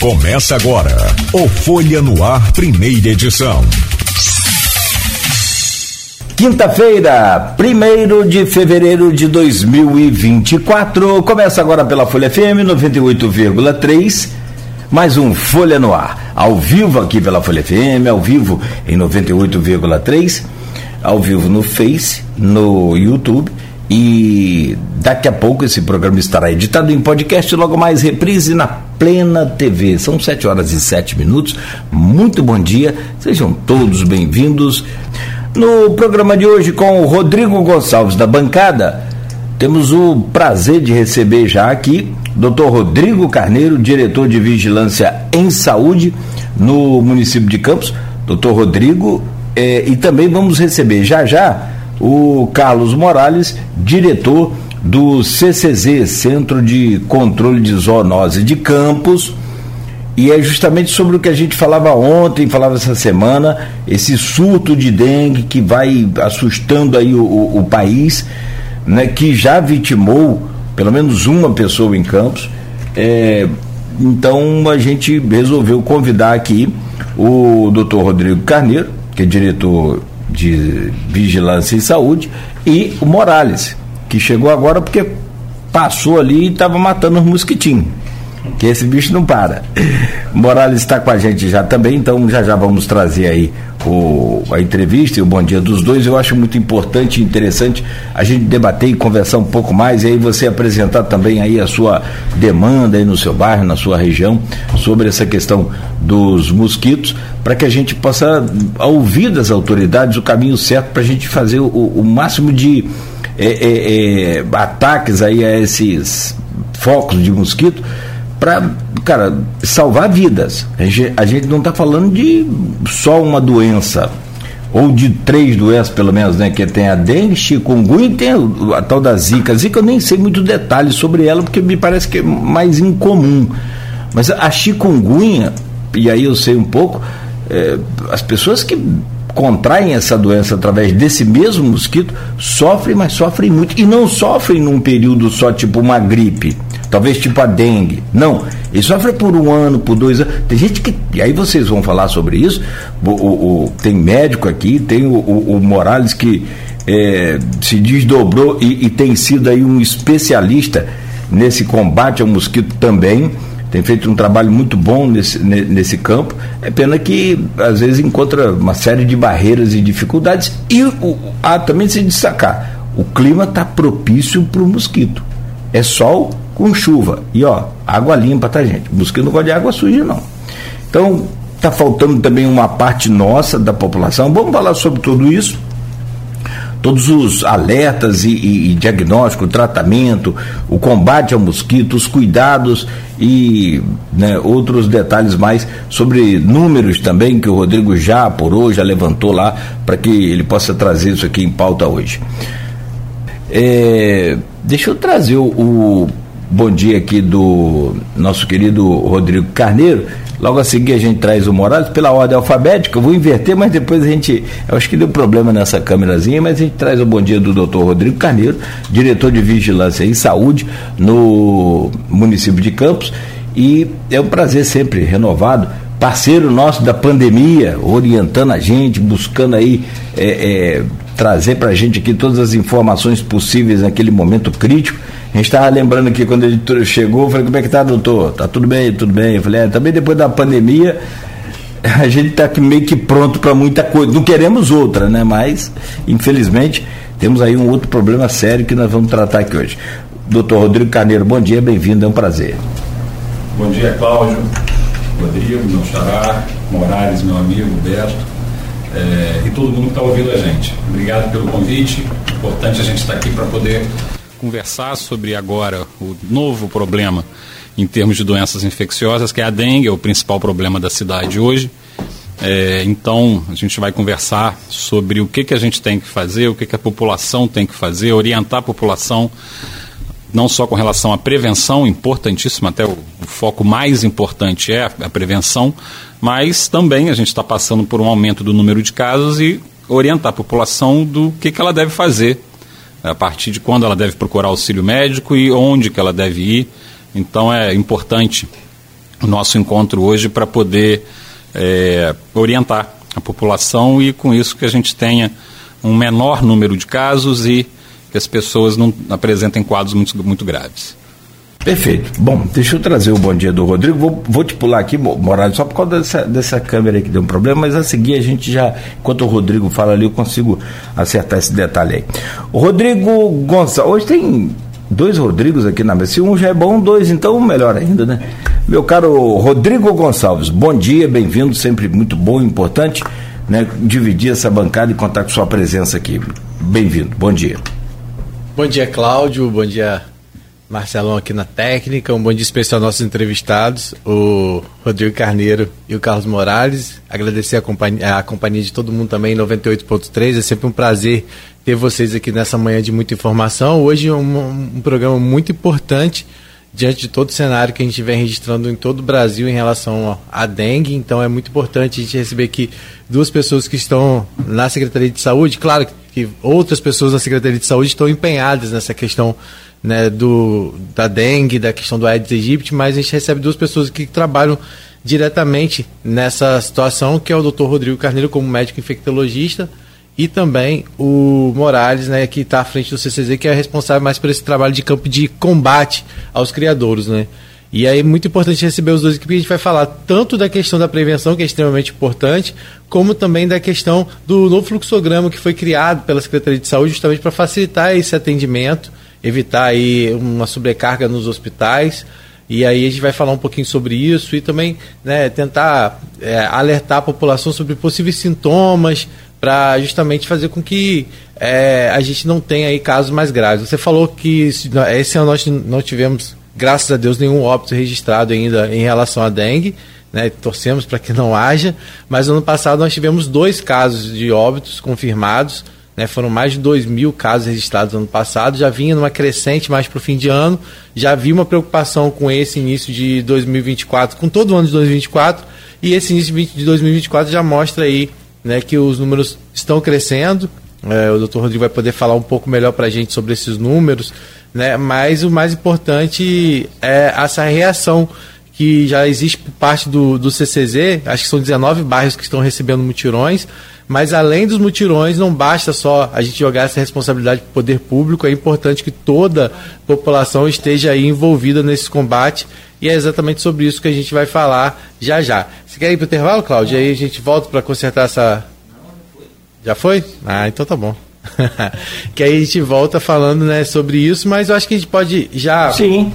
Começa agora o Folha no Ar, primeira edição. Quinta-feira, 1 de fevereiro de 2024. Começa agora pela Folha FM 98,3. Mais um Folha no Ar. Ao vivo aqui pela Folha FM, ao vivo em 98,3. Ao vivo no Face, no YouTube e daqui a pouco esse programa estará editado em podcast, logo mais reprise na Plena TV. São 7 horas e 7 minutos. Muito bom dia, sejam todos bem-vindos. No programa de hoje, com o Rodrigo Gonçalves da bancada, temos o prazer de receber já aqui Dr. Rodrigo Carneiro, diretor de Vigilância em Saúde no município de Campos. Doutor Rodrigo, eh, e também vamos receber já já o Carlos Morales, diretor do CCZ, Centro de Controle de Zoonose de Campos. E é justamente sobre o que a gente falava ontem, falava essa semana, esse surto de dengue que vai assustando aí o, o, o país, né, que já vitimou pelo menos uma pessoa em Campos. É, então a gente resolveu convidar aqui o doutor Rodrigo Carneiro, que é diretor de Vigilância e Saúde, e o Morales, que chegou agora porque passou ali e estava matando os mosquitinhos. Que esse bicho não para. Morales está com a gente já também, então já já vamos trazer aí o, a entrevista e o bom dia dos dois. Eu acho muito importante e interessante a gente debater e conversar um pouco mais e aí você apresentar também aí a sua demanda aí no seu bairro, na sua região, sobre essa questão dos mosquitos, para que a gente possa ouvir das autoridades o caminho certo para a gente fazer o, o máximo de é, é, é, ataques aí a esses focos de mosquito para, cara, salvar vidas. A gente, a gente não está falando de só uma doença, ou de três doenças pelo menos, né? Que tem a dengue, chikungunya e tem a, tal da zika. Zika eu nem sei muito detalhes sobre ela, porque me parece que é mais incomum. Mas a chikungunya, e aí eu sei um pouco, é, as pessoas que contraem essa doença através desse mesmo mosquito sofrem, mas sofrem muito. E não sofrem num período só, tipo uma gripe, talvez tipo a dengue. Não, eles sofrem por um ano, por dois anos. Tem gente que. E aí vocês vão falar sobre isso. O, o, o tem médico aqui, tem o, o Morales que é, se desdobrou e, e tem sido aí um especialista nesse combate ao mosquito também tem feito um trabalho muito bom nesse, nesse campo. É pena que às vezes encontra uma série de barreiras e dificuldades. E o, há também se destacar: o clima está propício para o mosquito. É sol com chuva. E ó, água limpa, tá, gente? Mosquito não gosta de água suja, não. Então, está faltando também uma parte nossa da população. Vamos falar sobre tudo isso todos os alertas e, e, e diagnóstico, tratamento, o combate ao mosquito, os cuidados e né, outros detalhes mais sobre números também que o Rodrigo já apurou, já levantou lá para que ele possa trazer isso aqui em pauta hoje. É, deixa eu trazer o, o bom dia aqui do nosso querido Rodrigo Carneiro, Logo a seguir a gente traz o Morales pela ordem alfabética. Eu vou inverter, mas depois a gente. Eu acho que deu problema nessa câmerazinha, mas a gente traz o bom dia do doutor Rodrigo Carneiro, diretor de Vigilância e Saúde no município de Campos. E é um prazer sempre renovado parceiro nosso da pandemia, orientando a gente, buscando aí é, é, trazer para a gente aqui todas as informações possíveis naquele momento crítico. A gente estava lembrando aqui quando ele chegou, eu falei, como é que tá, doutor? Tá tudo bem, tudo bem. Eu falei, é, também depois da pandemia, a gente está meio que pronto para muita coisa. Não queremos outra, né? Mas, infelizmente, temos aí um outro problema sério que nós vamos tratar aqui hoje. Doutor Rodrigo Carneiro, bom dia, bem-vindo, é um prazer. Bom dia, Cláudio, Rodrigo, meu xará, Morales, meu amigo, Beto, é, e todo mundo que está ouvindo a gente. Obrigado pelo convite. Importante a gente estar tá aqui para poder conversar sobre agora o novo problema em termos de doenças infecciosas, que é a dengue, é o principal problema da cidade hoje. É, então, a gente vai conversar sobre o que, que a gente tem que fazer, o que, que a população tem que fazer, orientar a população, não só com relação à prevenção, importantíssimo, até o, o foco mais importante é a prevenção, mas também a gente está passando por um aumento do número de casos e orientar a população do que, que ela deve fazer a partir de quando ela deve procurar auxílio médico e onde que ela deve ir. Então é importante o nosso encontro hoje para poder é, orientar a população e com isso que a gente tenha um menor número de casos e que as pessoas não apresentem quadros muito, muito graves. Perfeito. Bom, deixa eu trazer o bom dia do Rodrigo. Vou, vou te pular aqui, Morales, só por causa dessa, dessa câmera que deu um problema, mas a seguir a gente já, enquanto o Rodrigo fala ali, eu consigo acertar esse detalhe aí. O Rodrigo Gonçalves, hoje tem dois Rodrigos aqui na mesa. Se um já é bom, dois, então melhor ainda, né? Meu caro Rodrigo Gonçalves, bom dia, bem-vindo, sempre muito bom, importante, né? Dividir essa bancada e contar com sua presença aqui. Bem-vindo, bom dia. Bom dia, Cláudio, bom dia, Marcelão aqui na técnica, um bom dia especial aos nossos entrevistados, o Rodrigo Carneiro e o Carlos Morales. Agradecer a companhia, a companhia de todo mundo também, 98.3. É sempre um prazer ter vocês aqui nessa manhã de muita informação. Hoje é um, um programa muito importante diante de todo o cenário que a gente vem registrando em todo o Brasil em relação à dengue. Então é muito importante a gente receber aqui duas pessoas que estão na Secretaria de Saúde. Claro que outras pessoas na Secretaria de Saúde estão empenhadas nessa questão né, do, da dengue, da questão do Aedes aegypti, mas a gente recebe duas pessoas que trabalham diretamente nessa situação, que é o Dr. Rodrigo Carneiro como médico infectologista e também o Morales, né, que está à frente do CCZ, que é responsável mais por esse trabalho de campo de combate aos criadouros, né. E aí é muito importante receber os dois aqui, porque a gente vai falar tanto da questão da prevenção, que é extremamente importante, como também da questão do novo fluxograma que foi criado pela Secretaria de Saúde justamente para facilitar esse atendimento evitar aí uma sobrecarga nos hospitais. E aí a gente vai falar um pouquinho sobre isso e também né, tentar é, alertar a população sobre possíveis sintomas para justamente fazer com que é, a gente não tenha aí casos mais graves. Você falou que esse ano nós não tivemos, graças a Deus, nenhum óbito registrado ainda em relação à dengue. Né, torcemos para que não haja, mas ano passado nós tivemos dois casos de óbitos confirmados né, foram mais de 2 mil casos registrados no ano passado, já vinha numa crescente mais para o fim de ano, já vi uma preocupação com esse início de 2024, com todo o ano de 2024, e esse início de 2024 já mostra aí né, que os números estão crescendo. É, o doutor Rodrigo vai poder falar um pouco melhor para a gente sobre esses números, né, mas o mais importante é essa reação que já existe por parte do, do CCZ, acho que são 19 bairros que estão recebendo mutirões, mas além dos mutirões, não basta só a gente jogar essa responsabilidade para o poder público, é importante que toda a população esteja aí envolvida nesse combate. E é exatamente sobre isso que a gente vai falar já já. Você quer ir para o intervalo, Cláudio? Aí a gente volta para consertar essa. Já foi? Ah, então tá bom. que aí a gente volta falando né, sobre isso, mas eu acho que a gente pode já. Sim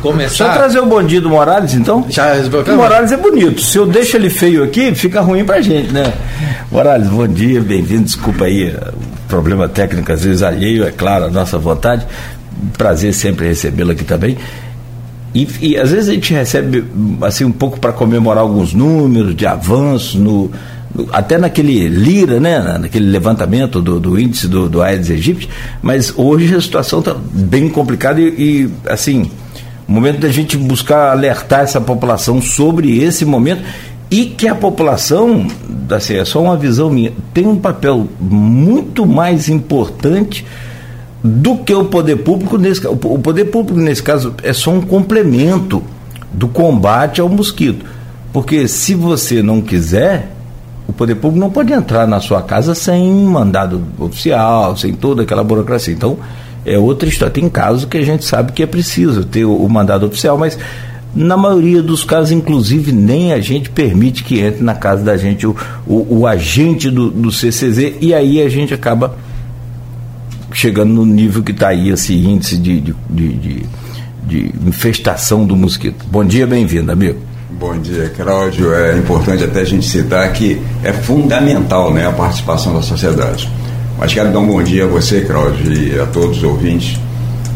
começar. Só trazer o bom dia do Morales, então? Já O Morales é bonito. Se eu deixo ele feio aqui, fica ruim pra gente, né? Morales, bom dia, bem-vindo. Desculpa aí o problema técnico, às vezes alheio, é claro, a nossa vontade. Prazer sempre recebê-lo aqui também. E, e, às vezes a gente recebe assim um pouco para comemorar alguns números de avanço no, no, até naquele lira, né, naquele levantamento do, do índice do, do Aedes aegypti, mas hoje a situação está bem complicada e, e assim momento da gente buscar alertar essa população sobre esse momento e que a população, assim, é só uma visão minha, tem um papel muito mais importante do que o poder público nesse o poder público nesse caso é só um complemento do combate ao mosquito. Porque se você não quiser o poder público não pode entrar na sua casa sem mandado oficial sem toda aquela burocracia. Então é outra história. Tem casos que a gente sabe que é preciso ter o, o mandado oficial, mas na maioria dos casos, inclusive, nem a gente permite que entre na casa da gente o, o, o agente do, do CCZ e aí a gente acaba chegando no nível que está aí esse índice de, de, de, de, infestação do mosquito. Bom dia, bem-vindo, amigo. Bom dia, Cláudio. É importante até a gente citar que é fundamental né, a participação da sociedade. Mas quero dar um bom dia a você, Cláudio, e a todos os ouvintes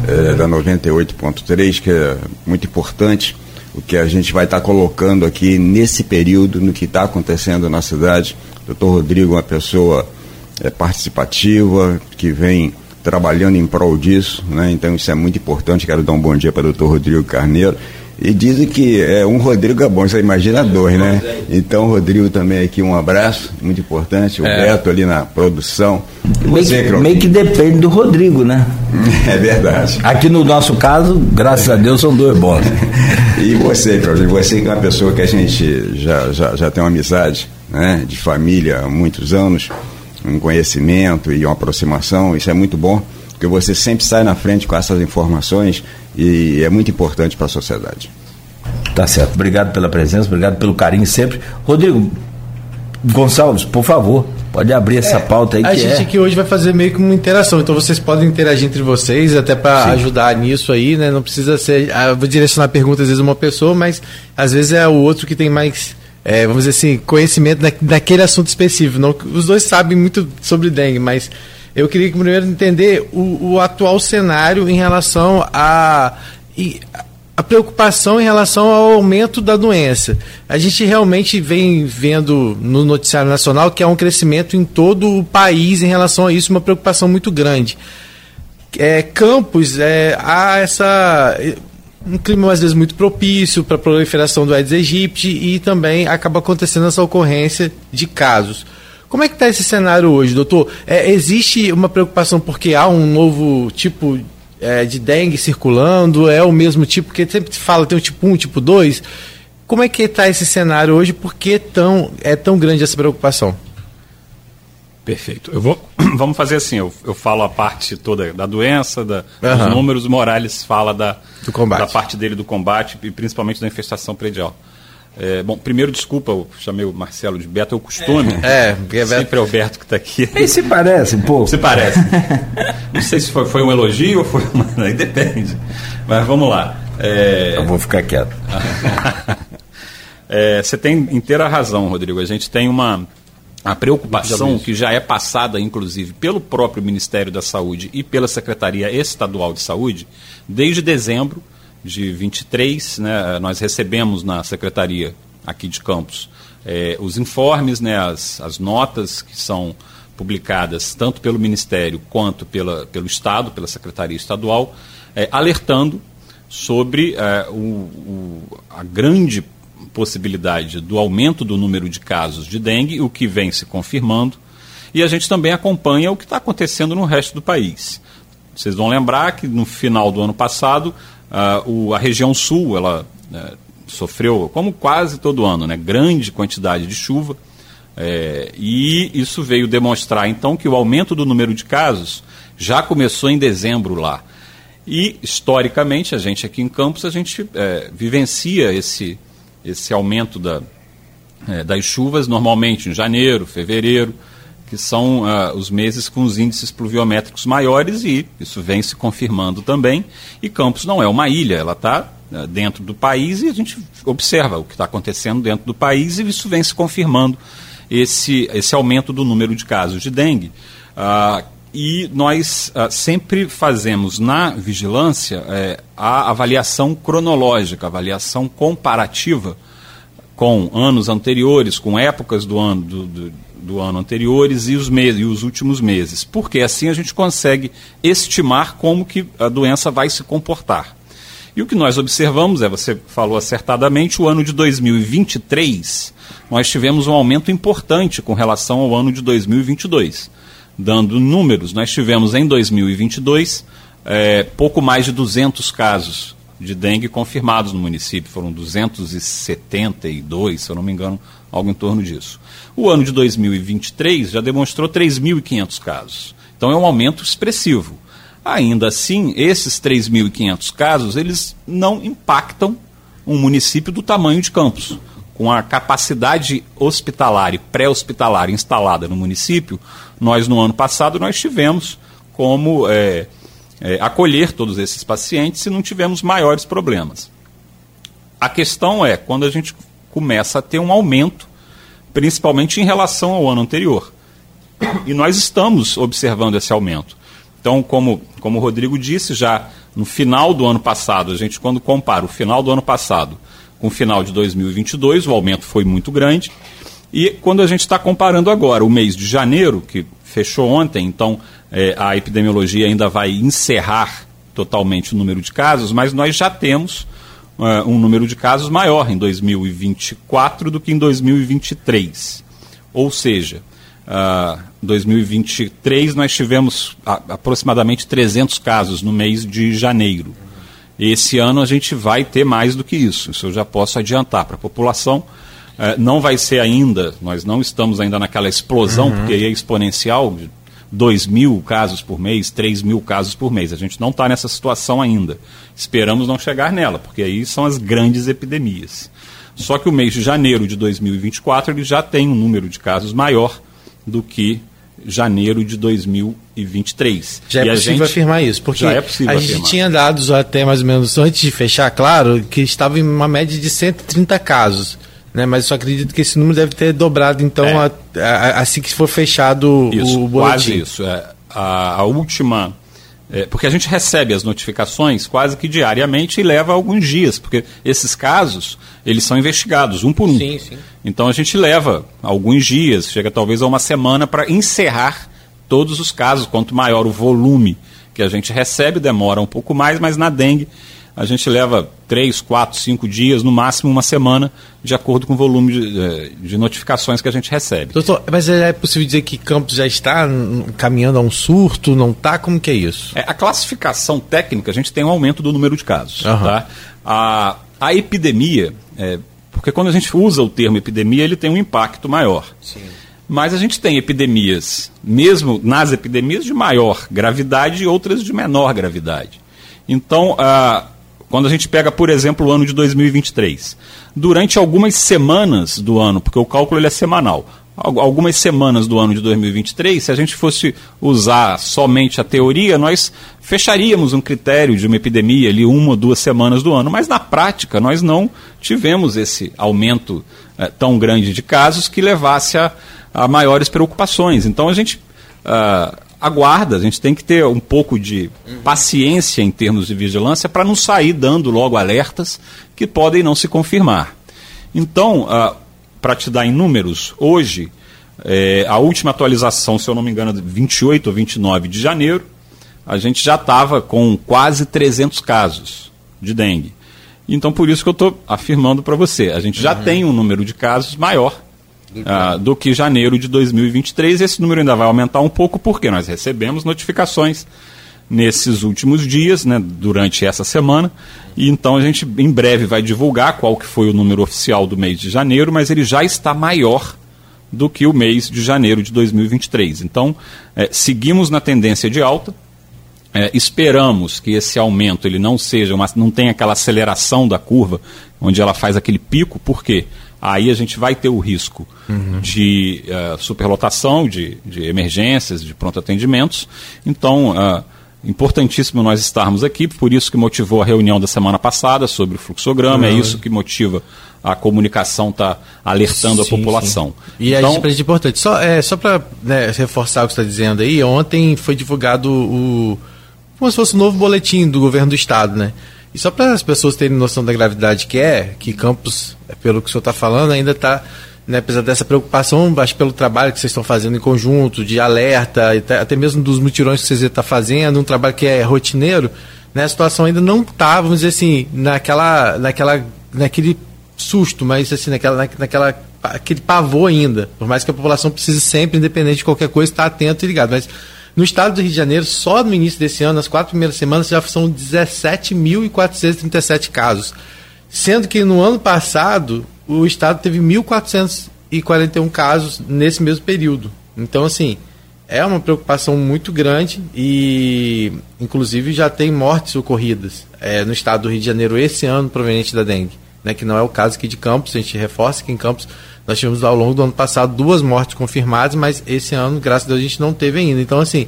é, da 98.3, que é muito importante o que a gente vai estar tá colocando aqui nesse período, no que está acontecendo na cidade. O doutor Rodrigo é uma pessoa é, participativa, que vem trabalhando em prol disso, né? então isso é muito importante. Quero dar um bom dia para o doutor Rodrigo Carneiro. E dizem que é um Rodrigo é bom, você imagina dois, né? Então, Rodrigo também aqui, um abraço, muito importante. O é. Beto ali na produção Meio, Você, que, Croquinho. meio que depende do Rodrigo, né? É verdade. Aqui no nosso caso, graças a Deus, são dois bons. E você, Claudio, você que é uma pessoa que a gente já, já, já tem uma amizade, né, de família há muitos anos, um conhecimento e uma aproximação, isso é muito bom, porque você sempre sai na frente com essas informações e é muito importante para a sociedade. Tá certo. Obrigado pela presença, obrigado pelo carinho sempre. Rodrigo Gonçalves, por favor, pode abrir essa pauta aí A que gente é. aqui hoje vai fazer meio que uma interação, então vocês podem interagir entre vocês, até para ajudar nisso aí, né? Não precisa ser. ah, Eu vou direcionar perguntas às vezes a uma pessoa, mas às vezes é o outro que tem mais, é, vamos dizer assim, conhecimento na, naquele assunto específico. Não, os dois sabem muito sobre dengue, mas eu queria primeiro entender o, o atual cenário em relação a. a preocupação em relação ao aumento da doença. A gente realmente vem vendo no noticiário nacional que há um crescimento em todo o país em relação a isso, uma preocupação muito grande. É, Campos, é, há essa um clima às vezes muito propício para a proliferação do Aedes aegypti e também acaba acontecendo essa ocorrência de casos. Como é que está esse cenário hoje, doutor? É, existe uma preocupação porque há um novo tipo é, de dengue circulando? É o mesmo tipo? Porque sempre se fala tem o tipo 1, tipo 2. Como é que está esse cenário hoje? Por que tão, é tão grande essa preocupação? Perfeito. Eu vou, vamos fazer assim, eu, eu falo a parte toda da doença, da, Aham. dos números, o Morales fala da, da parte dele do combate e principalmente da infestação predial. É, bom, primeiro, desculpa, eu chamei o Marcelo de Beto, é o costume. É, porque é Beto. Sempre é o Beto que está aqui. Ele se parece um pouco. Se parece. Não sei se foi, foi um elogio ou foi uma. Aí depende. Mas vamos lá. É, Eu vou ficar quieto. é, você tem inteira razão, Rodrigo. A gente tem uma a preocupação que já é passada, inclusive, pelo próprio Ministério da Saúde e pela Secretaria Estadual de Saúde, desde dezembro de 23, né, nós recebemos na Secretaria aqui de Campos eh, os informes, né, as, as notas que são publicadas tanto pelo Ministério quanto pela, pelo Estado, pela Secretaria Estadual, eh, alertando sobre eh, o, o- a grande possibilidade do aumento do número de casos de dengue, o que vem se confirmando, e a gente também acompanha o que está acontecendo no resto do país. Vocês vão lembrar que no final do ano passado, ah, o- a região sul ela eh, sofreu, como quase todo ano, né, grande quantidade de chuva, eh, e isso veio demonstrar então que o aumento do número de casos já começou em dezembro lá. E, historicamente, a gente aqui em Campos, a gente eh, vivencia esse, esse aumento da, eh, das chuvas, normalmente em janeiro, fevereiro, que são ah, os meses com os índices pluviométricos maiores e isso vem se confirmando também. E Campos não é uma ilha, ela está dentro do país e a gente observa o que está acontecendo dentro do país e isso vem se confirmando, esse, esse aumento do número de casos de dengue. Ah, e nós ah, sempre fazemos na vigilância eh, a avaliação cronológica, avaliação comparativa com anos anteriores, com épocas do ano, do, do, do ano anteriores e os, meses, e os últimos meses. Porque assim a gente consegue estimar como que a doença vai se comportar. E o que nós observamos é, você falou acertadamente, o ano de 2023, nós tivemos um aumento importante com relação ao ano de 2022. Dando números, nós tivemos em 2022 eh, pouco mais de 200 casos de dengue confirmados no município. Foram 272, se eu não me engano, algo em torno disso. O ano de 2023 já demonstrou 3.500 casos. Então é um aumento expressivo. Ainda assim, esses 3.500 casos, eles não impactam um município do tamanho de Campos. Com a capacidade hospitalar e pré-hospitalar instalada no município, nós no ano passado nós tivemos como é, é, acolher todos esses pacientes e não tivemos maiores problemas. A questão é quando a gente começa a ter um aumento, principalmente em relação ao ano anterior. E nós estamos observando esse aumento. Então, como, como o Rodrigo disse, já no final do ano passado, a gente quando compara o final do ano passado com o final de 2022, o aumento foi muito grande. E quando a gente está comparando agora o mês de janeiro, que fechou ontem, então eh, a epidemiologia ainda vai encerrar totalmente o número de casos, mas nós já temos eh, um número de casos maior em 2024 do que em 2023. Ou seja, uh, 2023 nós tivemos a, aproximadamente 300 casos no mês de janeiro. Esse ano a gente vai ter mais do que isso, isso eu já posso adiantar para a população. Uh, não vai ser ainda, nós não estamos ainda naquela explosão, uhum. porque aí é exponencial, 2 mil casos por mês, 3 mil casos por mês. A gente não está nessa situação ainda. Esperamos não chegar nela, porque aí são as grandes epidemias. Só que o mês de janeiro de 2024 ele já tem um número de casos maior do que janeiro de 2023. Já é e possível gente, afirmar isso, porque é a gente tinha dados até mais ou menos antes de fechar, claro, que estava em uma média de 130 casos. Né, mas eu só acredito que esse número deve ter dobrado, então, é. a, a, assim que for fechado isso, o boletim. Quase isso. É, a, a última é, porque a gente recebe as notificações quase que diariamente e leva alguns dias, porque esses casos, eles são investigados, um por um. Sim, sim. Então a gente leva alguns dias, chega talvez a uma semana para encerrar todos os casos. Quanto maior o volume que a gente recebe, demora um pouco mais, mas na dengue a gente leva três, quatro, cinco dias, no máximo uma semana, de acordo com o volume de, eh, de, notificações que a gente recebe. Doutor, mas é possível dizer que Campos já está caminhando a um surto, não está? Como que é isso? É, a classificação técnica, a gente tem um aumento do número de casos. Uhum. Tá? A, a epidemia, é, porque quando a gente usa o termo epidemia, ele tem um impacto maior. Sim. Mas a gente tem epidemias, mesmo nas epidemias, de maior gravidade e outras de menor gravidade. Então, a quando a gente pega, por exemplo, o ano de 2023, durante algumas semanas do ano, porque o cálculo ele é semanal, algumas semanas do ano de 2023, se a gente fosse usar somente a teoria, nós fecharíamos um critério de uma epidemia ali uma ou duas semanas do ano, mas na prática nós não tivemos esse aumento é, tão grande de casos que levasse a, a maiores preocupações. Então a gente uh, aguarda, a gente tem que ter um pouco de paciência em termos de vigilância para não sair dando logo alertas que podem não se confirmar. Então, ah, para te dar em números, hoje, é, a última atualização, se eu não me engano, de 28 ou 29 de janeiro, a gente já estava com quase 300 casos de dengue. Então, por isso que eu estou afirmando para você, a gente já uhum. tem um número de casos maior ah, do que janeiro de 2023. Esse número ainda vai aumentar um pouco porque nós recebemos notificações nesses últimos dias, né, durante essa semana, e então a gente em breve vai divulgar qual que foi o número oficial do mês de janeiro, mas ele já está maior do que o mês de janeiro de 2023. Então, é, seguimos na tendência de alta, é, esperamos que esse aumento ele não seja uma, não tenha aquela aceleração da curva onde ela faz aquele pico, por quê? Aí a gente vai ter o risco uhum. de uh, superlotação, de, de, emergências, de pronto atendimentos. Então, uh, importantíssimo nós estarmos aqui, por isso que motivou a reunião da semana passada sobre o fluxograma, é uhum. é isso que motiva a comunicação tá alertando sim, a população. Sim. E então, a gente importante. Só, é, só para né, reforçar o que você está dizendo aí, ontem foi divulgado o. como se fosse um novo boletim do governo do estado, né? E só para as pessoas terem noção da gravidade que é, que Campos, pelo que o senhor está falando, ainda está, né, apesar dessa preocupação, acho pelo trabalho que vocês estão fazendo em conjunto, de alerta, até mesmo dos mutirões que vocês estão fazendo, um trabalho que é rotineiro, né, a situação ainda não está, vamos dizer assim, naquela, naquela, naquele susto, mas assim, naquela, naquela aquele pavor ainda. Por mais que a população precise sempre, independente de qualquer coisa, estar atento e ligado. Mas no estado do Rio de Janeiro, só no início desse ano, nas quatro primeiras semanas, já são 17.437 casos. Sendo que no ano passado, o estado teve 1.441 casos nesse mesmo período. Então, assim, é uma preocupação muito grande e, inclusive, já tem mortes ocorridas é, no estado do Rio de Janeiro esse ano proveniente da dengue. Né, que não é o caso aqui de Campos, a gente reforça que em Campos nós tivemos ao longo do ano passado duas mortes confirmadas, mas esse ano, graças a Deus, a gente não teve ainda. Então, assim,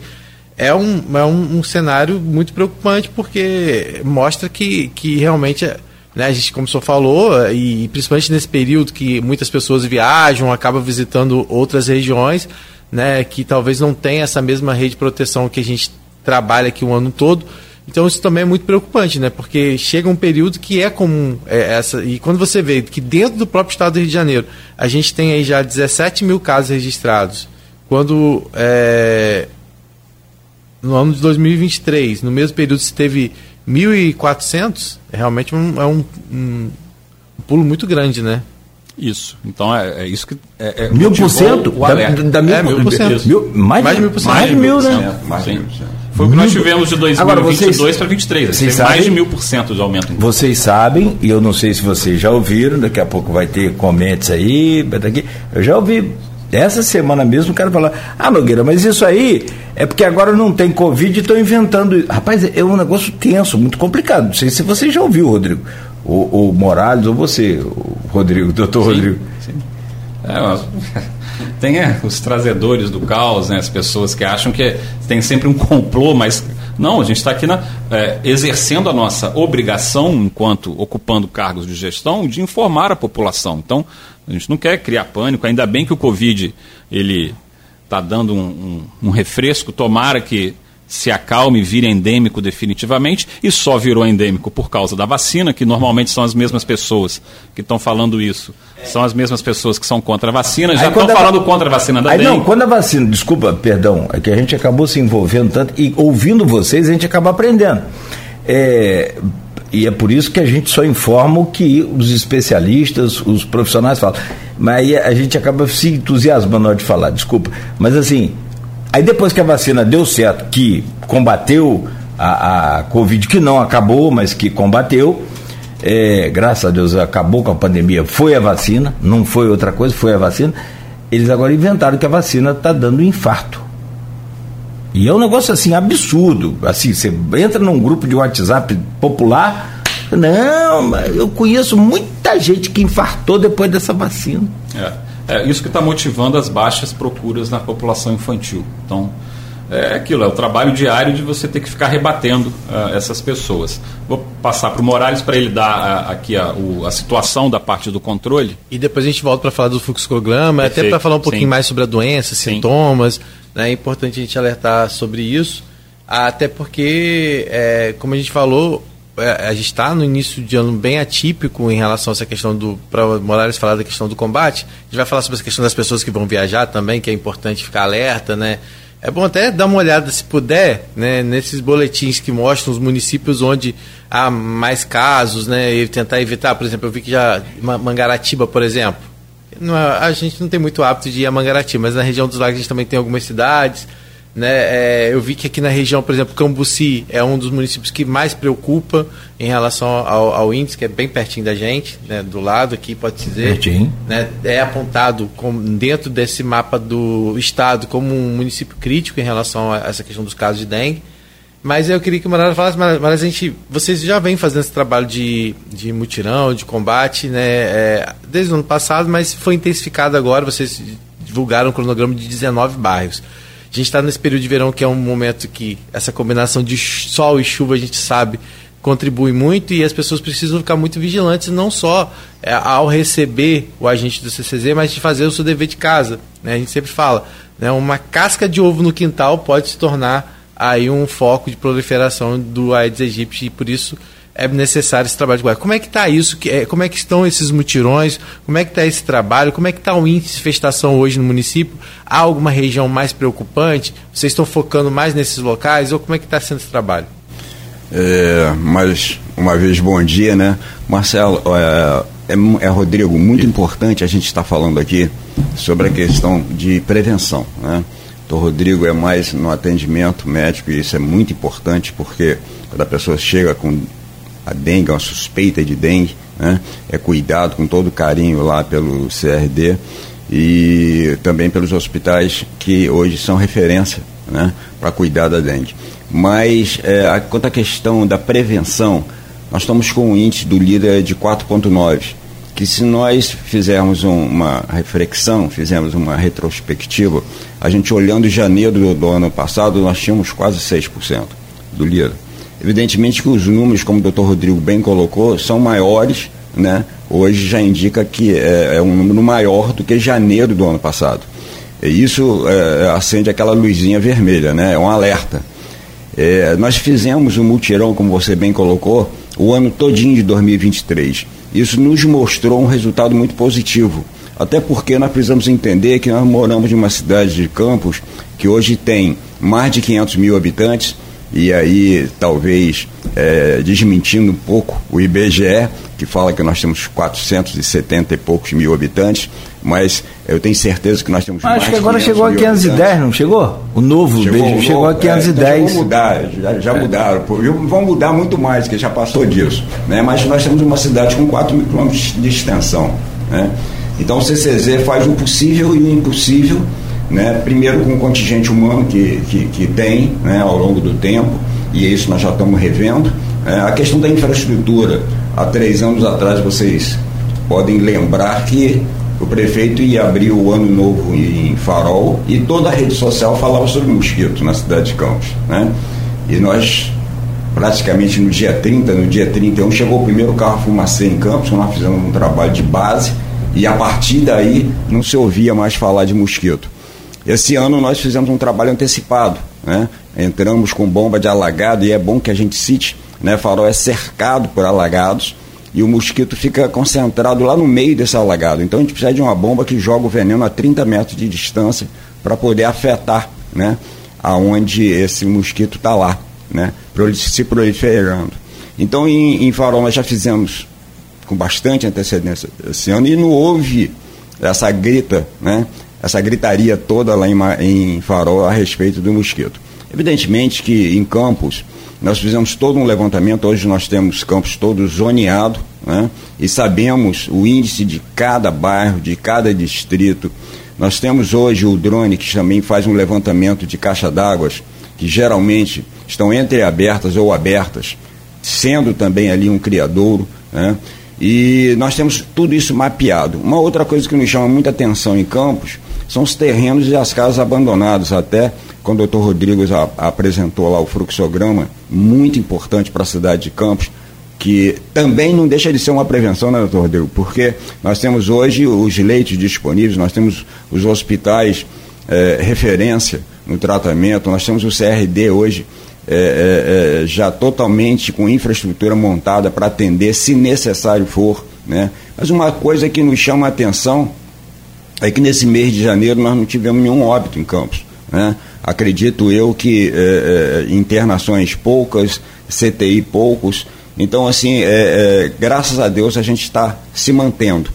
é um, é um, um cenário muito preocupante porque mostra que, que realmente né, a gente, como o senhor falou, e principalmente nesse período que muitas pessoas viajam, acabam visitando outras regiões, né, que talvez não tenha essa mesma rede de proteção que a gente trabalha aqui o ano todo. Então isso também é muito preocupante, né? Porque chega um período que é comum é, essa. E quando você vê que dentro do próprio estado do Rio de Janeiro a gente tem aí já 17 mil casos registrados, quando é, no ano de 2023, no mesmo período se teve 1.400, é realmente um, é um, um, um pulo muito grande, né? Isso. Então é, é isso que. É, é mil por cento? Da, da mil, é, mil por cento. Mil, mais, mais de mil por cento. Mais de mil, né? Mais de mil por cento. Foi o que nós tivemos de 2022 para 2023. Vocês sabem, mais de mil por cento de aumento. Vocês sabem, e eu não sei se vocês já ouviram, daqui a pouco vai ter comentários aí, daqui. Eu já ouvi essa semana mesmo o cara falar, ah Nogueira, mas isso aí é porque agora não tem Covid e estão inventando. Rapaz, é um negócio tenso, muito complicado. Não sei se você já ouviu, Rodrigo. O, o Morales ou você, o Rodrigo, doutor sim, Rodrigo. Sim. É, tem é, os trazedores do caos, né, as pessoas que acham que tem sempre um complô, mas não, a gente está aqui na, é, exercendo a nossa obrigação, enquanto ocupando cargos de gestão, de informar a população. Então, a gente não quer criar pânico, ainda bem que o Covid ele está dando um, um, um refresco, tomara que se acalme e vire endêmico definitivamente, e só virou endêmico por causa da vacina, que normalmente são as mesmas pessoas que estão falando isso. São as mesmas pessoas que são contra a vacina, já estão falando contra a vacina da aí, dengue. Não, quando a vacina, desculpa, perdão, é que a gente acabou se envolvendo tanto, e ouvindo vocês a gente acaba aprendendo. É, e é por isso que a gente só informa o que os especialistas, os profissionais falam. Mas aí a gente acaba se entusiasmando na hora de falar, desculpa. Mas assim, Aí depois que a vacina deu certo, que combateu a, a Covid, que não acabou, mas que combateu, é, graças a Deus acabou com a pandemia, foi a vacina, não foi outra coisa, foi a vacina. Eles agora inventaram que a vacina está dando infarto. E é um negócio assim absurdo. Assim, você entra num grupo de WhatsApp popular, não, eu conheço muita gente que infartou depois dessa vacina. É. É isso que está motivando as baixas procuras na população infantil. Então, é aquilo, é o trabalho diário de você ter que ficar rebatendo uh, essas pessoas. Vou passar para o Morales para ele dar uh, aqui a, o, a, situação da parte do controle. E depois a gente volta para falar do fluxograma, até para falar um pouquinho Sim. mais sobre a doença, sintomas. Né? É importante a gente alertar sobre isso, até porque, é, como a gente falou, é, a gente está no início de ano bem atípico em relação a essa questão do. Para Morales falar da questão do combate, a gente vai falar sobre essa questão das pessoas que vão viajar também, que é importante ficar alerta, né? É bom até dar uma olhada, se puder, né, nesses boletins que mostram os municípios onde há mais casos, né, e tentar evitar. Por exemplo, eu vi que já Mangaratiba, por exemplo, não, é, a gente não tem muito hábito de ir a Mangaratiba, mas na região dos lagos a gente também tem algumas cidades né? É, eu vi que aqui na região, por exemplo, Cambuci é um dos municípios que mais preocupa em relação ao, ao índice, que é bem pertinho da gente, né? do lado aqui, pode-se dizer. Pertinho. Né? É apontado como, dentro desse mapa do estado como um município crítico em relação a essa questão dos casos de dengue. Mas eu queria que o Marara falasse, mas, a gente, vocês já vêm fazendo esse trabalho de, de mutirão, de combate, né? É, desde o ano passado, mas foi intensificado agora. Vocês divulgaram um cronograma de 19 bairros. A gente está nesse período de verão que é um momento que essa combinação de sol e chuva a gente sabe contribui muito e as pessoas precisam ficar muito vigilantes, não só é, ao receber o agente do CCZ, mas de fazer o seu dever de casa. Né? A gente sempre fala, né? uma casca de ovo no quintal pode se tornar aí um foco de proliferação do Aedes aegypti e por isso é necessário esse trabalho de guarda. Como é que está isso? É, como é que estão esses mutirões? Como é que está esse trabalho? Como é que está o índice de infestação hoje no município? Há alguma região mais preocupante? Vocês estão focando mais nesses locais? Ou como é que está sendo esse trabalho? É, mais uma vez, bom dia, né? Marcelo, é, é, é Rodrigo, muito importante a gente estar tá falando aqui sobre a questão de prevenção, né? Então, Rodrigo é mais no atendimento médico e isso é muito importante porque quando a pessoa chega com a dengue, uma suspeita de dengue, né? é cuidado com todo carinho lá pelo CRD e também pelos hospitais que hoje são referência né? para cuidar da dengue. Mas é, quanto à questão da prevenção, nós estamos com um índice do líder de 4,9, que se nós fizermos um, uma reflexão, fizermos uma retrospectiva, a gente olhando janeiro do, do ano passado, nós tínhamos quase 6% do líder. Evidentemente que os números, como o doutor Rodrigo bem colocou, são maiores, né? hoje já indica que é, é um número maior do que janeiro do ano passado. E isso é, acende aquela luzinha vermelha, né? é um alerta. É, nós fizemos um mutirão, como você bem colocou, o ano todinho de 2023. Isso nos mostrou um resultado muito positivo. Até porque nós precisamos entender que nós moramos em uma cidade de Campos que hoje tem mais de 500 mil habitantes, e aí talvez é, desmentindo um pouco o IBGE, que fala que nós temos 470 e poucos mil habitantes, mas eu tenho certeza que nós temos Acho mais que agora chegou a 510, habitantes. não chegou? O novo chegou, IBGE chegou a 510. É, então já mudar, já, já é. mudaram. Vão mudar muito mais, que já passou disso. Né? Mas nós temos uma cidade com 4 mil quilômetros de extensão. Né? Então o CCZ faz o possível e o impossível né? primeiro com o contingente humano que, que, que tem né, ao longo do tempo, e isso nós já estamos revendo. É, a questão da infraestrutura, há três anos atrás vocês podem lembrar que o prefeito ia abrir o ano novo em Farol e toda a rede social falava sobre mosquito na cidade de Campos. Né? E nós, praticamente no dia 30, no dia 31, chegou o primeiro carro fumacê em Campos, nós fizemos um trabalho de base e a partir daí não se ouvia mais falar de mosquito. Esse ano nós fizemos um trabalho antecipado, né? entramos com bomba de alagado e é bom que a gente cite, né? Farol é cercado por alagados e o mosquito fica concentrado lá no meio desse alagado. Então a gente precisa de uma bomba que joga o veneno a 30 metros de distância para poder afetar, né? Aonde esse mosquito está lá, né? Se proliferando. Então em, em Farol nós já fizemos com bastante antecedência esse ano e não houve essa grita, né? Essa gritaria toda lá em, em Farol a respeito do mosquito. Evidentemente que em Campos nós fizemos todo um levantamento, hoje nós temos campos todos zoneados, né? e sabemos o índice de cada bairro, de cada distrito. Nós temos hoje o drone que também faz um levantamento de caixa d'água, que geralmente estão entreabertas ou abertas, sendo também ali um criadouro. Né? E nós temos tudo isso mapeado. Uma outra coisa que nos chama muita atenção em Campos são os terrenos e as casas abandonadas. Até quando o doutor Rodrigues a, apresentou lá o fluxograma, muito importante para a cidade de Campos, que também não deixa de ser uma prevenção, né, doutor Rodrigo? Porque nós temos hoje os leitos disponíveis, nós temos os hospitais é, referência no tratamento, nós temos o CRD hoje é, é, já totalmente com infraestrutura montada para atender, se necessário for. Né? Mas uma coisa que nos chama a atenção é que nesse mês de janeiro nós não tivemos nenhum óbito em Campos. Né? Acredito eu que é, é, internações poucas, CTI poucos. Então, assim, é, é, graças a Deus a gente está se mantendo.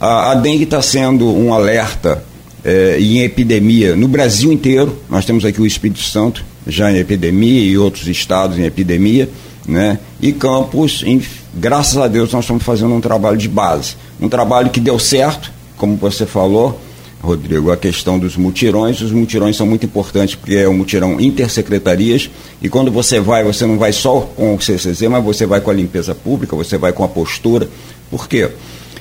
A, a dengue está sendo um alerta é, em epidemia no Brasil inteiro. Nós temos aqui o Espírito Santo já em epidemia e outros estados em epidemia. Né? E Campos, em, graças a Deus, nós estamos fazendo um trabalho de base. Um trabalho que deu certo, como você falou, Rodrigo, a questão dos mutirões. Os mutirões são muito importantes porque é um mutirão intersecretarias e quando você vai, você não vai só com o CCZ, mas você vai com a limpeza pública, você vai com a postura. Por quê?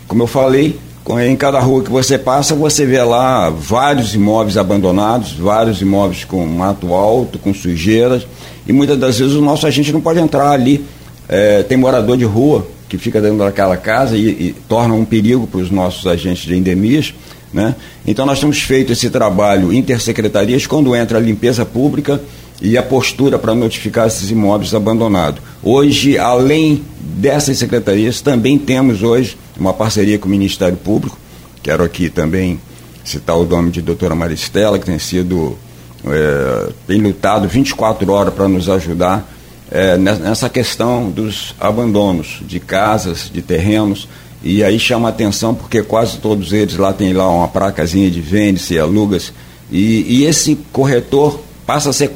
Como eu falei, em cada rua que você passa, você vê lá vários imóveis abandonados, vários imóveis com mato alto, com sujeiras, e muitas das vezes o nosso agente não pode entrar ali. É, tem morador de rua que fica dentro daquela casa e, e torna um perigo para os nossos agentes de endemias. Né? Então nós temos feito esse trabalho intersecretarias quando entra a limpeza pública e a postura para notificar esses imóveis abandonados. Hoje, além dessas secretarias, também temos hoje uma parceria com o Ministério Público. Quero aqui também citar o nome de doutora Maristela, que tem sido, é, tem lutado 24 horas para nos ajudar é, nessa questão dos abandonos de casas, de terrenos, e aí chama atenção porque quase todos eles lá tem lá uma placazinha de vende-se, alugas, e, e esse corretor passa a ser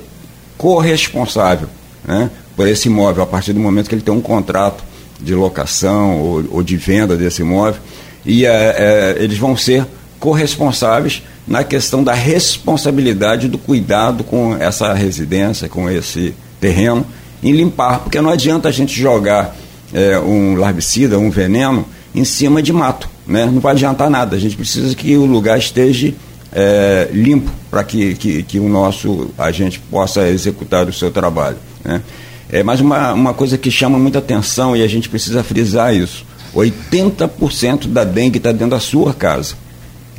corresponsável né, por esse imóvel. A partir do momento que ele tem um contrato de locação ou, ou de venda desse imóvel, e é, é, eles vão ser corresponsáveis na questão da responsabilidade do cuidado com essa residência, com esse terreno em limpar, porque não adianta a gente jogar é, um larvicida, um veneno em cima de mato, né? não vai adiantar nada, a gente precisa que o lugar esteja é, limpo para que, que, que, o nosso agente possa executar o seu trabalho. Né? É, mas uma, uma coisa que chama muita atenção e a gente precisa frisar isso, 80% da dengue está dentro da sua casa.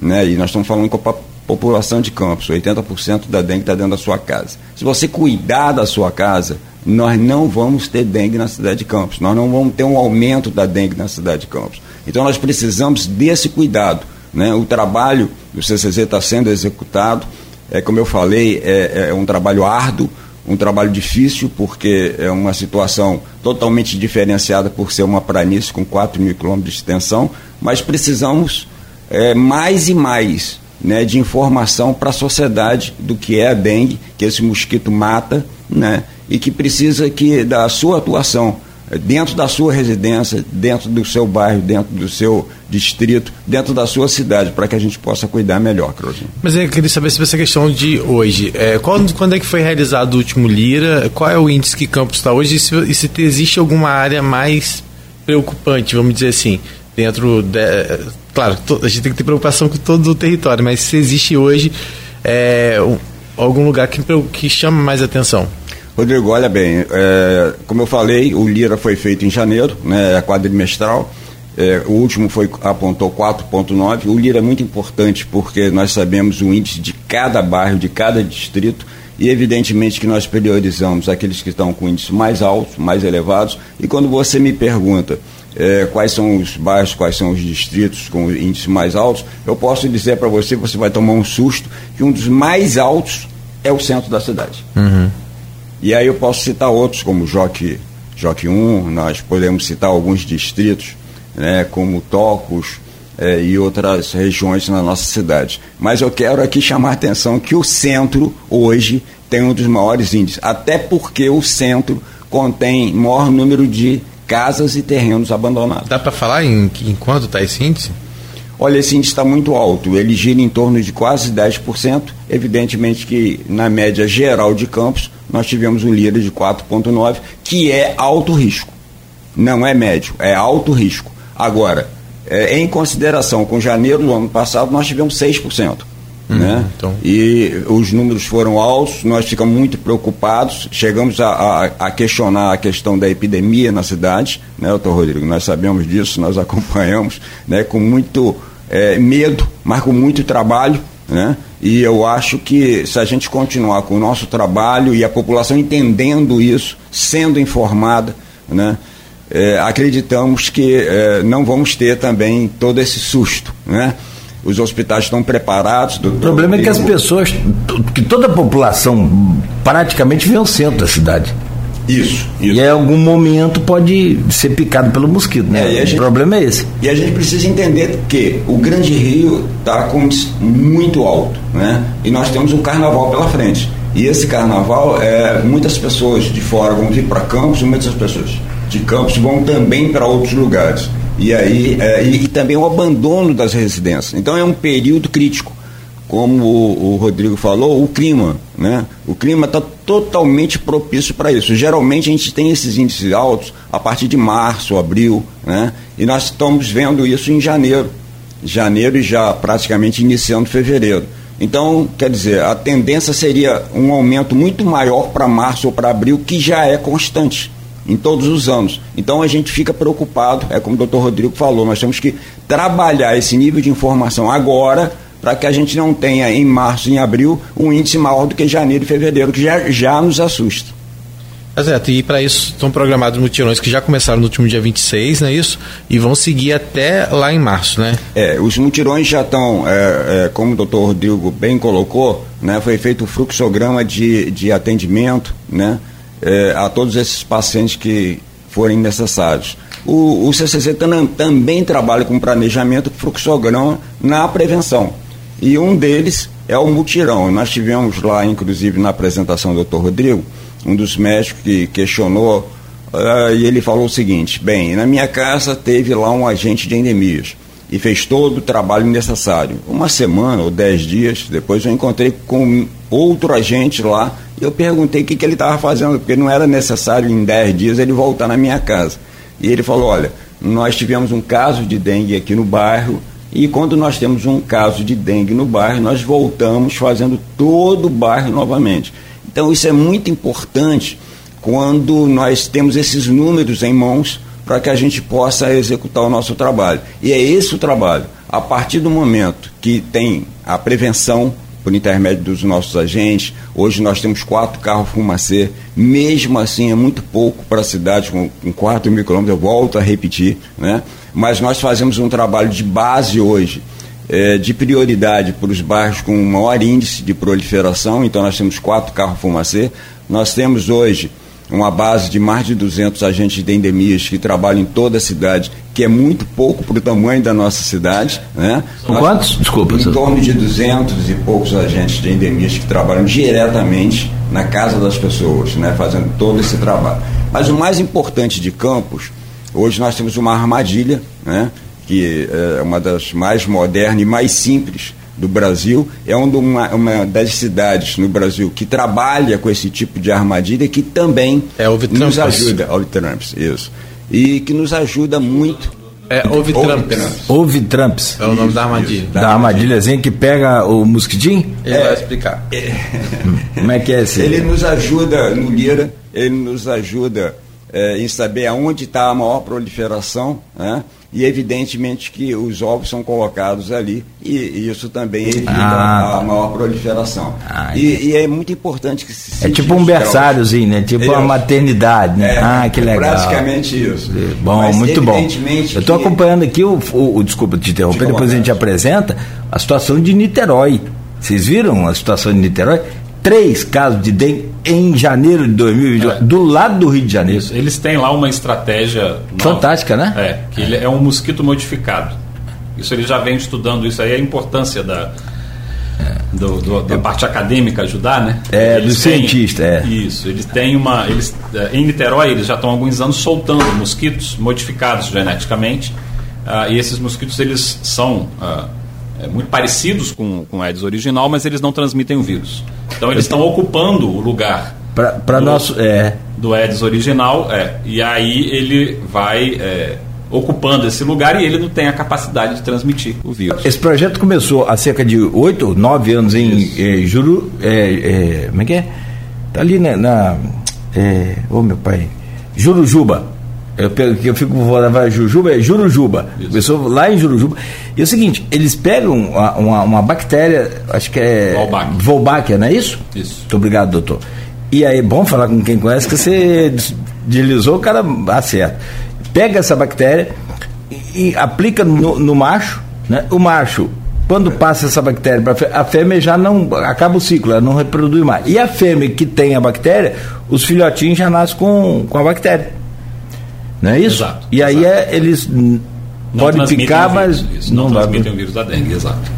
Né? E nós estamos falando com a população de campos, 80% da dengue está dentro da sua casa. Se você cuidar da sua casa, nós não vamos ter dengue na cidade de Campos, nós não vamos ter um aumento da dengue na cidade de Campos. Então nós precisamos desse cuidado. Né? O trabalho do CCZ está sendo executado, é, como eu falei, é, é um trabalho árduo, um trabalho difícil, porque é uma situação totalmente diferenciada por ser uma planície com 4 mil quilômetros de extensão, mas precisamos é, mais e mais né, de informação para a sociedade do que é a dengue, que esse mosquito mata, né, e que precisa que da sua atuação dentro da sua residência, dentro do seu bairro, dentro do seu distrito, dentro da sua cidade, para que a gente possa cuidar melhor, Claudinho. Mas eu queria saber sobre essa questão de hoje. É, quando, quando é que foi realizado o último Lira? Qual é o índice que Campos está hoje? E se, e se existe alguma área mais preocupante, vamos dizer assim, dentro de, claro, a gente tem que ter preocupação com todo o território, mas se existe hoje é, algum lugar que, que chama mais atenção? Rodrigo, olha bem, é, como eu falei, o Lira foi feito em janeiro, né, é quadrimestral. É, o último foi apontou 4,9. O Lira é muito importante porque nós sabemos o índice de cada bairro, de cada distrito, e evidentemente que nós priorizamos aqueles que estão com índices mais altos, mais elevados. E quando você me pergunta é, quais são os bairros, quais são os distritos com índices mais altos, eu posso dizer para você, você vai tomar um susto, que um dos mais altos é o centro da cidade. Uhum. E aí eu posso citar outros, como Joque, Joque 1, nós podemos citar alguns distritos, né, como Tocos é, e outras regiões na nossa cidade. Mas eu quero aqui chamar a atenção que o centro, hoje, tem um dos maiores índices, até porque o centro contém maior número de casas e terrenos abandonados. Dá para falar em, em quanto está esse índice? Olha, esse índice está muito alto, ele gira em torno de quase 10%. Evidentemente que na média geral de campos nós tivemos um LIRA de 4,9, que é alto risco. Não é médio, é alto risco. Agora, é, em consideração com janeiro do ano passado, nós tivemos 6%. Hum, né? Então. E os números foram altos, nós ficamos muito preocupados, chegamos a, a, a questionar a questão da epidemia na cidade, né, doutor Rodrigo? Nós sabemos disso, nós acompanhamos né, com muito é, medo, mas com muito trabalho. Né? E eu acho que se a gente continuar com o nosso trabalho e a população entendendo isso, sendo informada, né? É, acreditamos que é, não vamos ter também todo esse susto. Né? os hospitais estão preparados. O problema é que as pessoas, que toda a população praticamente vem ao centro da cidade. Isso, isso. E em algum momento pode ser picado pelo mosquito, né? É, gente, o problema é esse. E a gente precisa entender que o Grande Rio está com muito alto, né? E nós temos um carnaval pela frente. E esse carnaval, é, muitas pessoas de fora vão vir para Campos e muitas pessoas de Campos vão também para outros lugares. E aí é, e, e, também o abandono das residências. Então é um período crítico. Como o, o Rodrigo falou, o clima, né? O clima está totalmente propício para isso. Geralmente a gente tem esses índices altos a partir de março, abril, né? E nós estamos vendo isso em janeiro. Janeiro e já praticamente iniciando fevereiro. Então, quer dizer, a tendência seria um aumento muito maior para março ou para abril, que já é constante em todos os anos. Então a gente fica preocupado, é como o doutor Rodrigo falou, nós temos que trabalhar esse nível de informação agora para que a gente não tenha em março e em abril um índice maior do que janeiro e fevereiro, que já, já nos assusta. Exato, e para isso estão programados mutirões que já começaram no último dia 26, não é isso? E vão seguir até lá em março, né? É, os mutirões já estão, é, é, como o doutor Rodrigo bem colocou, né, foi feito o fluxograma de, de atendimento, né? é, a todos esses pacientes que forem necessários. O, o CCC tam, também trabalha com planejamento fluxograma na prevenção. E um deles é o mutirão. Nós tivemos lá, inclusive, na apresentação do doutor Rodrigo, um dos médicos que questionou, uh, e ele falou o seguinte: bem, na minha casa teve lá um agente de endemias e fez todo o trabalho necessário. Uma semana ou dez dias depois eu encontrei com outro agente lá e eu perguntei o que, que ele estava fazendo, porque não era necessário em 10 dias ele voltar na minha casa. E ele falou: olha, nós tivemos um caso de dengue aqui no bairro, e quando nós temos um caso de dengue no bairro, nós voltamos fazendo todo o bairro novamente. Então isso é muito importante quando nós temos esses números em mãos para que a gente possa executar o nosso trabalho. E é esse o trabalho. A partir do momento que tem a prevenção, por intermédio dos nossos agentes. Hoje nós temos quatro carros fumacê, mesmo assim é muito pouco para a cidade, com, com 4 mil quilômetros, eu volto a repetir, né? mas nós fazemos um trabalho de base hoje, é, de prioridade para os bairros com maior índice de proliferação, então nós temos quatro carros fumacê, Nós temos hoje uma base de mais de 200 agentes de endemias que trabalham em toda a cidade, que é muito pouco para o tamanho da nossa cidade. Né? Quantos? Desculpa. Em torno de 200 e poucos agentes de endemias que trabalham diretamente na casa das pessoas, né? fazendo todo esse trabalho. Mas o mais importante de Campos, hoje nós temos uma armadilha, né? que é uma das mais modernas e mais simples do Brasil, é uma, uma das cidades no Brasil que trabalha com esse tipo de armadilha que também é, nos ajuda, houve Trumps, isso, e que nos ajuda muito. É, houve Trumps. Houve Trumps. É o nome da armadilha. Da, da armadilhazinha que pega o mosquitinho? Ele é, vai explicar. É, Como é que é esse? Ele nos ajuda no Lira, ele nos ajuda é, em saber aonde está a maior proliferação, né? e evidentemente que os ovos são colocados ali e isso também evita ah, a maior proliferação. Ah, e, e, é muito importante que se É tipo um berçáriozinho, né? Tipo uma maternidade, né? É, ah, que legal. Praticamente isso. Bom, Mas, muito bom. Eu estou acompanhando aqui o, o, o desculpa te interromper, depois a gente apresenta a situação de Niterói. Vocês viram a situação de Niterói? Três casos de dengue em janeiro de 2020, é. do lado do Rio de Janeiro. Isso. Eles têm lá uma estratégia fantástica, né? É, que ele é um mosquito modificado. Isso ele já vem estudando isso aí, a importância da, é. do, do, da parte acadêmica ajudar, né? É, eles do têm, cientista, é. Isso, eles têm uma. Eles, é, em Niterói, eles já estão há alguns anos soltando mosquitos modificados geneticamente. Uh, e esses mosquitos, eles são. Uh, é, muito parecidos com, com o Aedes original, mas eles não transmitem o vírus. Então eles estão ocupando o lugar para nosso é do Aedes original, é. E aí ele vai é, ocupando esse lugar e ele não tem a capacidade de transmitir o vírus. Esse projeto começou há cerca de oito, nove anos em é, Juru, é, como é que é? Tá ali na, na é, oh meu pai, Jurujuba. Eu, eu fico vai Jujuba, é Jurujuba. Começou lá em Jurujuba. E é o seguinte, eles pegam uma, uma, uma bactéria, acho que é. Volbáquia, não é isso? Isso. Muito obrigado, doutor. E aí, bom falar com quem conhece, que você deslizou, o cara acerta. Pega essa bactéria e, e aplica no, no, macho, né? O macho, quando passa essa bactéria para a fêmea já não acaba o ciclo, ela não reproduz mais. E a fêmea que tem a bactéria, os filhotinhos já nascem com, com a bactéria. Não é isso? Exato. E aí é, eles não podem picar, mas isso, não, não transmitem o vírus da dengue, exato.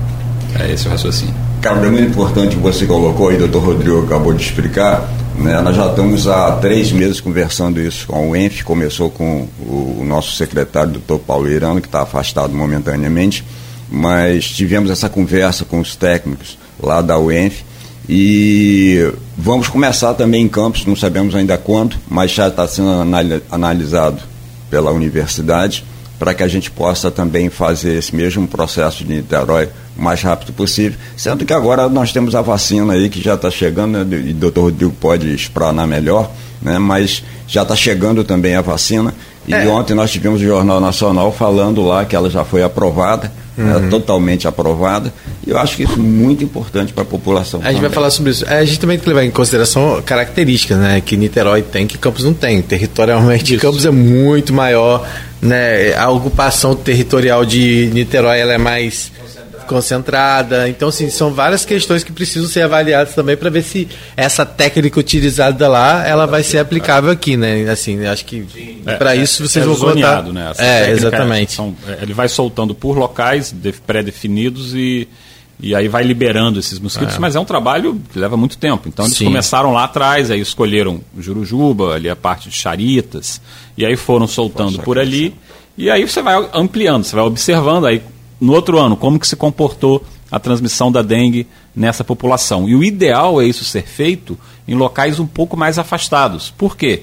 É esse o raciocínio. Cara, é muito importante que você colocou aí, doutor Rodrigo acabou de explicar. Né? Nós já estamos há três meses conversando isso com o ENF, começou com o, o nosso secretário, doutor Paulo Irano, que está afastado momentaneamente, mas tivemos essa conversa com os técnicos lá da UENF e vamos começar também em campos, não sabemos ainda quando, mas já está sendo analisado pela universidade, para que a gente possa também fazer esse mesmo processo de Niterói o mais rápido possível. Sendo que agora nós temos a vacina aí que já está chegando, né, e o doutor Rodrigo pode explanar melhor, né, mas já está chegando também a vacina. E é. ontem nós tivemos o Jornal Nacional falando lá que ela já foi aprovada, uhum. totalmente aprovada. E eu acho que isso é muito importante para a população. A gente vai falar sobre isso. É, a gente também tem que levar em consideração características né, que Niterói tem, que Campos não tem. Territorialmente, isso. Campos é muito maior. Né, a ocupação territorial de Niterói ela é mais concentrada. Então, assim, são várias questões que precisam ser avaliadas também para ver se essa técnica utilizada lá ela vai ser aplicável aqui, né? Assim, acho que para é, isso vocês é, vão contar. Né? é, exatamente. São, é, ele vai soltando por locais pré-definidos e e aí vai liberando esses mosquitos, é. mas é um trabalho que leva muito tempo. Então eles Sim. começaram lá atrás, aí escolheram Jurujuba, ali a parte de Charitas, e aí foram soltando por ali, e aí você vai ampliando, você vai observando, aí no outro ano, como que se comportou a transmissão da dengue nessa população. E o ideal é isso ser feito em locais um pouco mais afastados. Por quê?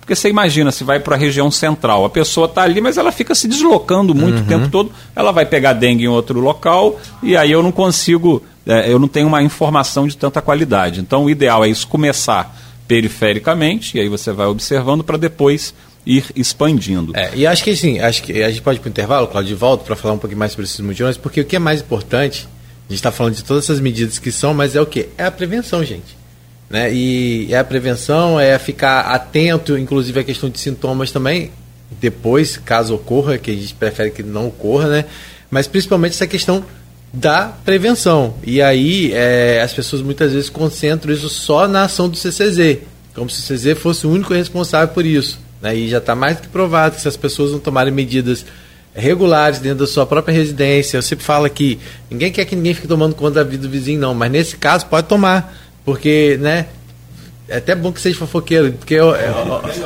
Porque você imagina, se vai para a região central, a pessoa está ali, mas ela fica se deslocando muito uhum. o tempo todo, ela vai pegar dengue em outro local, e aí eu não consigo, é, eu não tenho uma informação de tanta qualidade. Então o ideal é isso começar perifericamente, e aí você vai observando para depois ir expandindo. É, e acho que assim, acho que a gente pode ir para o intervalo, Claudio, de volta, para falar um pouquinho mais sobre esses mutirões, porque o que é mais importante, a gente está falando de todas essas medidas que são, mas é o que? É a prevenção, gente. Né? E é a prevenção, é ficar atento, inclusive a questão de sintomas também, depois, caso ocorra, que a gente prefere que não ocorra, né? Mas principalmente essa questão da prevenção. E aí é, as pessoas muitas vezes concentram isso só na ação do CCZ como se o CZ fosse o único responsável por isso. Né? E já está mais do que provado que se as pessoas não tomarem medidas regulares dentro da sua própria residência, eu sempre falo que ninguém quer que ninguém fique tomando conta da vida do vizinho, não, mas nesse caso pode tomar, porque, né, é até bom que seja fofoqueiro, porque eu,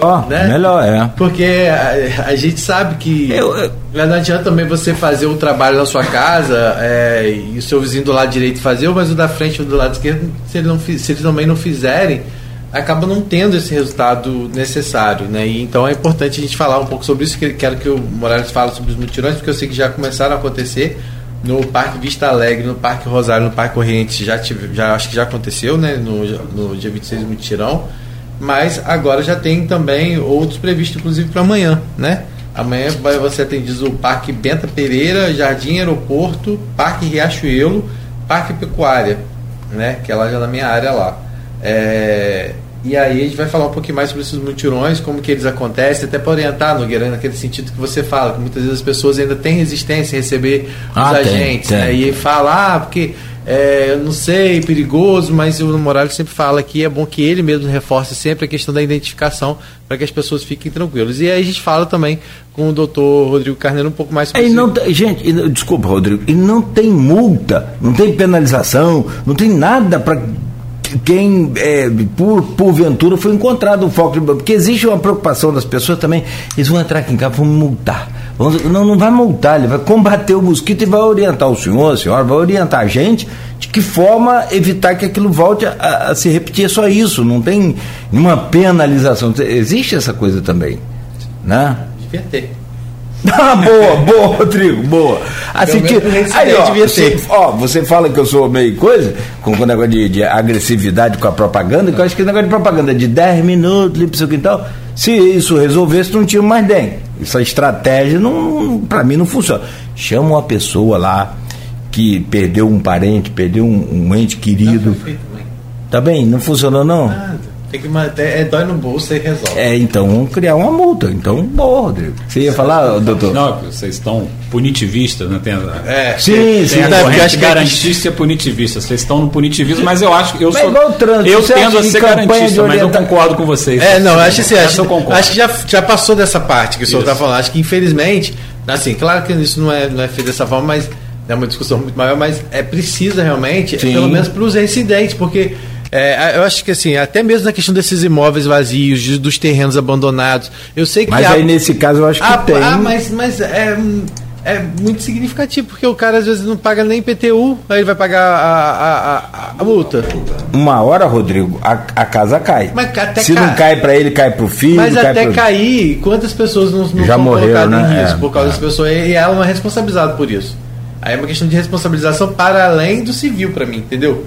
oh, né? melhor é. Porque a, a gente sabe que eu, eu... não adianta também você fazer o trabalho na sua casa é, e o seu vizinho do lado direito fazer, mas o da frente ou do lado esquerdo, se, ele não, se eles também não fizerem, acaba não tendo esse resultado necessário, né? E então é importante a gente falar um pouco sobre isso. Que quero que o Morales fale sobre os mutirões, porque eu sei que já começaram a acontecer no Parque Vista Alegre, no Parque Rosário, no Parque Corrente, já, tive, já acho que já aconteceu, né? No, no dia 26 do mutirão. Mas agora já tem também outros previstos, inclusive para amanhã, né? Amanhã vai você atendido o Parque Benta Pereira, Jardim Aeroporto, Parque Riachuelo, Parque Pecuária, né? Que é lá já na minha área lá. É, e aí a gente vai falar um pouquinho mais sobre esses mutirões, como que eles acontecem, até para orientar, Nogueira, naquele sentido que você fala, que muitas vezes as pessoas ainda têm resistência em receber ah, os tem, agentes, tem. Né? E fala, ah, porque é, eu não sei, perigoso, mas o Morales sempre fala que é bom que ele mesmo reforce sempre a questão da identificação para que as pessoas fiquem tranquilas. E aí a gente fala também com o doutor Rodrigo Carneiro um pouco mais sobre é, não, Gente, desculpa, Rodrigo, e não tem multa, não tem penalização, não tem nada para quem, é, por porventura, foi encontrado um foco de porque existe uma preocupação das pessoas também, eles vão entrar aqui em casa, vão multar. não, não vai multar, ele vai combater o mosquito e vai orientar o senhor, a senhora, vai orientar a gente de que forma evitar que aquilo volte a, a se repetir. É só isso, não tem nenhuma penalização. Existe essa coisa também. Né? Devia ter. Ah, boa, boa, Rodrigo, boa. Assim que, aí, ó, você, ó, você fala que eu sou meio coisa, com o negócio de, de, agressividade com a propaganda, que eu acho que o negócio de propaganda de 10 minutos, pro seu quintal, se isso resolvesse, não tinha mais dengue. Essa estratégia, não, pra mim, não funciona. Chama uma pessoa lá que perdeu um parente, perdeu um, um ente querido. Tá bem? Não funcionou, não? Nada. Tem que manter, é dói no bolso e resolve. É, então vamos criar uma multa. Então, boa, Rodrigo. Você ia falar, doutor? Não, vocês estão punitivistas, né? Tem, é, sim, tem, sim. Tem a corrente garantícia punitivista. Vocês estão no punitivismo, mas eu acho que eu mas sou. Igual trânsito, eu tendo a ser garantista, mas eu concordo com vocês. É, não, acho assim, acho, acho que já, já passou dessa parte que o senhor está falando. Acho que infelizmente, assim, claro que isso não é, não é feito dessa forma, mas é uma discussão muito maior, mas é precisa realmente, pelo menos para os residentes, porque é, eu acho que assim, até mesmo na questão desses imóveis vazios, dos terrenos abandonados, eu sei que. Mas há... aí nesse caso eu acho que ah, tem. Ah, mas, mas é, é muito significativo, porque o cara às vezes não paga nem PTU, aí ele vai pagar a, a, a, a multa. Uma hora, Rodrigo, a, a casa cai. Se não cai para ele, cai para o filho. Mas até pro... cair, quantas pessoas não, não Já morreram, né? em risco é, por causa é. das pessoas? E ela não é responsabilizada por isso. Aí é uma questão de responsabilização para além do civil para mim, entendeu?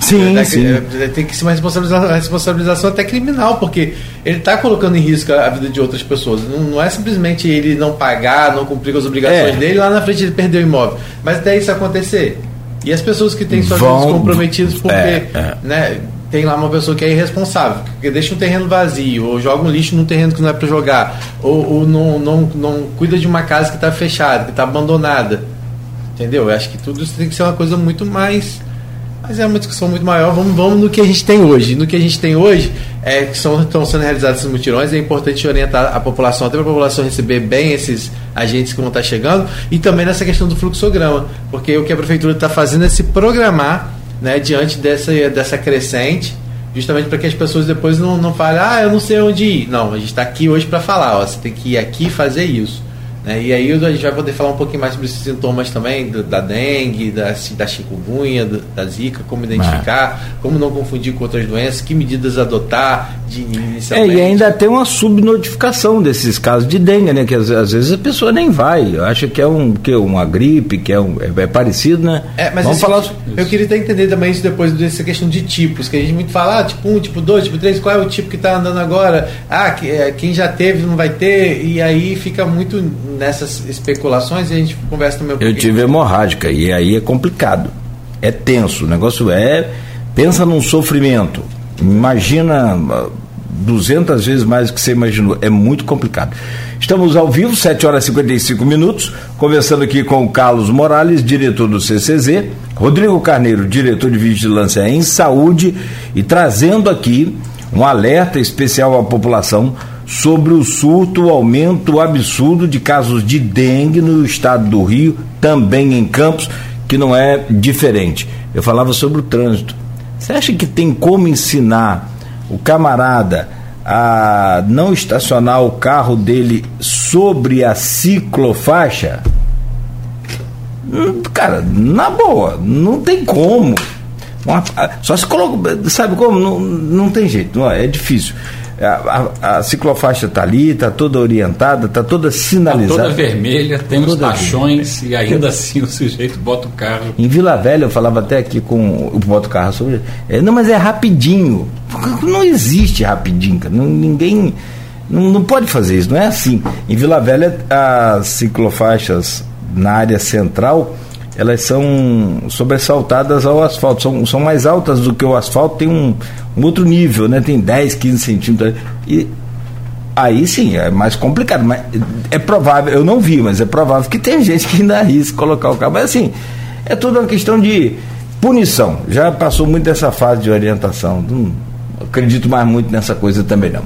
Sim, é, sim. É, tem que ser uma responsabilização, responsabilização até criminal, porque ele está colocando em risco a vida de outras pessoas. Não, não, é simplesmente ele não pagar, não cumprir com as obrigações é. dele, lá na frente ele perdeu o imóvel. Mas até isso acontecer. E as pessoas que têm suas vidas comprometidas porque é, é. né, tem lá uma pessoa que é irresponsável, que deixa um terreno vazio, ou joga um lixo num terreno que não é para jogar, ou, ou, não, não, não cuida de uma casa que está fechada, que está abandonada. Entendeu? Eu acho que tudo isso tem que ser uma coisa muito mais mas é uma discussão muito maior. Vamos, vamos no que a gente tem hoje. No que a gente tem hoje, é que são, estão sendo realizados esses mutirões, é importante orientar a população, até para a população receber bem esses agentes que vão estar chegando, e também nessa questão do fluxograma, porque o que a prefeitura está fazendo é se programar né, diante dessa, dessa crescente, justamente para que as pessoas depois não, não falem, ah, eu não sei onde ir. Não, a gente está aqui hoje para falar, ó, você tem que ir aqui e fazer isso. Né? E aí a gente vai poder falar um pouquinho mais sobre esses sintomas também, do, da dengue, da, da chikungunya, do, da zika, como identificar, ah. como não confundir com outras doenças, que medidas adotar de inicialmente. É, e ainda tem uma subnotificação desses casos de dengue, né? Que às, às vezes a pessoa nem vai, acha que é um, que é uma gripe, que é, um, é, é parecido, né? É, mas Vamos esse, falar... eu queria até entender também isso depois dessa questão de tipos, que a gente muito fala, ah, tipo 1, um, tipo 2, tipo 3, qual é o tipo que está andando agora? Ah, que, é, quem já teve não vai ter, e aí fica muito nessas especulações e a gente conversa também um pouquinho. Eu tive hemorrágica e aí é complicado. É tenso. O negócio é. Pensa num sofrimento. Imagina 200 ah, vezes mais do que você imaginou. É muito complicado. Estamos ao vivo, 7 horas e 55 minutos, conversando aqui com o Carlos Morales, diretor do CCZ, Rodrigo Carneiro, diretor de Vigilância em Saúde, e trazendo aqui um alerta especial à população sobre o surto, o aumento absurdo de casos de dengue no estado do Rio, também em Campos, que não é diferente. Eu falava sobre o trânsito. Você acha que tem como ensinar o camarada a não estacionar o carro dele sobre a ciclofaixa? Hum, cara, na boa, não tem como. Só se coloca, sabe como? Não, não tem jeito, não, é difícil. A, a, a ciclofaixa está ali, está toda orientada, está toda sinalizada. Tá toda vermelha, tem os baixões e ainda assim o sujeito bota o carro. Em Vila Velha, eu falava até aqui com o bota o carro sobre. É, não, mas é rapidinho. Não existe rapidinho, cara. Não, ninguém. Não, não pode fazer isso, não é assim. Em Vila Velha, as ciclofaixas na área central elas são sobressaltadas ao asfalto, são, são mais altas do que o asfalto, tem um, um outro nível, né? Tem 10, 15 centímetros. E aí sim, é mais complicado, mas é provável, eu não vi, mas é provável que tem gente que ainda arrisca colocar o carro. Mas assim, é tudo uma questão de punição. Já passou muito dessa fase de orientação. Não acredito mais muito nessa coisa também não.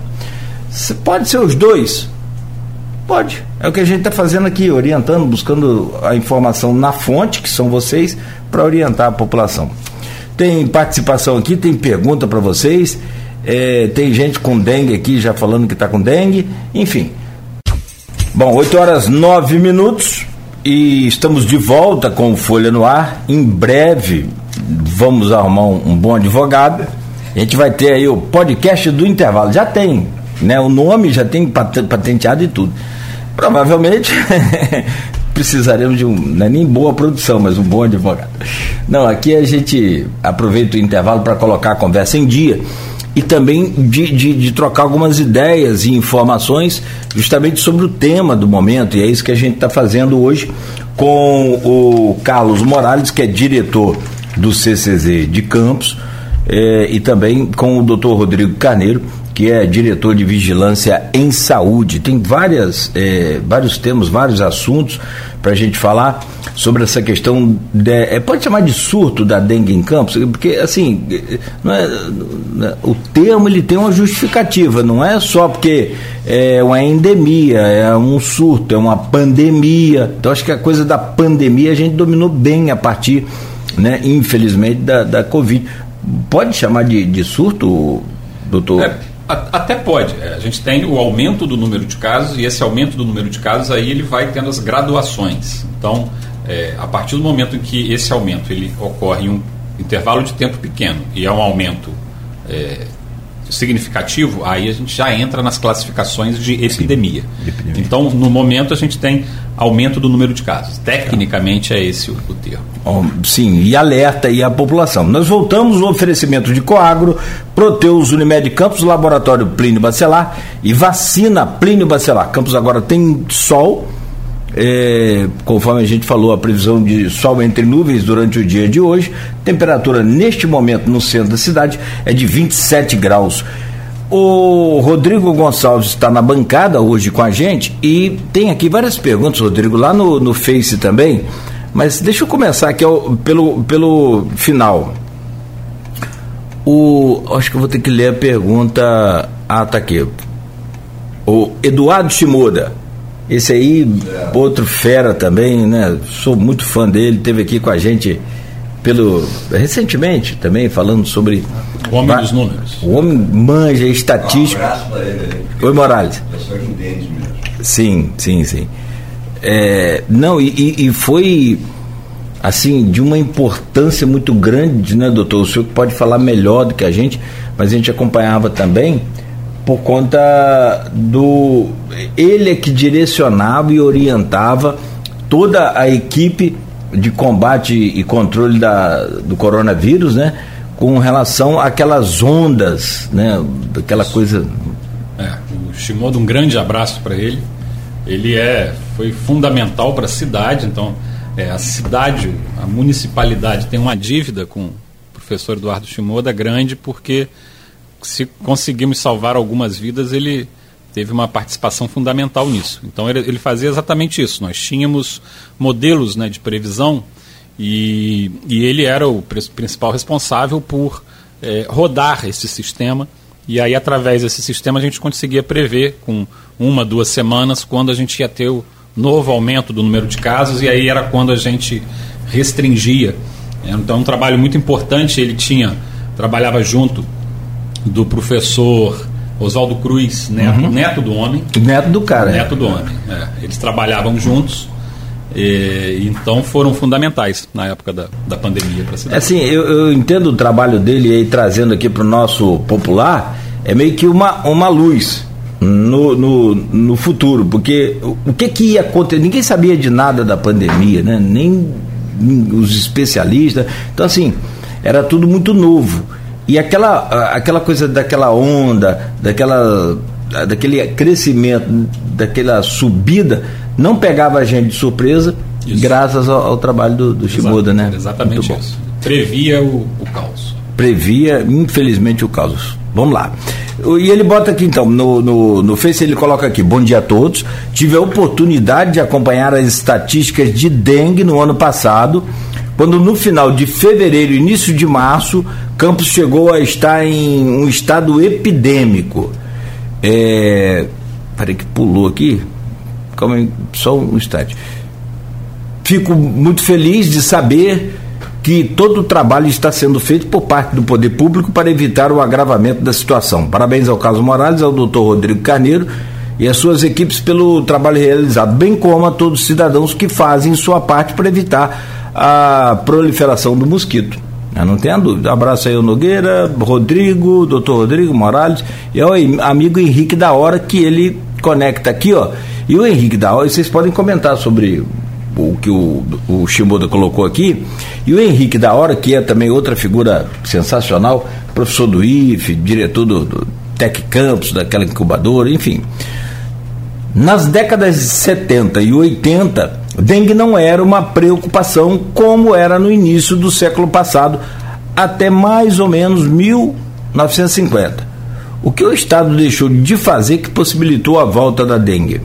Pode ser os dois, Pode. É o que a gente está fazendo aqui, orientando, buscando a informação na fonte, que são vocês, para orientar a população. Tem participação aqui, tem pergunta para vocês. É, tem gente com dengue aqui já falando que está com dengue. Enfim. Bom, 8 horas 9 minutos e estamos de volta com o Folha no Ar. Em breve vamos arrumar um, um bom advogado. A gente vai ter aí o podcast do intervalo. Já tem, né? O nome já tem patenteado e tudo. Provavelmente precisaremos de um, não é nem boa produção, mas um bom advogado. Não, aqui a gente aproveita o intervalo para colocar a conversa em dia e também de, de, de, trocar algumas ideias e informações justamente sobre o tema do momento, e é isso que a gente está fazendo hoje com o Carlos Morales, que é diretor do CCZ de Campos, eh, e também com o doutor Rodrigo Carneiro, que é diretor de vigilância em saúde. Tem várias, é, vários temas, vários assuntos para a gente falar sobre essa questão. De, é, pode chamar de surto da dengue em Campos, porque assim, é, é, o termo ele tem uma justificativa, não é só porque é uma endemia, é um surto, é uma pandemia. Então acho que a coisa da pandemia a gente dominou bem a partir, né, infelizmente, da, da Covid. Pode chamar de, de surto, doutor? É até pode. É, a gente tem o aumento do número de casos e esse aumento do número de casos aí ele vai tendo as graduações. Então, é, a partir do momento em que esse aumento ele ocorre em um intervalo de tempo pequeno e é um aumento é, significativo, aí a gente já entra nas classificações de epidemia. Sim, epidemia. Então, no momento, a gente tem aumento do número de casos. Tecnicamente é esse o, o termo. sim, e alerta aí a população. Nós voltamos o oferecimento de Coagro, Proteus Unimed Campos, Laboratório Plínio Bacelar e vacina Plínio Bacelar. Campos agora tem sol. É, conforme a gente falou, a previsão de sol entre nuvens durante o dia de hoje. Temperatura neste momento no centro da cidade é de 27 graus. O Rodrigo Gonçalves está na bancada hoje com a gente e tem aqui várias perguntas, Rodrigo, lá no, no Face também. Mas deixa eu começar aqui pelo, pelo final. O, acho que eu vou ter que ler a pergunta. Ah, tá aqui. O Eduardo Shimoda. Esse aí, outro fera também, né? Sou muito fã dele, teve aqui com a gente pelo recentemente também falando sobre o homem dos números. O homem manja estatístico. Um abraço para ele. Oi, Morales. Pessoa que entende mesmo. Sim, sim, sim. É, não, e, e, foi assim, de uma importância muito grande, né, doutor? O senhor pode falar melhor do que a gente, mas a gente acompanhava também por conta do. Ele é que direcionava e orientava toda a equipe de combate e controle da, do coronavírus, né? Com relação àquelas ondas, né? Aquela coisa. É, o Shimoda, um grande abraço para ele. Ele é, foi fundamental para a cidade, então é, a cidade, a municipalidade tem uma dívida com o professor Eduardo Shimoda grande, porque se conseguimos salvar algumas vidas, ele teve uma participação fundamental nisso. Então ele, ele fazia exatamente isso. Nós tínhamos modelos né, de previsão e, e ele era o principal responsável por é, rodar esse sistema E aí, através desse sistema, a gente conseguia prever com uma, duas semanas quando a gente ia ter o novo aumento do número de casos, e aí era quando a gente restringia. Então, é um trabalho muito importante. Ele tinha, trabalhava junto do professor Oswaldo Cruz, neto, uhum. neto do homem. Neto do cara. É. Neto é. do homem. É. Eles trabalhavam juntos. E, então foram fundamentais na época da, da pandemia para a cidade. Assim, eu, eu, entendo o trabalho dele aí trazendo aqui para o nosso popular, é meio que uma, uma luz no, no, no futuro, porque o, o que, que ia acontecer? Ninguém sabia de nada da pandemia, né? nem os especialistas. Então, assim, era tudo muito novo. E aquela, aquela coisa daquela onda, daquela, daquele crescimento, daquela subida, não pegava a gente de surpresa, isso. graças ao, ao, trabalho do, do Shibuda, né? Exatamente isso. Previa o, o caos. Previa, infelizmente, o caos. Vamos lá. E ele bota aqui então, no, no, no Face ele coloca aqui, bom dia a todos. Tive a oportunidade de acompanhar as estatísticas de dengue no ano passado quando no final de fevereiro, início de março, Campos chegou a estar em um estado epidêmico. É... Peraí que pulou aqui. Calma aí, só um instante. Fico muito feliz de saber que todo o trabalho está sendo feito por parte do poder público para evitar o agravamento da situação. Parabéns ao Carlos Morales, ao doutor Rodrigo Carneiro e às suas equipes pelo trabalho realizado, bem como a todos os cidadãos que fazem sua parte para evitar a proliferação do mosquito. Eu não tenha dúvida. Abraço aí o Nogueira, Rodrigo, doutor Rodrigo Morales e o amigo Henrique da Hora que ele conecta aqui, ó. E o Henrique da Hora, vocês podem comentar sobre o que o, o Shimoda colocou aqui. E o Henrique da Hora, que é também outra figura sensacional, professor do IFE, diretor do, do Tec Campus, daquela incubadora, enfim. Nas décadas de 70 e 80, dengue não era uma preocupação como era no início do século passado, até mais ou menos 1950. O que o Estado deixou de fazer que possibilitou a volta da dengue?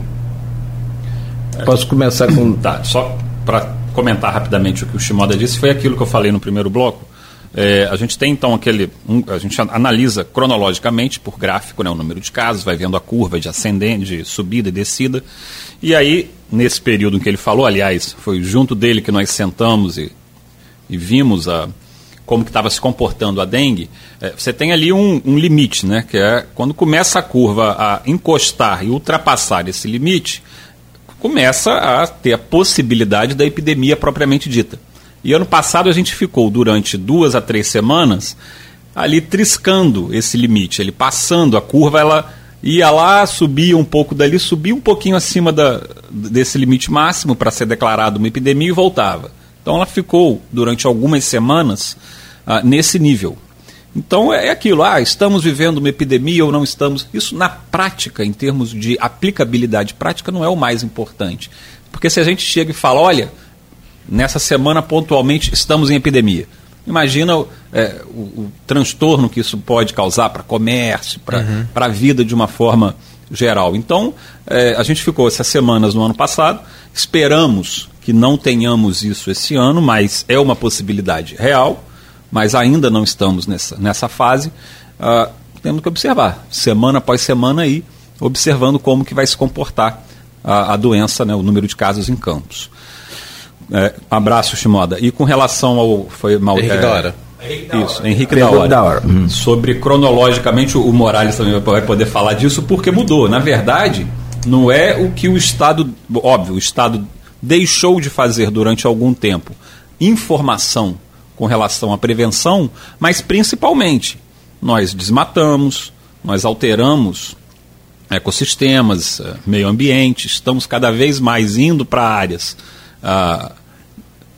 Posso começar com. Tá, só para comentar rapidamente o que o Shimoda disse, foi aquilo que eu falei no primeiro bloco. É, a gente tem então aquele. Um, a gente analisa cronologicamente por gráfico né, o número de casos, vai vendo a curva de ascendente, de subida e descida. E aí, nesse período em que ele falou, aliás, foi junto dele que nós sentamos e, e vimos a, como que estava se comportando a dengue, é, você tem ali um, um, limite, né? Que é quando começa a curva a encostar e ultrapassar esse limite, começa a ter a possibilidade da epidemia propriamente dita. E ano passado a gente ficou durante duas a três semanas ali triscando esse limite, ele passando a curva, ela ia lá, subia um pouco dali, subia um pouquinho acima da, desse limite máximo para ser declarado uma epidemia e voltava. Então ela ficou durante algumas semanas ah, nesse nível. Então é aquilo, ah, estamos vivendo uma epidemia ou não estamos. Isso na prática, em termos de aplicabilidade prática, não é o mais importante. Porque se a gente chega e fala, olha, nessa semana pontualmente estamos em epidemia. Imagina é, o, o, transtorno que isso pode causar para comércio, para uhum. a vida de uma forma geral. Então, é, a gente ficou essas semanas no ano passado, esperamos que não tenhamos isso esse ano, mas é uma possibilidade real, mas ainda não estamos nessa, nessa fase. Uh, temos que observar, semana após semana aí, observando como que vai se comportar a, a doença, né, o número de casos em campos. É, abraço, Shimoda. E com relação ao. Foi mal. Henrique é, da hora. Isso, Henrique da hora. Da hora. Uhum. Sobre cronologicamente, o Morales também vai poder falar disso, porque mudou. Na verdade, não é o que o Estado. Óbvio, o Estado deixou de fazer durante algum tempo informação com relação à prevenção, mas principalmente nós desmatamos, nós alteramos ecossistemas, eh, meio ambiente, estamos cada vez mais indo para áreas ah,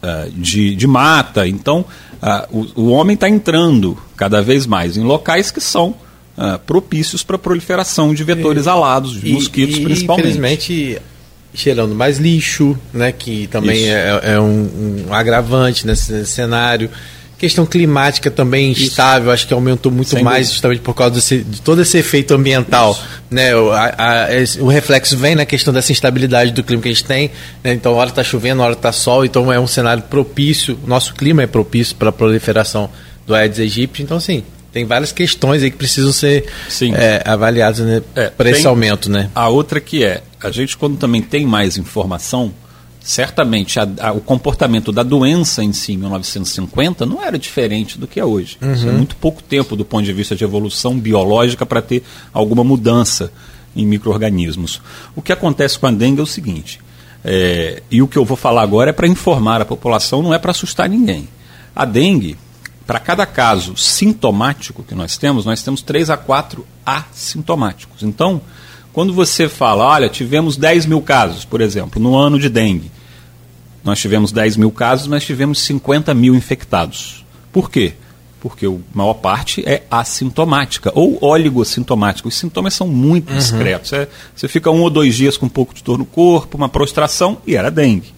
ah, de, de mata. Então, ah, o, o homem está entrando cada vez mais em locais que são ah, propícios para a proliferação de vetores alados, de e, mosquitos e, principalmente. Infelizmente, cheirando mais lixo, né, que também é, é um, um, agravante nesse, nesse cenário questão climática também instável, acho que aumentou muito Sem mais dúvida. justamente por causa desse, de todo esse efeito ambiental. Né? O, a, a, o, reflexo vem na questão dessa instabilidade do clima que a gente tem. Né? Então, hora está chovendo, hora está sol, então é um cenário propício, nosso clima é propício para a proliferação do Aedes aegypti. Então, assim, tem várias questões aí que precisam ser é, avaliadas né, é, para esse aumento, né? A outra que é, a gente quando também tem mais informação, certamente a, a, o comportamento da doença em si em 1950 não era diferente do que é hoje. Uhum. É muito pouco tempo do ponto de vista de evolução biológica para ter alguma mudança em micro-organismos. O que acontece com a dengue é o seguinte, é, e o que eu vou falar agora é para informar a população, não é para assustar ninguém. A dengue, para cada caso sintomático que nós temos, nós temos três a quatro assintomáticos. Então, quando você fala, olha, tivemos 10 mil casos, por exemplo, no ano de dengue, nós tivemos 10 mil casos, mas tivemos 50 mil infectados. Por quê? Porque a maior parte é assintomática ou oligossintomática. Os sintomas são muito uhum. discretos. É, você fica um ou dois dias com um pouco de dor no corpo, uma prostração e era dengue.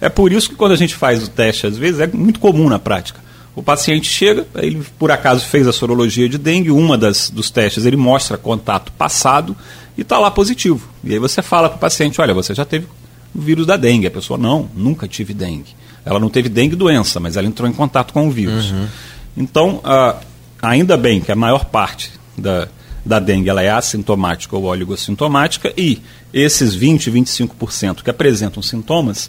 É por isso que quando a gente faz o teste, às vezes, é muito comum na prática. O paciente chega, ele por acaso fez a sorologia de dengue, uma das, dos testes ele mostra contato passado e está lá positivo. E aí você fala para o paciente, olha, você já teve o vírus da dengue. A pessoa, não, nunca tive dengue. Ela não teve dengue doença, mas ela entrou em contato com o vírus. Uhum. Então, ah, ainda bem que a maior parte da, da dengue ela é assintomática ou oligossintomática e esses 20, 25% que apresentam sintomas,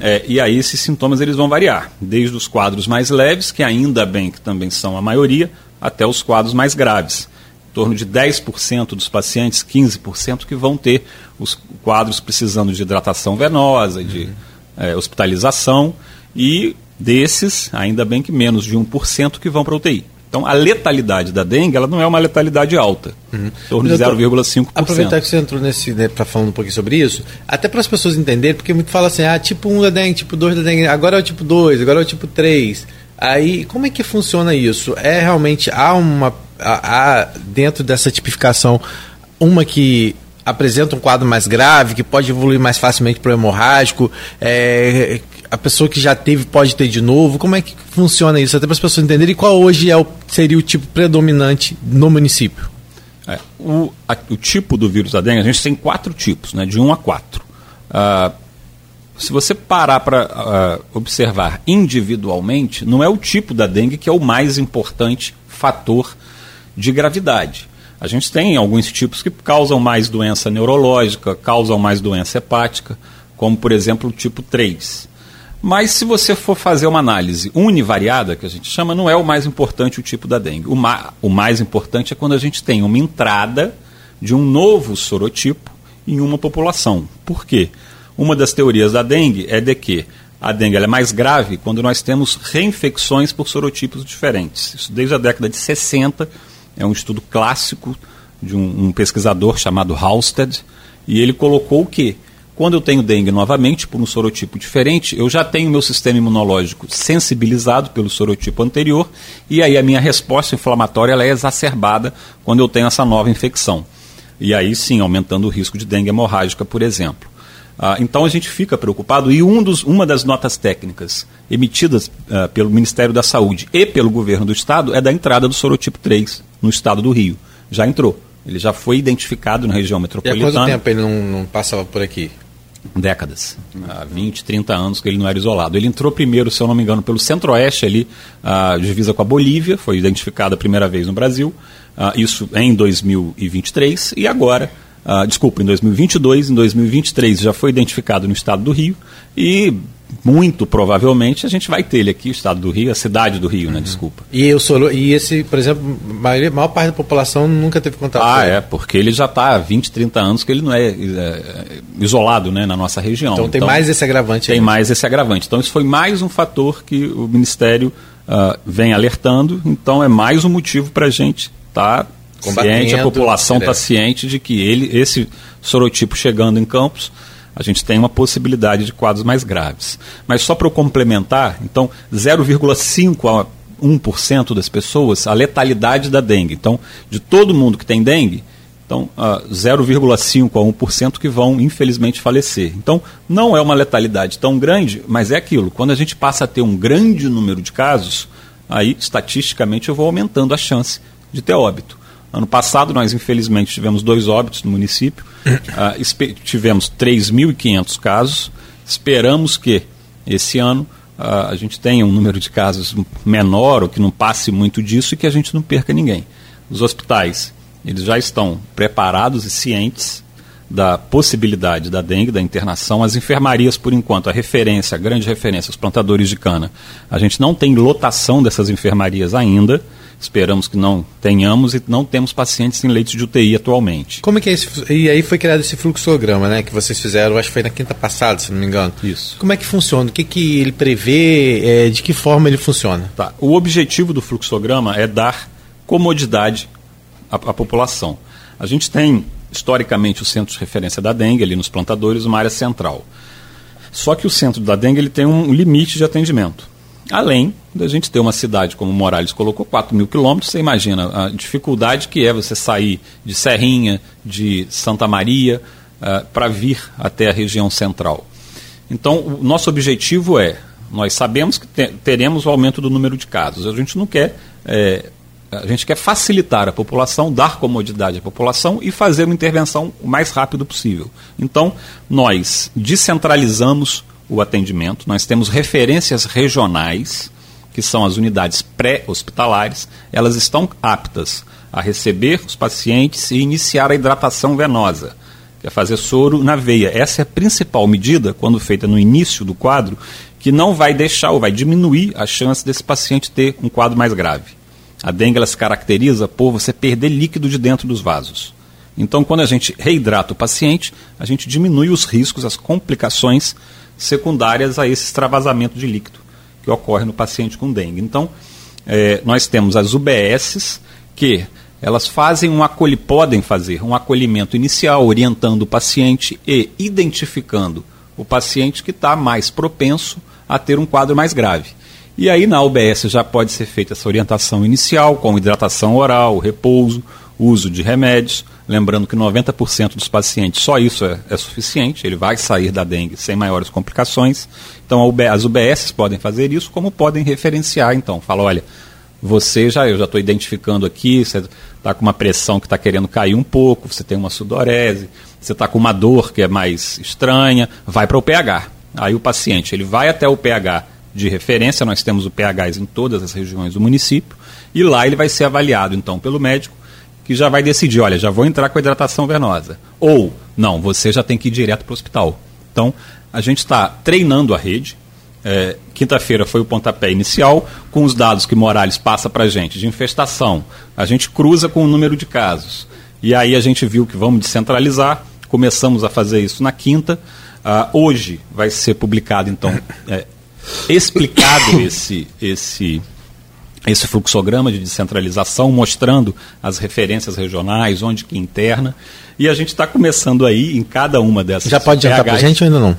é, e aí esses sintomas eles vão variar, desde os quadros mais leves, que ainda bem que também são a maioria, até os quadros mais graves. Em torno de 10% dos pacientes, 15% que vão ter os quadros precisando de hidratação venosa, de uhum. é, hospitalização, e desses, ainda bem que menos de 1% que vão para UTI. Então, a letalidade da dengue, ela não é uma letalidade alta, uhum. em torno de 0,5%. Aproveitar que você entrou nesse, né, para falar um pouquinho sobre isso, até para as pessoas entenderem, porque muito fala assim, ah, tipo 1 da dengue, tipo 2 da dengue, agora é o tipo 2, agora é o tipo 3. Aí, como é que funciona isso? É realmente, há uma, há, dentro dessa tipificação, uma que apresenta um quadro mais grave, que pode evoluir mais facilmente para o hemorrágico, é, a pessoa que já teve pode ter de novo? Como é que funciona isso? Até para as pessoas entenderem qual hoje é o, seria o tipo predominante no município. É, o, a, o, tipo do vírus da dengue, a gente tem quatro tipos, né, de um a quatro. Uh, se você parar para uh, ah, observar individualmente, não é o tipo da dengue que é o mais importante fator de gravidade. A gente tem alguns tipos que causam mais doença neurológica, causam mais doença hepática, como por exemplo o tipo 3. Mas se você for fazer uma análise univariada, que a gente chama, não é o mais importante o tipo da dengue. O, ma o mais importante é quando a gente tem uma entrada de um novo sorotipo em uma população. Por quê? Uma das teorias da dengue é de que a dengue é mais grave quando nós temos reinfecções por sorotipos diferentes. Isso desde a década de 60, é um estudo clássico de um, um pesquisador chamado Halsted, e ele colocou o quê? Quando eu tenho dengue novamente, por um sorotipo diferente, eu já tenho meu sistema imunológico sensibilizado pelo sorotipo anterior e aí a minha resposta inflamatória é exacerbada quando eu tenho essa nova infecção. E aí sim, aumentando o risco de dengue hemorrágica, por exemplo. Ah, então a gente fica preocupado e um dos, uma das notas técnicas emitidas ah, pelo Ministério da Saúde e pelo governo do estado é da entrada do sorotipo 3 no estado do Rio. Já entrou. Ele já foi identificado na região metropolitana. E há quanto tempo ele não, não passava por aqui? décadas, há 20, 30 anos que ele não era isolado. Ele entrou primeiro, se eu não me engano, pelo centro-oeste ali, a divisa com a Bolívia, foi identificado a primeira vez no Brasil, isso em 2023, e agora, desculpa, em 2022, em 2023 já foi identificado no estado do Rio, e muito provavelmente a gente vai ter ele aqui, o estado do Rio, a cidade do Rio, né? Uhum. Desculpa. E, eu sou, e esse, por exemplo, a maior, maior parte da população nunca teve contato ah, com ele. Ah, é, porque ele já está há 20, 30 anos que ele não é, é, isolado né, na nossa região. Então, tem então, mais esse agravante Tem aí. mais esse agravante. Então isso foi mais um fator que o Ministério uh, vem alertando, então é mais um motivo para a gente estar tá ciente, a população está ciente de que ele, esse sorotipo chegando em Campos a gente tem uma possibilidade de quadros mais graves. Mas só para eu complementar, então 0,5 a 1% das pessoas, a letalidade da dengue. Então, de todo mundo que tem dengue, então, uh, 0,5 a 1% que vão, infelizmente, falecer. Então, não é uma letalidade tão grande, mas é aquilo. Quando a gente passa a ter um grande número de casos, aí, estatisticamente, eu vou aumentando a chance de ter óbito. Ano passado, nós infelizmente tivemos dois óbitos no município, uh, tivemos 3.500 casos. Esperamos que esse ano uh, a gente tenha um número de casos menor ou que não passe muito disso e que a gente não perca ninguém. Os hospitais, eles já estão preparados e cientes da possibilidade da dengue, da internação. As enfermarias, por enquanto, a referência, a grande referência, os plantadores de cana. A gente não tem lotação dessas enfermarias ainda. Esperamos que não tenhamos e não temos pacientes em leitos de UTI atualmente. Como é que é esse, e aí foi criado esse fluxograma, né, que vocês fizeram, acho que foi na quinta passada, se não me engano. Isso. Como é que funciona? O que, que ele prevê? É, de que forma ele funciona? Tá. O objetivo do fluxograma é dar comodidade à, à população. A gente tem historicamente o centro de referência da dengue ali nos plantadores, uma área central. Só que o centro da dengue ele tem um limite de atendimento. Além da gente ter uma cidade, como Morales colocou, 4 mil quilômetros, você imagina a dificuldade que é você sair de Serrinha, de Santa Maria, uh, para vir até a região central. Então, o nosso objetivo é, nós sabemos que te teremos o aumento do número de casos, a gente não quer, é, a gente quer facilitar a população, dar comodidade à população e fazer uma intervenção o mais rápido possível. Então, nós descentralizamos o atendimento. Nós temos referências regionais, que são as unidades pré-hospitalares, elas estão aptas a receber os pacientes e iniciar a hidratação venosa, que é fazer soro na veia. Essa é a principal medida, quando feita no início do quadro, que não vai deixar ou vai diminuir a chance desse paciente ter um quadro mais grave. A dengue ela se caracteriza por você perder líquido de dentro dos vasos. Então, quando a gente reidrata o paciente, a gente diminui os riscos, as complicações secundárias a esse extravasamento de líquido que ocorre no paciente com dengue. Então, é, nós temos as UBSs que elas fazem um acolhi, podem fazer um acolhimento inicial, orientando o paciente e identificando o paciente que está mais propenso a ter um quadro mais grave. E aí na UBS já pode ser feita essa orientação inicial, com hidratação oral, repouso, uso de remédios. Lembrando que 90% dos pacientes só isso é, é, suficiente, ele vai sair da dengue sem maiores complicações. Então as UBS podem fazer isso, como podem referenciar. Então, fala, olha, você já, eu já estou identificando aqui, você está com uma pressão que está querendo cair um pouco, você tem uma sudorese, você está com uma dor que é mais estranha, vai para o pH. Aí o paciente ele vai até o pH de referência, nós temos o pH em todas as regiões do município, e lá ele vai ser avaliado então pelo médico que já vai decidir, olha, já vou entrar com a hidratação venosa. Ou, não, você já tem que ir direto para o hospital. Então, a gente está treinando a rede. É, Quinta-feira foi o pontapé inicial, com os dados que Morales passa para a gente de infestação. A gente cruza com o número de casos. E aí a gente viu que vamos descentralizar, começamos a fazer isso na quinta. Uh, hoje vai ser publicado, então, é, explicado esse, esse esse fluxograma de descentralização, mostrando as referências regionais, onde que interna. E a gente está começando aí em cada uma dessas. Já pode adiantar para a gente ou ainda não?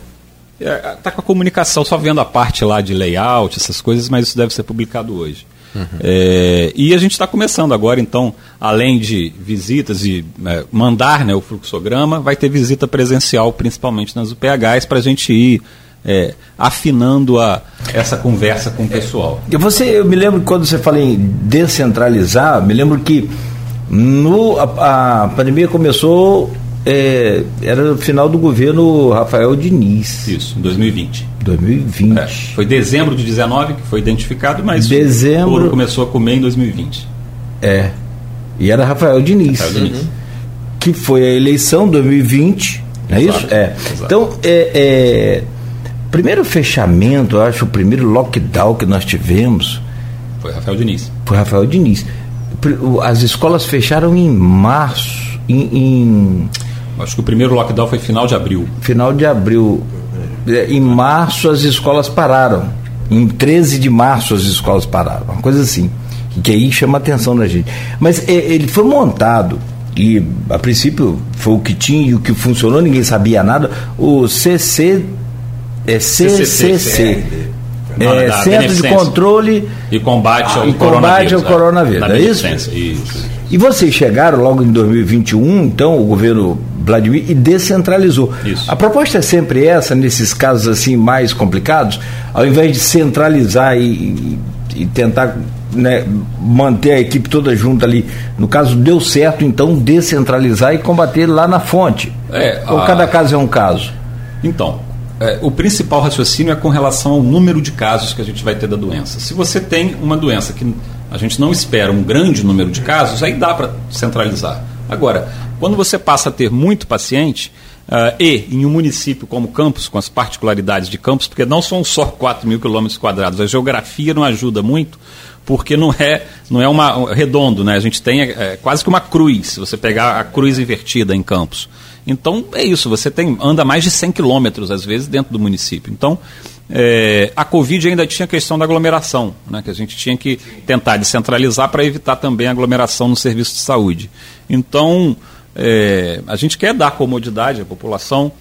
Está é, tá com a comunicação, só vendo a parte lá de layout, essas coisas, mas isso deve ser publicado hoje. Uhum. É, e a gente está começando agora, então, além de visitas e é, mandar né, o fluxograma, vai ter visita presencial, principalmente nas UPHs, para a gente ir é, afinando a, essa conversa com o pessoal. E você, eu me lembro quando você fala em descentralizar, me lembro que no, a, a pandemia começou, é, era no final do governo Rafael Diniz. Isso, 2020. 2020. É, foi dezembro de 19 que foi identificado, mas dezembro, o começou a comer em 2020. É. E era Rafael Diniz. Rafael Diniz. Uhum. Que foi a eleição 2020, não é isso? É. Exato. Então, é, é primeiro fechamento, eu acho, o primeiro lockdown que nós tivemos. Foi Rafael Diniz. Foi Rafael Diniz. As escolas fecharam em março. Em, em... Acho que o primeiro lockdown foi final de abril. Final de abril. É, em março as escolas pararam. Em 13 de março as escolas pararam. Uma coisa assim. Que aí chama a atenção da gente. Mas é, ele foi montado e a princípio foi o que tinha e o que funcionou, ninguém sabia nada. O CC é CCC. É, é Centro de Controle e Combate ao, e combate ao Coronavírus. É, é isso? isso? E vocês chegaram logo em 2021, então, o governo Vladimir, e descentralizou. Isso. A proposta é sempre essa, nesses casos assim mais complicados, ao invés de centralizar e, e, e tentar né, manter a equipe toda junta ali. No caso, deu certo, então, descentralizar e combater lá na fonte. É, Ou a... cada caso é um caso? Então, é, o principal raciocínio é com relação ao número de casos que a gente vai ter da doença. Se você tem uma doença que a gente não espera um grande número de casos, aí dá para centralizar. Agora, quando você passa a ter muito paciente, uh, e em um município como Campos, com as particularidades de Campos, porque não são só 4 mil quilômetros quadrados, a geografia não ajuda muito, porque não é, não é uma redondo, né? A gente tem é, quase que uma cruz, se você pegar a cruz invertida em Campos. Então é isso, você tem anda mais de 100 quilômetros às vezes dentro do município. Então é, a Covid ainda tinha a questão da aglomeração, né, que a gente tinha que tentar descentralizar para evitar também a aglomeração no serviço de saúde. Então é, a gente quer dar comodidade à população,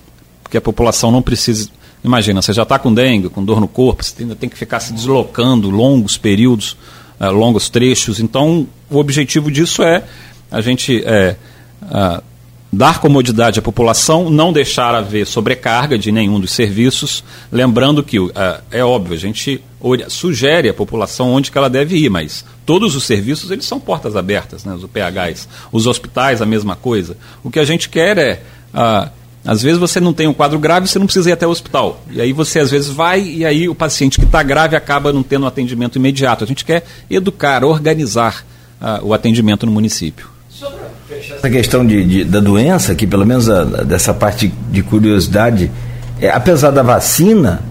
porque a população não precisa. Imagina, você já está com dengue, com dor no corpo, você ainda tem que ficar se deslocando longos períodos, é, longos trechos. Então o objetivo disso é a gente é, dar comodidade à população, não deixar haver sobrecarga de nenhum dos serviços, lembrando que é, é óbvio, a gente sugere à população onde que ela deve ir, mas todos os serviços eles são portas abertas, né, os UPHs, os hospitais a mesma coisa. O que a gente quer é ah, às vezes você não tem um quadro grave, você não precisa ir até o hospital. E aí você às vezes vai e aí o paciente que está grave acaba não tendo um atendimento imediato. A gente quer educar, organizar ah, o atendimento no município. Essa questão de, de, da doença, que pelo menos a, dessa parte de curiosidade, é, apesar da vacina,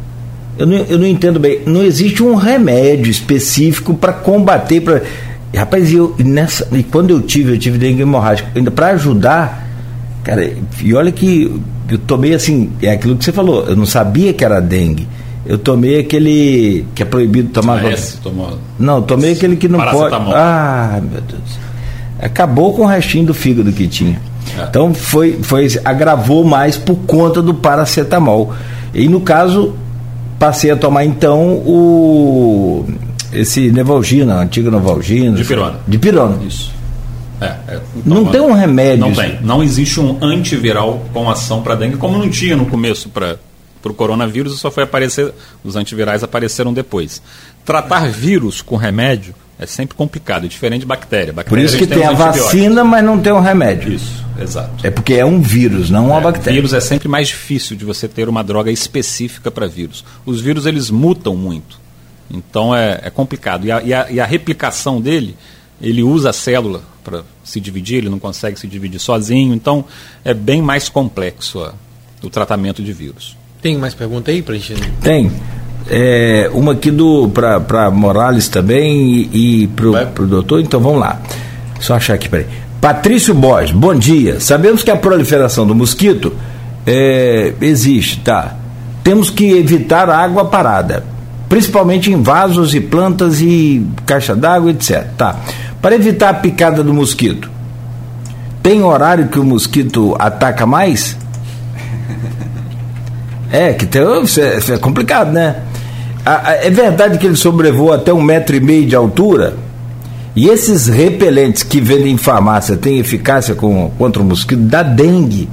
eu não, eu não entendo bem, não existe um remédio específico para combater. Pra, rapaz, eu, nessa, e quando eu tive, eu tive dengue hemorrágica, ainda para ajudar, cara, e olha que eu tomei assim, é aquilo que você falou, eu não sabia que era dengue. Eu tomei aquele que é proibido tomar. Ah, esse, tomou... Não, tomei aquele que não pode. Ah, meu Deus acabou com o restinho do fígado que tinha. É. Então foi, foi agravou mais por conta do paracetamol. E no caso passei a tomar então o esse Nevalgina, antigo Nevalgina. De pirona. De pirona. Isso. É, é, não tem um remédio. Não tem. Não existe um antiviral com ação para dengue, como não tinha no começo para o coronavírus, só foi aparecer, os antivirais apareceram depois. Tratar vírus com remédio é sempre complicado, é diferente de bactéria. bactéria Por isso que tem, tem a vacina, mas não tem o um remédio. Isso, exato. É porque é um vírus, não uma é, bactéria. Vírus é sempre mais difícil de você ter uma droga específica para vírus. Os vírus eles mutam muito, então é, é complicado. E a, e, a, e a replicação dele, ele usa a célula para se dividir, ele não consegue se dividir sozinho, então é bem mais complexo a, o tratamento de vírus. Tem mais pergunta aí para gente? Tem. É, uma aqui do para Morales também e, e para o doutor, então vamos lá. Só achar aqui, peraí. Patrício Borges, bom dia. Sabemos que a proliferação do mosquito é, existe, tá? Temos que evitar a água parada, principalmente em vasos e plantas e caixa d'água, etc. Tá. Para evitar a picada do mosquito, tem horário que o mosquito ataca mais? É, que tem, é, é complicado, né? É verdade que ele sobrevoa até um metro e meio de altura? E esses repelentes que vendem em farmácia têm eficácia com, contra o mosquito da dengue?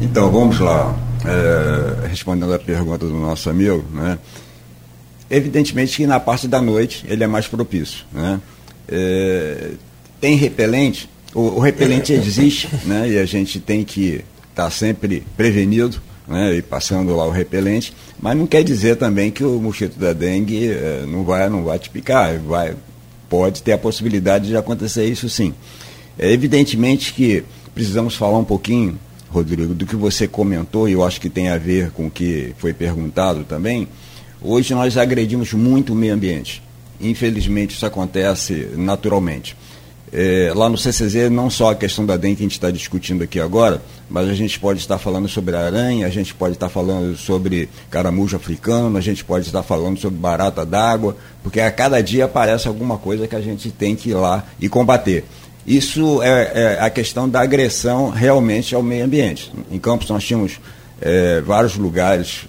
Então, vamos lá. É, respondendo a pergunta do nosso amigo, né? evidentemente que na parte da noite ele é mais propício. Né? É, tem repelente, o, o repelente existe né? e a gente tem que estar tá sempre prevenido né, e passando lá o repelente, mas não quer dizer também que o mosquito da dengue eh, não, vai, não vai te picar, vai, pode ter a possibilidade de acontecer isso sim. É, evidentemente que precisamos falar um pouquinho, Rodrigo, do que você comentou, e eu acho que tem a ver com o que foi perguntado também. Hoje nós agredimos muito o meio ambiente. Infelizmente isso acontece naturalmente. É, lá no CCZ, não só a questão da dengue que a gente está discutindo aqui agora, mas a gente pode estar falando sobre aranha, a gente pode estar falando sobre caramujo africano, a gente pode estar falando sobre barata d'água, porque a cada dia aparece alguma coisa que a gente tem que ir lá e combater. Isso é, é a questão da agressão realmente ao meio ambiente. Em Campos nós tínhamos é, vários lugares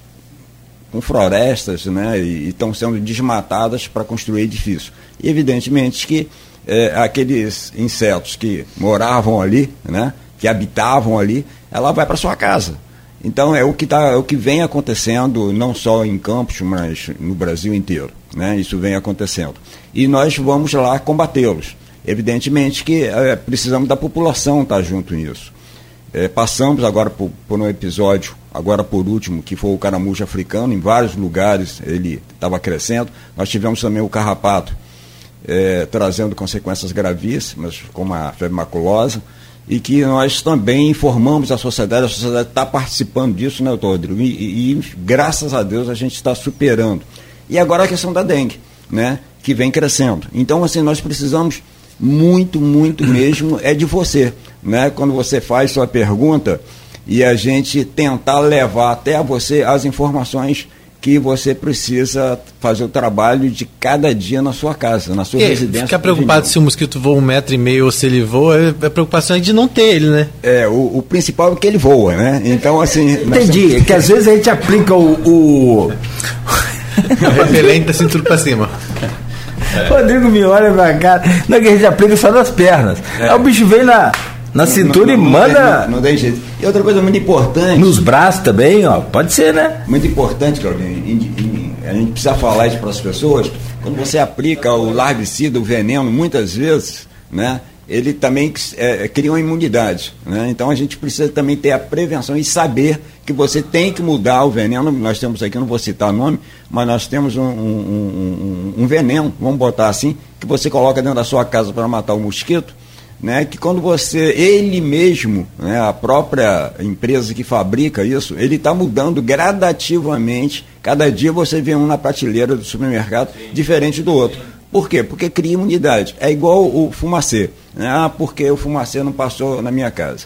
com florestas né, e estão sendo desmatadas para construir edifícios. E evidentemente que é, aqueles insetos que moravam ali, né, que habitavam ali, ela vai para sua casa. Então é o que tá, é o que vem acontecendo não só em Campos, mas no Brasil inteiro, né? Isso vem acontecendo. E nós vamos lá combatê-los. Evidentemente que é, precisamos da população estar junto nisso. É, passamos agora por, por, um episódio agora por último, que foi o caramujo africano, em vários lugares ele estava crescendo. Nós tivemos também o carrapato, é, trazendo consequências gravíssimas, como a febre maculosa, e que nós também informamos a sociedade, a sociedade está participando disso, né, doutor Rodrigo? E, e, graças a Deus a gente está superando. E agora a questão da dengue, né, que vem crescendo. Então, assim, nós precisamos muito, muito mesmo é de você, né? Quando você faz sua pergunta e a gente tentar levar até você as informações que você precisa fazer o trabalho de cada dia na sua casa, na sua é, residência. Ficar preocupado se o mosquito voa um metro e meio ou se ele voa, a preocupação é de não ter ele, né? É, o, o principal é que ele voa, né? Então, assim. Entendi, somos... que às vezes a gente aplica o. o... o repelente da cintura para cima. É. Rodrigo me olha pra cá. Não, é que a gente aplica só nas pernas. É. Aí o bicho vem na, na cintura não, não, e manda. Não, não, tem jeito. E outra coisa muito importante. Nos braços também, ó. Pode ser, né? Muito importante, Claudinho. A gente precisa falar isso para as pessoas. Quando você aplica o larvicida, o veneno, muitas vezes, né? ele também é, cria uma imunidade. Né? Então a gente precisa também ter a prevenção e saber que você tem que mudar o veneno. Nós temos aqui, não vou citar nome, mas nós temos um, um, um, um veneno, vamos botar assim, que você coloca dentro da sua casa para matar o mosquito. Né, que quando você, ele mesmo, né, a própria empresa que fabrica isso, ele está mudando gradativamente. Cada dia você vê um na prateleira do supermercado diferente do outro. Por quê? Porque cria imunidade. É igual o fumacê. Né? Ah, porque o fumacê não passou na minha casa.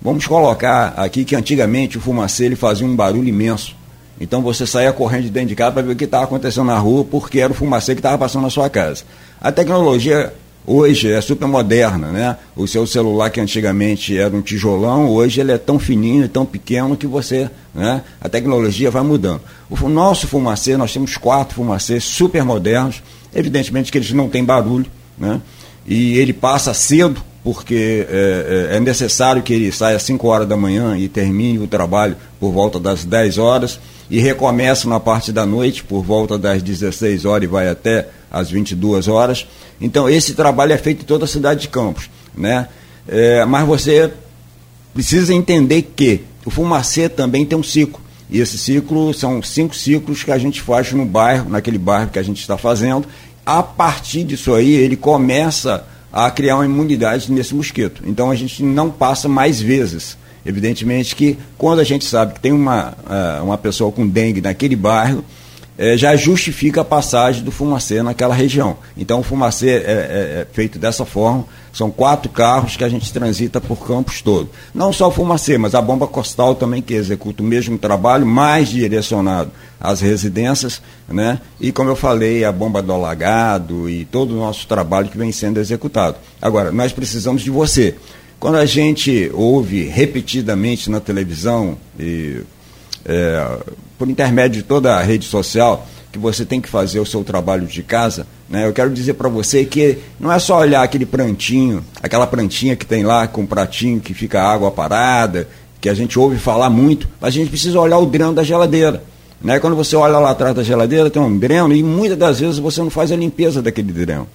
Vamos colocar aqui que antigamente o fumacê ele fazia um barulho imenso. Então você saía correndo de dentro de casa para ver o que estava acontecendo na rua, porque era o fumacê que estava passando na sua casa. A tecnologia hoje é super moderna, né? O seu celular que antigamente era um tijolão, hoje ele é tão fininho e tão pequeno que você, né? A tecnologia vai mudando. O nosso fumacê, nós temos quatro fumacês super modernos, evidentemente que eles não têm barulho, né? e ele passa cedo, porque é, é, é necessário que ele saia às 5 horas da manhã e termine o trabalho por volta das 10 horas e recomece na parte da noite por volta das 16 horas e vai até às 22 horas. Então esse trabalho é feito em toda a cidade de Campos. Né? É, mas você precisa entender que o fumacê também tem um ciclo. E esse ciclo são cinco ciclos que a gente faz no bairro, naquele bairro que a gente está fazendo, a partir disso aí, ele começa a criar uma imunidade nesse mosquito. Então a gente não passa mais vezes. Evidentemente que quando a gente sabe que tem uma, uh, uma pessoa com dengue naquele bairro, é, já justifica a passagem do fumacê naquela região. Então o fumacê é, é, é, feito dessa forma, são quatro carros que a gente transita por campos todo. Não só o fumacê, mas a bomba costal também que executa o mesmo trabalho, mais direcionado às residências, né? E como eu falei, a bomba do alagado e todo o nosso trabalho que vem sendo executado. Agora, nós precisamos de você. Quando a gente ouve repetidamente na televisão e é, por intermédio de toda a rede social, que você tem que fazer o seu trabalho de casa, né? eu quero dizer para você que não é só olhar aquele prantinho, aquela plantinha que tem lá com um pratinho que fica água parada, que a gente ouve falar muito, a gente precisa olhar o dreno da geladeira. Né? Quando você olha lá atrás da geladeira, tem um dreno e muitas das vezes você não faz a limpeza daquele dreno.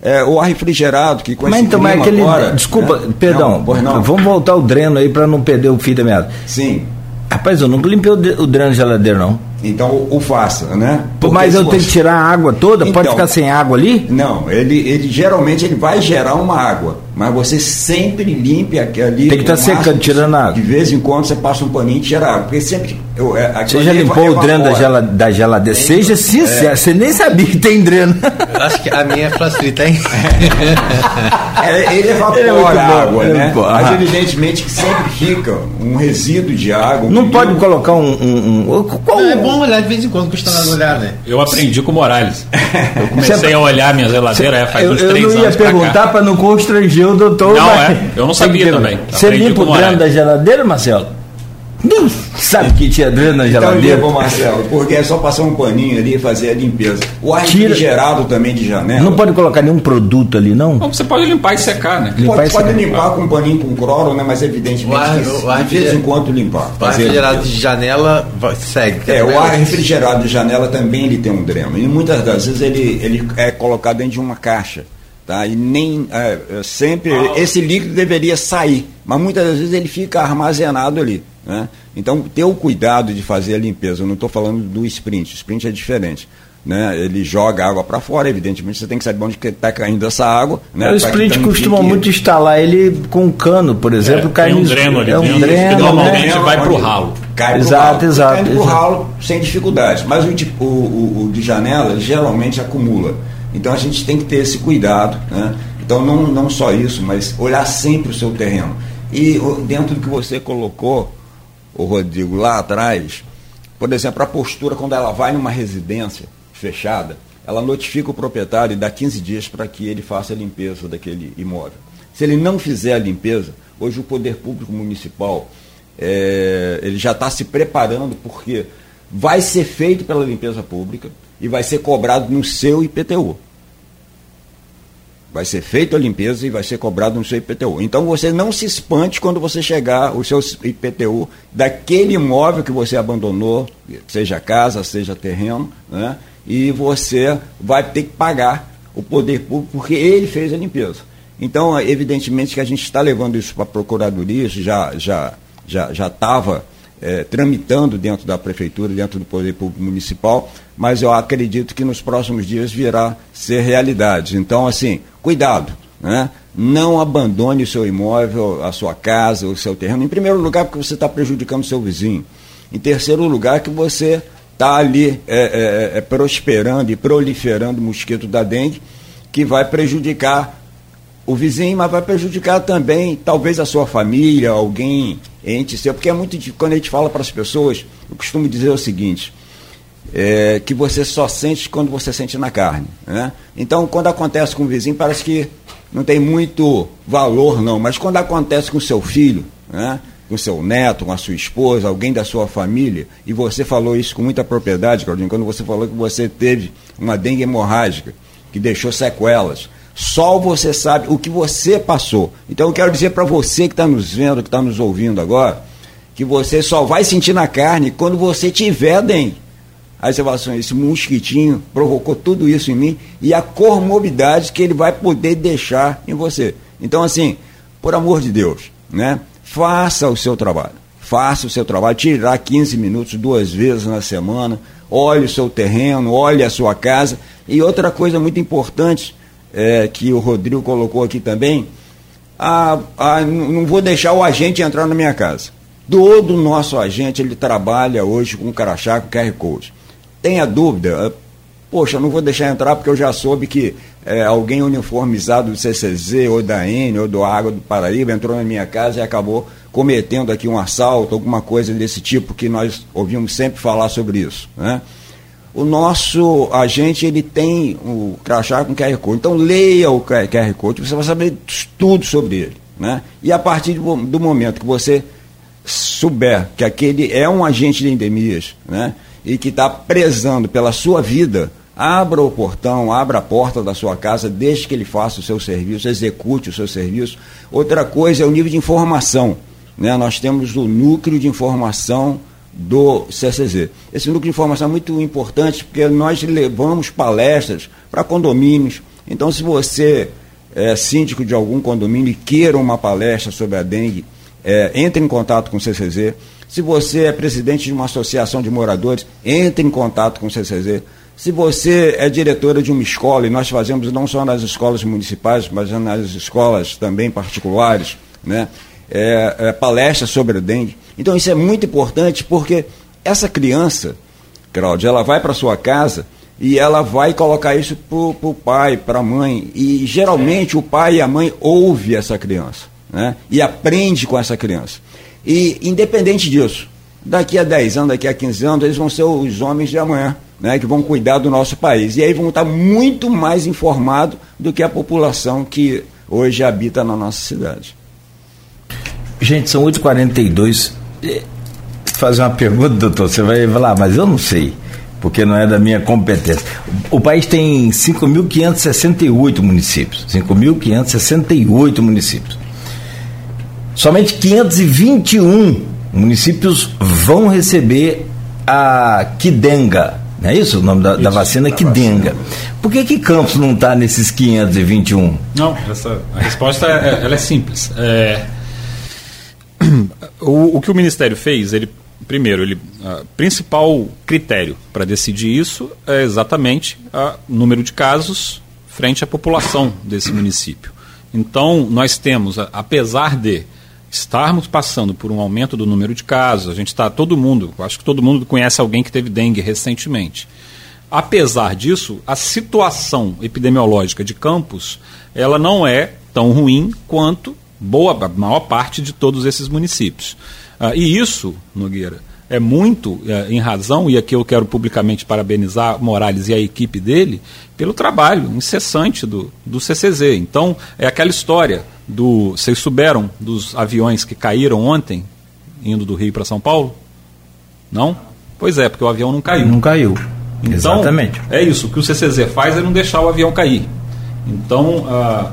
É, o ar refrigerado, que com mas então, mas aquele. Agora, desculpa, né? perdão, não, não. vamos voltar o dreno aí para não perder o fio da meada. Sim. Rapaz, eu nunca limpei o, o dreno de geladeira, não. Então o faça, né? Porque Mas eu tenho que tirar a água toda? Então, Pode ficar sem água ali? Não, ele, ele geralmente ele vai gerar uma água, mas você sempre limpe ali. Tem que estar tá secando, tirando a água. De vez em quando você passa um paninho e tira água, porque sempre. Eu, é, você já limpou o dreno da, gela, da geladeira? Tem, Seja sincero, é. você nem sabia que tem dreno. Eu acho que a minha é facilita, hein? é, ele evapora é a água, né? Mas evidentemente que sempre fica um resíduo de água. Um não pode colocar um. um, um qual, é bom olhar de vez em quando, custa nada olhar, né? Eu aprendi com o Morales. Eu comecei a olhar minha geladeira é, faz eu, uns três anos. Eu não ia perguntar para não constranger o doutor. Não, mas... é. Eu não sabia também. Você limpa o dreno da geladeira, Marcelo? Sabe que tinha dreno na então, geladeira. Então, Marcelo, porque é só passar um paninho ali e fazer a limpeza. O ar Tira... refrigerado também de janela. Não pode colocar nenhum produto ali, não? Não, você pode limpar e secar, né? Limpar pode, pode limpar com um paninho com cloro, né? Mas evidentemente, o ar, que, o ar de vez em quando limpar. O ar refrigerado de janela segue. É, o ar refrigerado de janela também ele tem um dreno. E muitas das vezes ele, ele é colocado dentro de uma caixa Tá? E nem é, é sempre esse líquido deveria sair, mas muitas vezes ele fica armazenado ali. Né? Então, ter o cuidado de fazer a limpeza. Eu não estou falando do sprint, o sprint é diferente né? Ele joga água para fora, evidentemente você tem que saber onde está caindo essa água. Né? O split costuma fique... muito instalar ele com um cano, por exemplo, é, cai tem um dreno ali é um dreno, que normalmente né? vai para o ralo. Cai exato, ralo. exato. Cai para o ralo sem dificuldade. Mas o de, o, o, o de janela geralmente acumula. Então a gente tem que ter esse cuidado. Né? Então não, não só isso, mas olhar sempre o seu terreno. E dentro do que você colocou, o Rodrigo, lá atrás, por exemplo, a postura quando ela vai numa residência, fechada, ela notifica o proprietário e dá 15 dias para que ele faça a limpeza daquele imóvel. Se ele não fizer a limpeza, hoje o poder público municipal é, ele já está se preparando porque vai ser feito pela limpeza pública e vai ser cobrado no seu IPTU. Vai ser feita a limpeza e vai ser cobrado no seu IPTU. Então você não se espante quando você chegar o seu IPTU daquele imóvel que você abandonou, seja casa, seja terreno, né? e você vai ter que pagar o poder público porque ele fez a limpeza. Então, evidentemente que a gente está levando isso para a Procuradoria, isso já já já já estava é, tramitando dentro da Prefeitura, dentro do Poder Público Municipal, mas eu acredito que nos próximos dias virá ser realidade. Então, assim, cuidado, né? não abandone o seu imóvel, a sua casa, o seu terreno. Em primeiro lugar, porque você está prejudicando o seu vizinho. Em terceiro lugar, que você está ali é, é, é, prosperando e proliferando o mosquito da dengue, que vai prejudicar o vizinho, mas vai prejudicar também, talvez, a sua família, alguém, ente seu, porque é muito quando a gente fala para as pessoas, eu costumo dizer o seguinte, é, que você só sente quando você sente na carne. Né? Então, quando acontece com o vizinho, parece que não tem muito valor, não, mas quando acontece com o seu filho, né? com seu neto, com a sua esposa, alguém da sua família, e você falou isso com muita propriedade, Claudinho, quando você falou que você teve uma dengue hemorrágica, que deixou sequelas. Só você sabe o que você passou. Então eu quero dizer para você que está nos vendo, que está nos ouvindo agora, que você só vai sentir na carne quando você tiver dengue. Aí você fala assim, esse mosquitinho provocou tudo isso em mim e a comorbidade que ele vai poder deixar em você. Então, assim, por amor de Deus, né? faça o seu trabalho. Faça o seu trabalho, tirar 15 minutos duas vezes na semana, olhe o seu terreno, olhe a sua casa. E outra coisa muito importante é, que o Rodrigo colocou aqui também, a, a, não vou deixar o agente entrar na minha casa. Todo nosso agente ele trabalha hoje com crachá, com QR Code. Tenha dúvida, poxa, não vou deixar entrar porque eu já soube que é, alguém uniformizado do CCZ ou da N ou do Água do Paraíba entrou na minha casa e acabou cometendo aqui um assalto, alguma coisa desse tipo que nós ouvimos sempre falar sobre isso. Né? O nosso agente ele tem o crachá com QR Code. Então leia o QR Code, você vai saber tudo sobre ele. Né? E a partir do momento que você souber que aquele é um agente de endemias né? e que está prezando pela sua vida, abra o portão, abra a porta da sua casa, desde que ele faça o seu serviço, execute o seu serviço. Outra coisa é o nível de informação. Né? Nós temos o núcleo de informação do CCZ. Esse núcleo de informação é muito importante porque nós levamos palestras para condomínios. Então, se você é síndico de algum condomínio e queira uma palestra sobre a dengue, é, entre em contato com o CCZ. Se você é presidente de uma associação de moradores, entre em contato com o CCZ. Se você é diretora de uma escola, e nós fazemos não só nas escolas municipais, mas nas escolas também particulares, né? É, é, palestras sobre a dengue. Então isso é muito importante porque essa criança, Cláudia, ela vai para sua casa e ela vai colocar isso para o pai, para a mãe. E geralmente o pai e a mãe ouvem essa criança né? e aprende com essa criança. E independente disso, daqui a 10 anos, daqui a 15 anos, eles vão ser os homens de amanhã né, que vão cuidar do nosso país. E aí vão estar muito mais informados do que a população que hoje habita na nossa cidade. Gente, são 8h42. Fazer uma pergunta, doutor, você vai falar, mas eu não sei, porque não é da minha competência. O país tem 5.568 municípios. 5.568 municípios. Somente 521 municípios vão receber a Kidenga, Não é isso o nome da, isso, da vacina da que vacina. denga. Por que, que Campos não está nesses 521? Não, essa, a resposta é, ela é simples. É, o, o que o Ministério fez, ele primeiro, ele, principal critério para decidir isso é exatamente o número de casos frente à população desse município. Então, nós temos, apesar de estarmos passando por um aumento do número de casos, a gente está, todo mundo, acho que todo mundo conhece alguém que teve dengue recentemente. Apesar disso, a situação epidemiológica de Campos, ela não é tão ruim quanto boa, a maior parte de todos esses municípios. Ah, e isso, Nogueira, é muito é, em razão, e aqui eu quero publicamente parabenizar Morales e a equipe dele, pelo trabalho incessante do, do CCZ. Então, é aquela história do. Vocês souberam dos aviões que caíram ontem, indo do Rio para São Paulo? Não? Pois é, porque o avião não caiu. Não caiu. Então, Exatamente. É isso. O que o CCZ faz é não deixar o avião cair. Então, ah,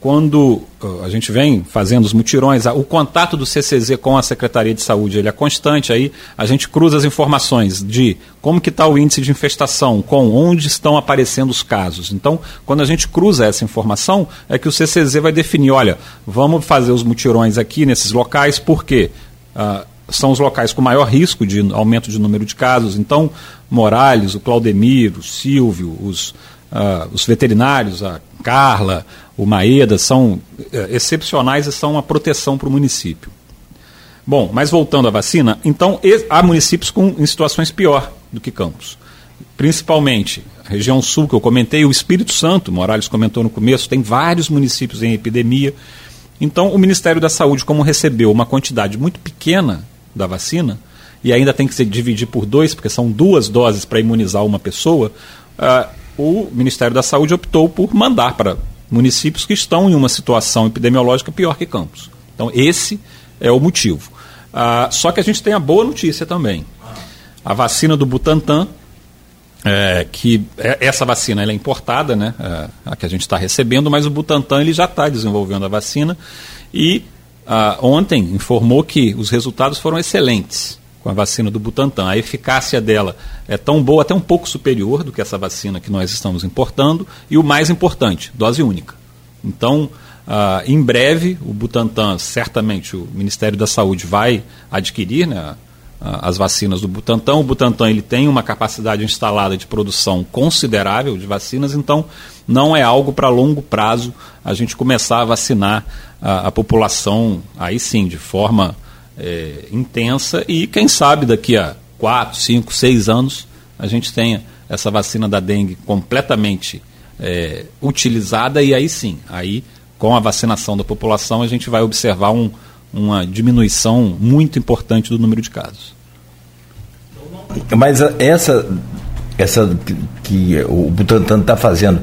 quando ah, a gente vem fazendo os mutirões, o contato do CCZ com a Secretaria de Saúde ele é constante, aí a gente cruza as informações de como que está o índice de infestação, com onde estão aparecendo os casos. Então, quando a gente cruza essa informação, é que o CCZ vai definir, olha, vamos fazer os mutirões aqui nesses locais, porque uh, são os locais com maior risco de aumento de número de casos. Então, Morales, o Claudemiro, o Silvio, os, uh, os veterinários, a Carla, o Maeda, são é, excepcionais e são uma proteção para o município. Bom, mas voltando à vacina, então há municípios com, em situações pior do que Campos. Principalmente a região sul, que eu comentei, o Espírito Santo, Morales comentou no começo, tem vários municípios em epidemia. Então, o Ministério da Saúde, como recebeu uma quantidade muito pequena da vacina, e ainda tem que se dividir por dois, porque são duas doses para imunizar uma pessoa, uh, o Ministério da Saúde optou por mandar para municípios que estão em uma situação epidemiológica pior que Campos. Então, esse é o motivo. Ah, só que a gente tem a boa notícia também. A vacina do Butantan, é, que é, essa vacina é importada, né, é, a que a gente está recebendo, mas o Butantan ele já está desenvolvendo a vacina e ah, ontem informou que os resultados foram excelentes com a vacina do Butantan. A eficácia dela é tão boa, até um pouco superior do que essa vacina que nós estamos importando, e o mais importante, dose única. Então, uh, em breve, o Butantan, certamente o Ministério da Saúde vai adquirir né, as vacinas do Butantan. O Butantan ele tem uma capacidade instalada de produção considerável de vacinas, então não é algo para longo prazo a gente começar a vacinar a, a população aí sim, de forma é, intensa e quem sabe daqui a 4, 5, 6 anos a gente tenha essa vacina da dengue completamente é, utilizada e aí sim, aí com a vacinação da população a gente vai observar um, uma diminuição muito importante do número de casos. Mas essa, essa que o Butantan está fazendo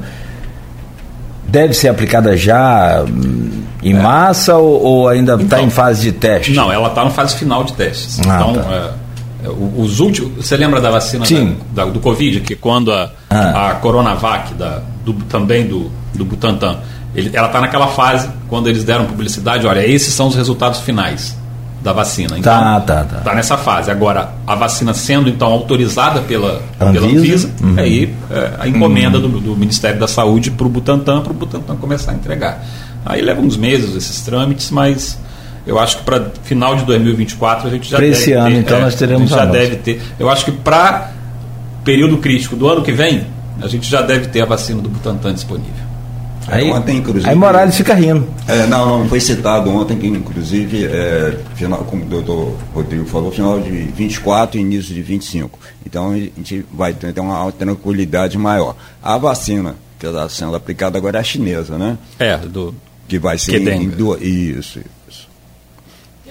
deve ser aplicada já hum, em é. massa ou, ou ainda está então, em fase de teste? Não, ela está na fase final de testes. Ah, então, tá. é, é os últimos. Você lembra da vacina da, da, do Covid, que quando a, ah. a Coronavac, da, do, também do, do Butantan, ele, ela está naquela fase, quando eles deram publicidade, olha, esses são os resultados finais da vacina. Então, tá, tá, tá. Tá nessa fase. Agora, a vacina sendo então autorizada pela Anvisa, pela Anvisa uhum. aí é, a encomenda uhum. do, do, Ministério da Saúde para o Butantan, para o Butantan começar a entregar. Aí leva uns meses esses trâmites, mas eu acho que para final de 2024 a gente já pra deve esse ano, então é, nós teremos já deve ter. Eu acho que para período crítico do ano que vem, a gente já deve ter a vacina do Butantan disponível. Aí, ontem, inclusive. Aí Morales fica rindo. É, não, não, foi citado ontem que, inclusive, é, final, como o doutor Rodrigo falou, final de 24 e início de 25. Então a gente vai ter uma tranquilidade maior. A vacina que está sendo aplicada agora é a chinesa, né? É, do. Que vai ser que em, duas. Isso, isso.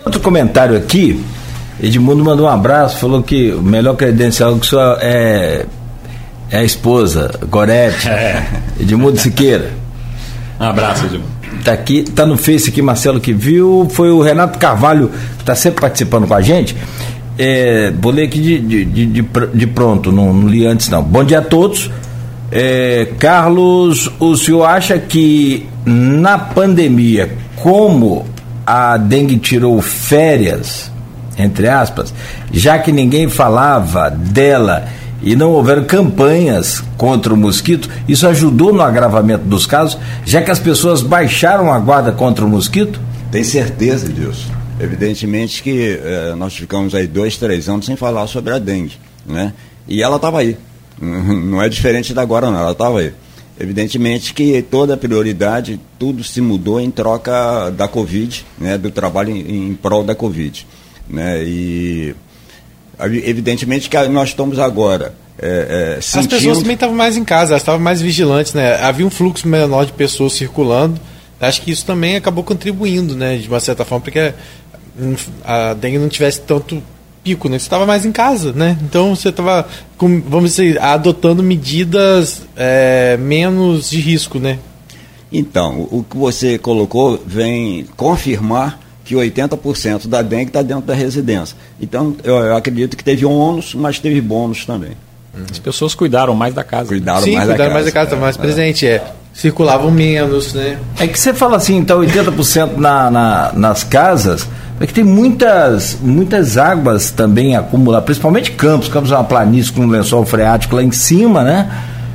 Outro comentário aqui. Edmundo mandou um abraço, falou que o melhor credencial que sua é, é a esposa, Gorete. É. Edmundo Siqueira. Um abraço, Edmundo. Tá aqui, tá no Face aqui, Marcelo que viu. Foi o Renato Carvalho, que está sempre participando com a gente. É, vou ler aqui de, de, de, de pronto, não, não, li antes não. Bom dia a todos. É, Carlos, o senhor acha que na pandemia, como a dengue tirou férias, entre aspas, já que ninguém falava dela e não houveram campanhas contra o mosquito, isso ajudou no agravamento dos casos, já que as pessoas baixaram a guarda contra o mosquito? Tem certeza disso. Evidentemente que eh, nós ficamos aí dois, três anos sem falar sobre a dengue, né? E ela estava aí. Não é diferente da agora, não. Ela estava aí. Evidentemente que toda a prioridade, tudo se mudou em troca da Covid, né? Do trabalho em, em prol da Covid, né? E evidentemente que nós estamos agora é, é, sentindo... As pessoas também estavam mais em casa, elas estavam mais vigilantes, né? Havia um fluxo menor de pessoas circulando. Acho que isso também acabou contribuindo, né? De uma certa forma, porque a dengue não tivesse tanto pico, né? Você estava mais em casa, né? Então você estava, vamos dizer, adotando medidas é, menos de risco, né? Então, o que você colocou vem confirmar que 80% da dengue está dentro da residência. Então, eu, eu, acredito que teve ônus, mas teve bônus também. As pessoas cuidaram mais da casa. Cuidaram Sim, mais cuidaram da mais da casa, é, mais é. presente, é. Circulavam menos, né? É que você fala assim, então 80% na, na, nas casas, é que tem muitas, muitas águas também acumuladas, principalmente campos, campos é uma planície com um lençol freático lá em cima, né?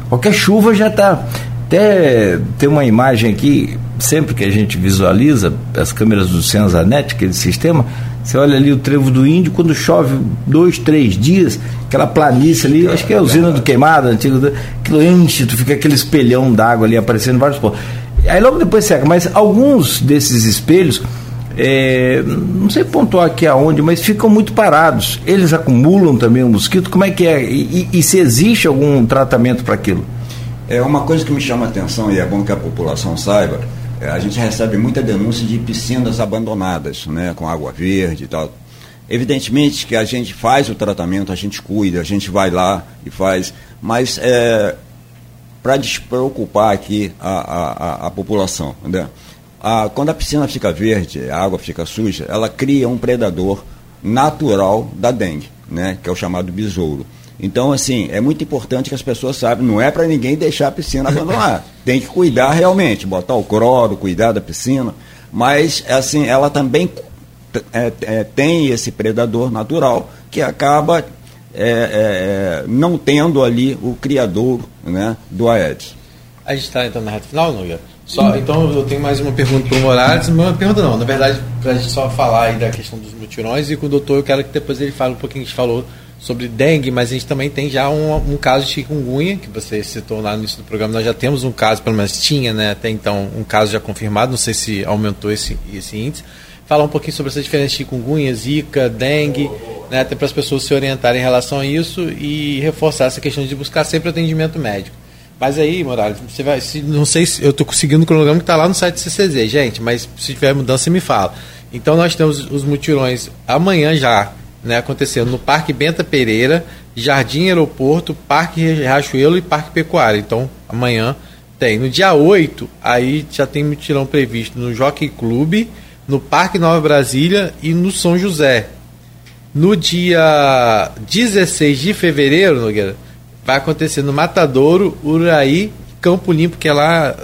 Qualquer chuva já está. Até tem uma imagem aqui, sempre que a gente visualiza as câmeras do Senzanet, aquele sistema, você olha ali o trevo do índio, quando chove dois, três dias, aquela planície ali, acho que é a usina do queimado, antigo, aquilo enche, tu fica aquele espelhão d'água ali aparecendo em vários pontos. Aí logo depois seca, mas alguns desses espelhos, é, não sei pontuar aqui aonde, mas ficam muito parados. Eles acumulam também o mosquito? Como é que é? E, e, e se existe algum tratamento para aquilo? É uma coisa que me chama a atenção e é bom que a população saiba a gente recebe muita denúncia de piscinas abandonadas, né, com água verde e tal. Evidentemente que a gente faz o tratamento, a gente cuida, a gente vai lá e faz, mas é, para despreocupar aqui a, a, a, a população, né? a, quando a piscina fica verde, a água fica suja, ela cria um predador natural da dengue, né, que é o chamado besouro. Então, assim, é muito importante que as pessoas saibam, não é para ninguém deixar a piscina abandonada. Tem que cuidar realmente, botar o cloro, cuidar da piscina. Mas, assim, ela também é, é, tem esse predador natural que acaba é, é, é não tendo ali o criador né, do Aedes. A gente está entrando na reta final, Nogueira? Só, então eu tenho mais uma pergunta para o Morales. Uma pergunta não, na verdade, para a gente só falar aí da questão dos mutirões e com o doutor eu quero que depois ele fale um pouquinho, a gente falou sobre dengue, mas a gente também tem já um, um caso de chikungunya, que você citou lá no início do programa. Nós já temos um caso, pelo menos tinha né, até então, um caso já confirmado, não sei se aumentou esse, esse índice. Falar um pouquinho sobre essa diferença de chikungunya, zika, dengue, né, até para as pessoas se orientarem em relação a isso e reforçar essa questão de buscar sempre atendimento médico. Mas aí, Morales, você vai. Se, não sei se eu estou conseguindo o cronograma que está lá no site do CCZ, gente, mas se tiver mudança, me fala. Então nós temos os mutirões amanhã já, né, acontecendo no Parque Benta Pereira, Jardim Aeroporto, Parque Riachuelo e Parque Pecuário. Então, amanhã tem. No dia 8, aí já tem mutirão previsto no Jockey Clube, no Parque Nova Brasília e no São José. No dia 16 de fevereiro, Nogueira, vai acontecer no Matadouro, Uraí, Campo Limpo, que é lá,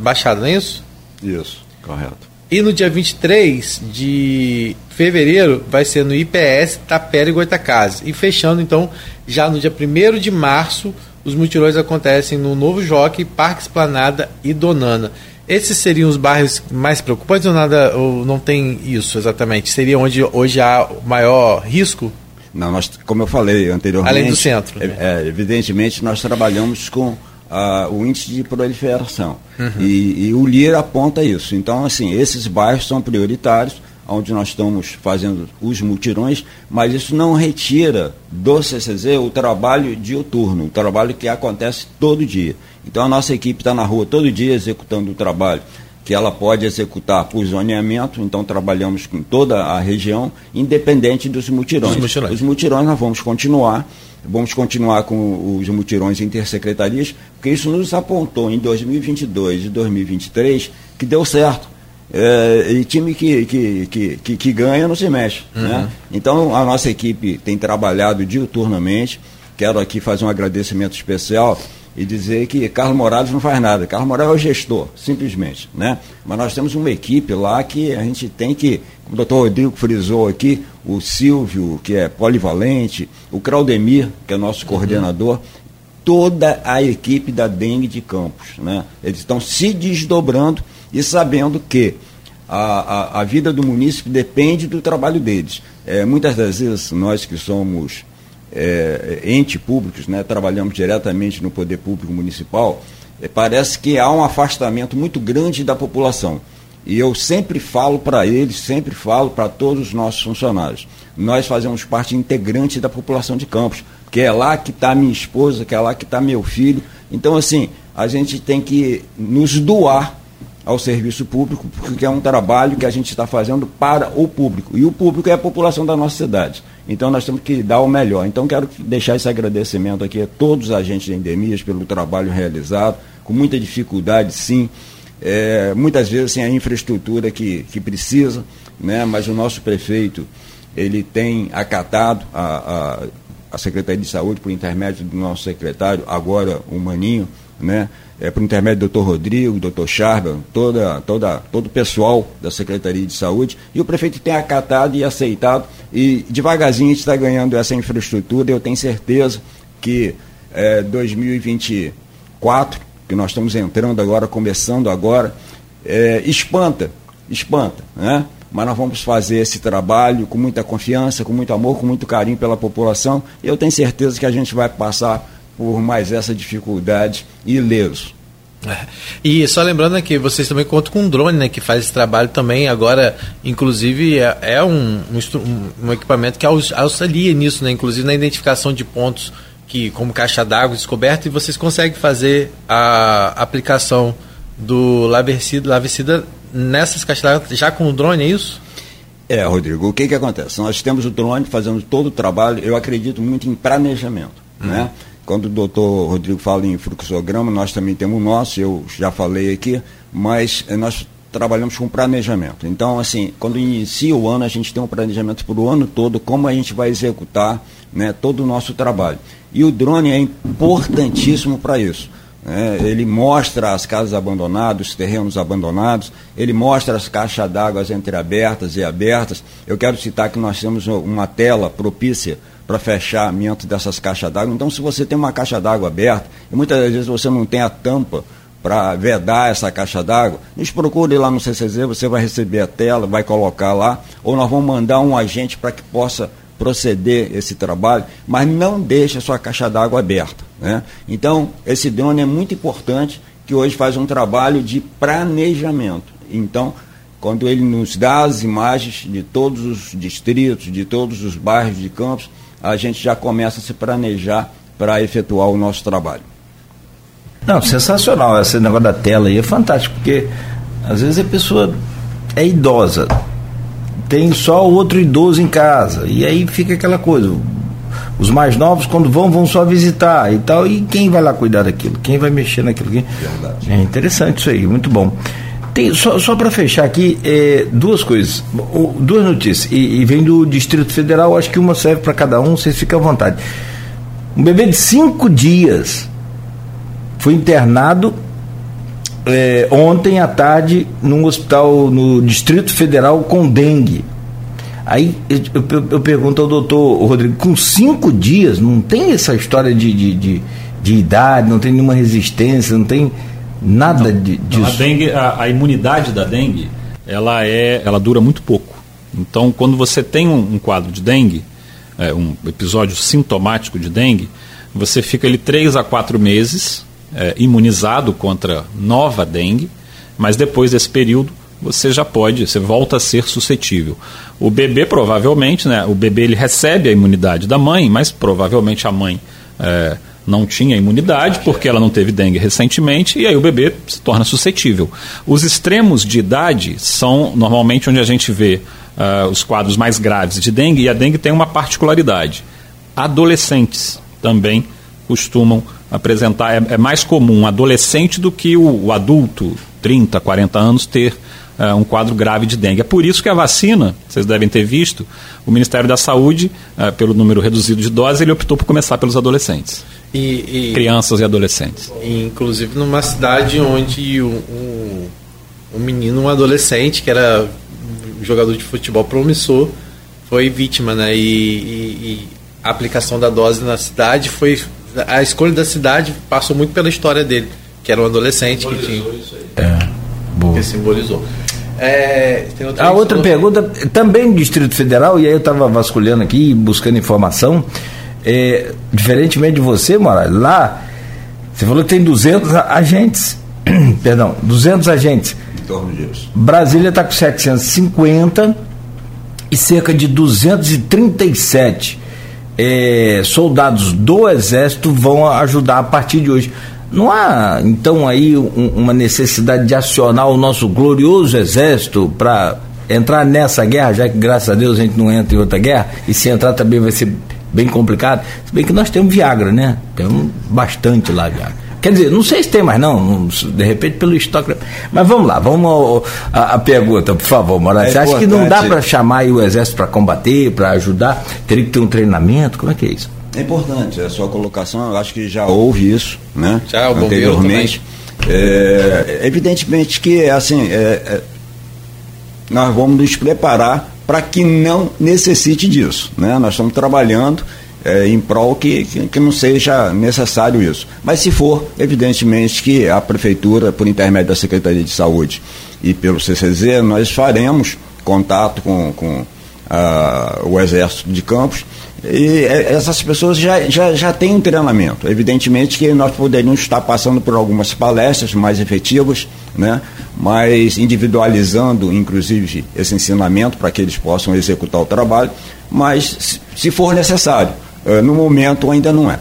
Baixada, não é isso? Isso, correto. E no dia 23 de fevereiro vai ser no IPS Tapera e Goitacazes. E fechando então, já no dia 1 de março, os mutirões acontecem no Novo Joque, Parque Esplanada e Donana. Esses seriam os bairros mais preocupantes ou nada ou não tem isso exatamente? Seria onde hoje há o maior risco? Não, nós, como eu falei anteriormente. Além do centro. Né? É, evidentemente, nós trabalhamos com uh, o índice de proliferação. Uhum. E, e, o LIR aponta isso. Então, assim, esses bairros são prioritários, onde nós estamos fazendo os mutirões, mas isso não retira do CCZ o trabalho diuturno, o trabalho que acontece todo dia. Então, a nossa equipe está na rua todo dia executando o trabalho que ela pode executar por zoneamento, então trabalhamos com toda a região, independente dos mutirões. Os mutirões, os mutirões nós vamos continuar, vamos continuar com os mutirões intersecretarias, porque isso nos apontou em 2022 e 2023 que deu certo. É, e time que, que, que, que, ganha não se mexe. Uhum. Né? Então a nossa equipe tem trabalhado diuturnamente. Quero aqui fazer um agradecimento especial e dizer que Carlos Moraes não faz nada. Carlos Moraes é o gestor, simplesmente. Né? Mas nós temos uma equipe lá que a gente tem que, como o doutor Rodrigo frisou aqui, o Silvio, que é polivalente, o Claudemir, que é nosso uhum. coordenador, toda a equipe da Dengue de Campos. Né? Eles estão se desdobrando e sabendo que a, a, a vida do município depende do trabalho deles. É, muitas das vezes, nós que somos é, entes públicos, né, trabalhamos diretamente no poder público municipal, é, parece que há um afastamento muito grande da população. E eu sempre falo para eles, sempre falo para todos os nossos funcionários. Nós fazemos parte integrante da população de Campos, que é lá que está minha esposa, que é lá que está meu filho. Então, assim, a gente tem que nos doar ao serviço público, porque é um trabalho que a gente está fazendo para o público. E o público é a população da nossa cidade. Então nós temos que dar o melhor. Então quero deixar esse agradecimento aqui a todos os agentes de endemias pelo trabalho realizado, com muita dificuldade, sim. É, muitas vezes sem a infraestrutura que, que precisa, né? mas o nosso prefeito ele tem acatado a, a, a Secretaria de Saúde por intermédio do nosso secretário, agora o Maninho, né? É, por intermédio do doutor Rodrigo, doutor Charba, toda, toda, todo o pessoal da Secretaria de Saúde, e o prefeito tem acatado e aceitado, e devagarzinho a gente está ganhando essa infraestrutura, eu tenho certeza que é, 2024, que nós estamos entrando agora, começando agora, é, espanta, espanta, né? mas nós vamos fazer esse trabalho com muita confiança, com muito amor, com muito carinho pela população, e eu tenho certeza que a gente vai passar por mais essa dificuldade ileso. É. E só lembrando que vocês também contam com um drone, né, que faz esse trabalho também. Agora, inclusive, é, é um, um, um, equipamento que auxilia nisso, né, inclusive na identificação de pontos que, como caixa d'água descoberta, e vocês conseguem fazer a aplicação do Laversida nessas caixas d'água já com o drone, é isso? É, Rodrigo, o que, que acontece? Nós temos o drone fazendo todo o trabalho, eu acredito muito em planejamento. Uhum. Né? Quando o doutor Rodrigo fala em fluxograma, nós também temos o nosso, eu já falei aqui, mas eh, nós trabalhamos com planejamento. Então, assim, quando inicia o ano, a gente tem um planejamento para o ano todo, como a gente vai executar né, todo o nosso trabalho. E o drone é importantíssimo para isso. Né? Ele mostra as casas abandonadas, os terrenos abandonados, ele mostra as caixas d'água entreabertas e abertas. Eu quero citar que nós temos uma tela propícia para fechamento dessas caixas d'água. Então, se você tem uma caixa d'água aberta, e muitas vezes você não tem a tampa para vedar essa caixa d'água, nos procure lá no CCZ, você vai receber a tela, vai colocar lá, ou nós vamos mandar um agente para que possa proceder esse trabalho, mas não deixe a sua caixa d'água aberta. Né? Então, esse drone é muito importante, que hoje faz um trabalho de planejamento. Então, quando ele nos dá as imagens de todos os distritos, de todos os bairros de Campos, a gente já começa a se planejar para efetuar o nosso trabalho. Não, sensacional. Esse negócio da tela aí é fantástico, porque às vezes a pessoa é idosa, tem só outro idoso em casa, e aí fica aquela coisa. Os mais novos, quando vão, vão só visitar e tal, e quem vai lá cuidar daquilo? Quem vai mexer naquilo? É interessante isso aí, muito bom. Tem, só só para fechar aqui, é, duas coisas, duas notícias, e, e, vem do Distrito Federal, acho que uma serve para cada um, vocês ficam à vontade. Um bebê de cinco dias foi internado é, ontem à tarde num hospital no Distrito Federal com dengue. Aí eu, eu, eu pergunto ao doutor Rodrigo, com cinco dias, não tem essa história de, de, de, de idade, não tem nenhuma resistência, não tem Nada não, de, disso. a, dengue, a, a, imunidade da dengue, ela, é, ela dura muito pouco. Então, quando você tem um, um quadro de dengue, é, um episódio sintomático de dengue, você fica ali três a quatro meses é, imunizado contra nova dengue, mas depois desse período você já pode, você volta a ser suscetível. O bebê provavelmente, né, o bebê ele recebe a imunidade da mãe, mas provavelmente a mãe é, não tinha imunidade, porque ela não teve dengue recentemente, e aí o bebê se torna suscetível. Os extremos de idade são normalmente onde a gente vê uh, os quadros mais graves de dengue, e a dengue tem uma particularidade. Adolescentes também costumam apresentar, é, é mais comum adolescente do que o, o adulto, 30, 40 anos, ter uh, um quadro grave de dengue. É por isso que a vacina, vocês devem ter visto, o Ministério da Saúde, uh, pelo número reduzido de doses, ele optou por começar pelos adolescentes. E, e, crianças e adolescentes. Inclusive numa cidade onde um, um, um menino, um adolescente, que era jogador de futebol promissor, foi vítima, né? E, e, e, a aplicação da dose na cidade foi. A escolha da cidade passou muito pela história dele, que era um adolescente que tinha. É, boa. Que simbolizou. É, outra a outra pergunta, também do Distrito Federal, e aí eu estava vasculhando aqui, buscando informação. É, diferentemente de você, Moraes, lá você falou que tem 200 agentes. Perdão, 200 agentes. Em torno disso. Brasília está com 750 e cerca de 237 é, soldados do Exército vão ajudar a partir de hoje. Não há, então, aí um, uma necessidade de acionar o nosso glorioso Exército para entrar nessa guerra, já que, graças a Deus, a gente não entra em outra guerra, e se entrar também vai ser bem complicado. Se bem que nós temos Viagra, né? Temos bastante lá Viagra. Quer dizer, não sei se tem mais não, de repente pelo estoque. Mas vamos lá, vamos a, a pergunta, por favor, Moraes. É Você acha que não dá para chamar o exército para combater, para ajudar? Teria que ter um treinamento? Como é que é isso? É importante, a sua colocação, eu acho que já houve isso, né? Já, o anteriormente. É, evidentemente que assim, é, é, nós vamos nos preparar para que não necessite disso. Né? Nós estamos trabalhando é, em prol que, que, que, não seja necessário isso. Mas se for, evidentemente que a Prefeitura, por intermédio da Secretaria de Saúde e pelo CCZ, nós faremos contato com, com ah, o Exército de Campos e é, essas pessoas já, já, já têm um treinamento. Evidentemente que nós poderíamos estar passando por algumas palestras mais efetivas, né? mas individualizando, inclusive, esse ensinamento para que eles possam executar o trabalho, mas se for necessário. Eh, no momento ainda não é.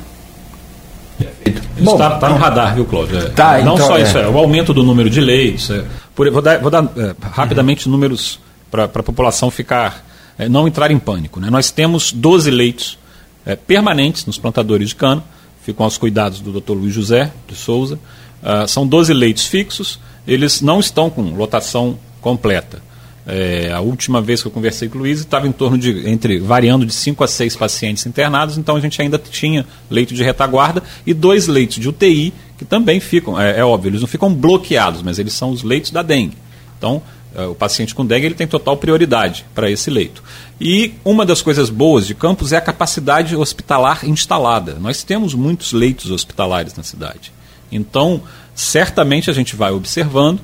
Está tá no radar, viu, Cláudio? É, tá, não então, só isso, é. é. o aumento do número de leitos. É, por, vou dar, vou dar é, rapidamente números para a população ficar é, não entrar em pânico. Né? Nós temos 12 leitos é, permanentes nos plantadores de cana, ficam aos cuidados do Dr. Luiz José de Souza. Uh, são 12 leitos fixos, eles não estão com lotação completa. É, a última vez que eu conversei com o Luiz estava em torno de, entre, variando de 5 a 6 pacientes internados, então a gente ainda tinha leito de retaguarda e dois leitos de UTI que também ficam, é, é óbvio, eles não ficam bloqueados, mas eles são os leitos da dengue. Então, o paciente com dengue ele tem total prioridade para esse leito. E uma das coisas boas de Campos é a capacidade hospitalar instalada. Nós temos muitos leitos hospitalares na cidade. Então, certamente a gente vai observando,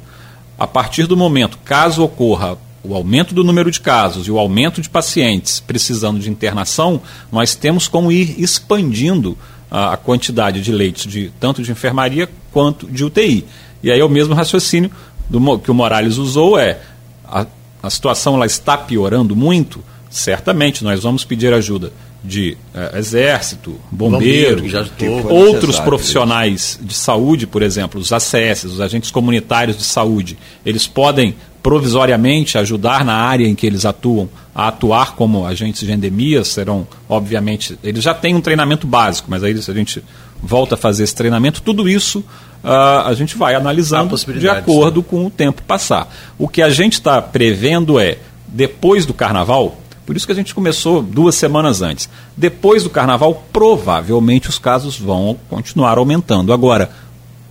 a partir do momento, caso ocorra o aumento do número de casos e o aumento de pacientes precisando de internação, nós temos como ir expandindo a, a quantidade de leitos, de, tanto de enfermaria quanto de UTI. E aí é o mesmo raciocínio do, que o Morales usou é a, a situação ela está piorando muito, certamente nós vamos pedir ajuda de é, exército, bombeiro, bombeiro outros profissionais de saúde, por exemplo, os ACS, os agentes comunitários de saúde, eles podem provisoriamente ajudar na área em que eles atuam a atuar como agentes de endemias, serão, obviamente, eles já têm um treinamento básico, mas aí se a gente volta a fazer esse treinamento, tudo isso uh, a gente vai analisando de acordo sim. com o tempo passar. O que a gente está prevendo é, depois do carnaval, por isso que a gente começou duas semanas antes, depois do carnaval, provavelmente os casos vão continuar aumentando. Agora,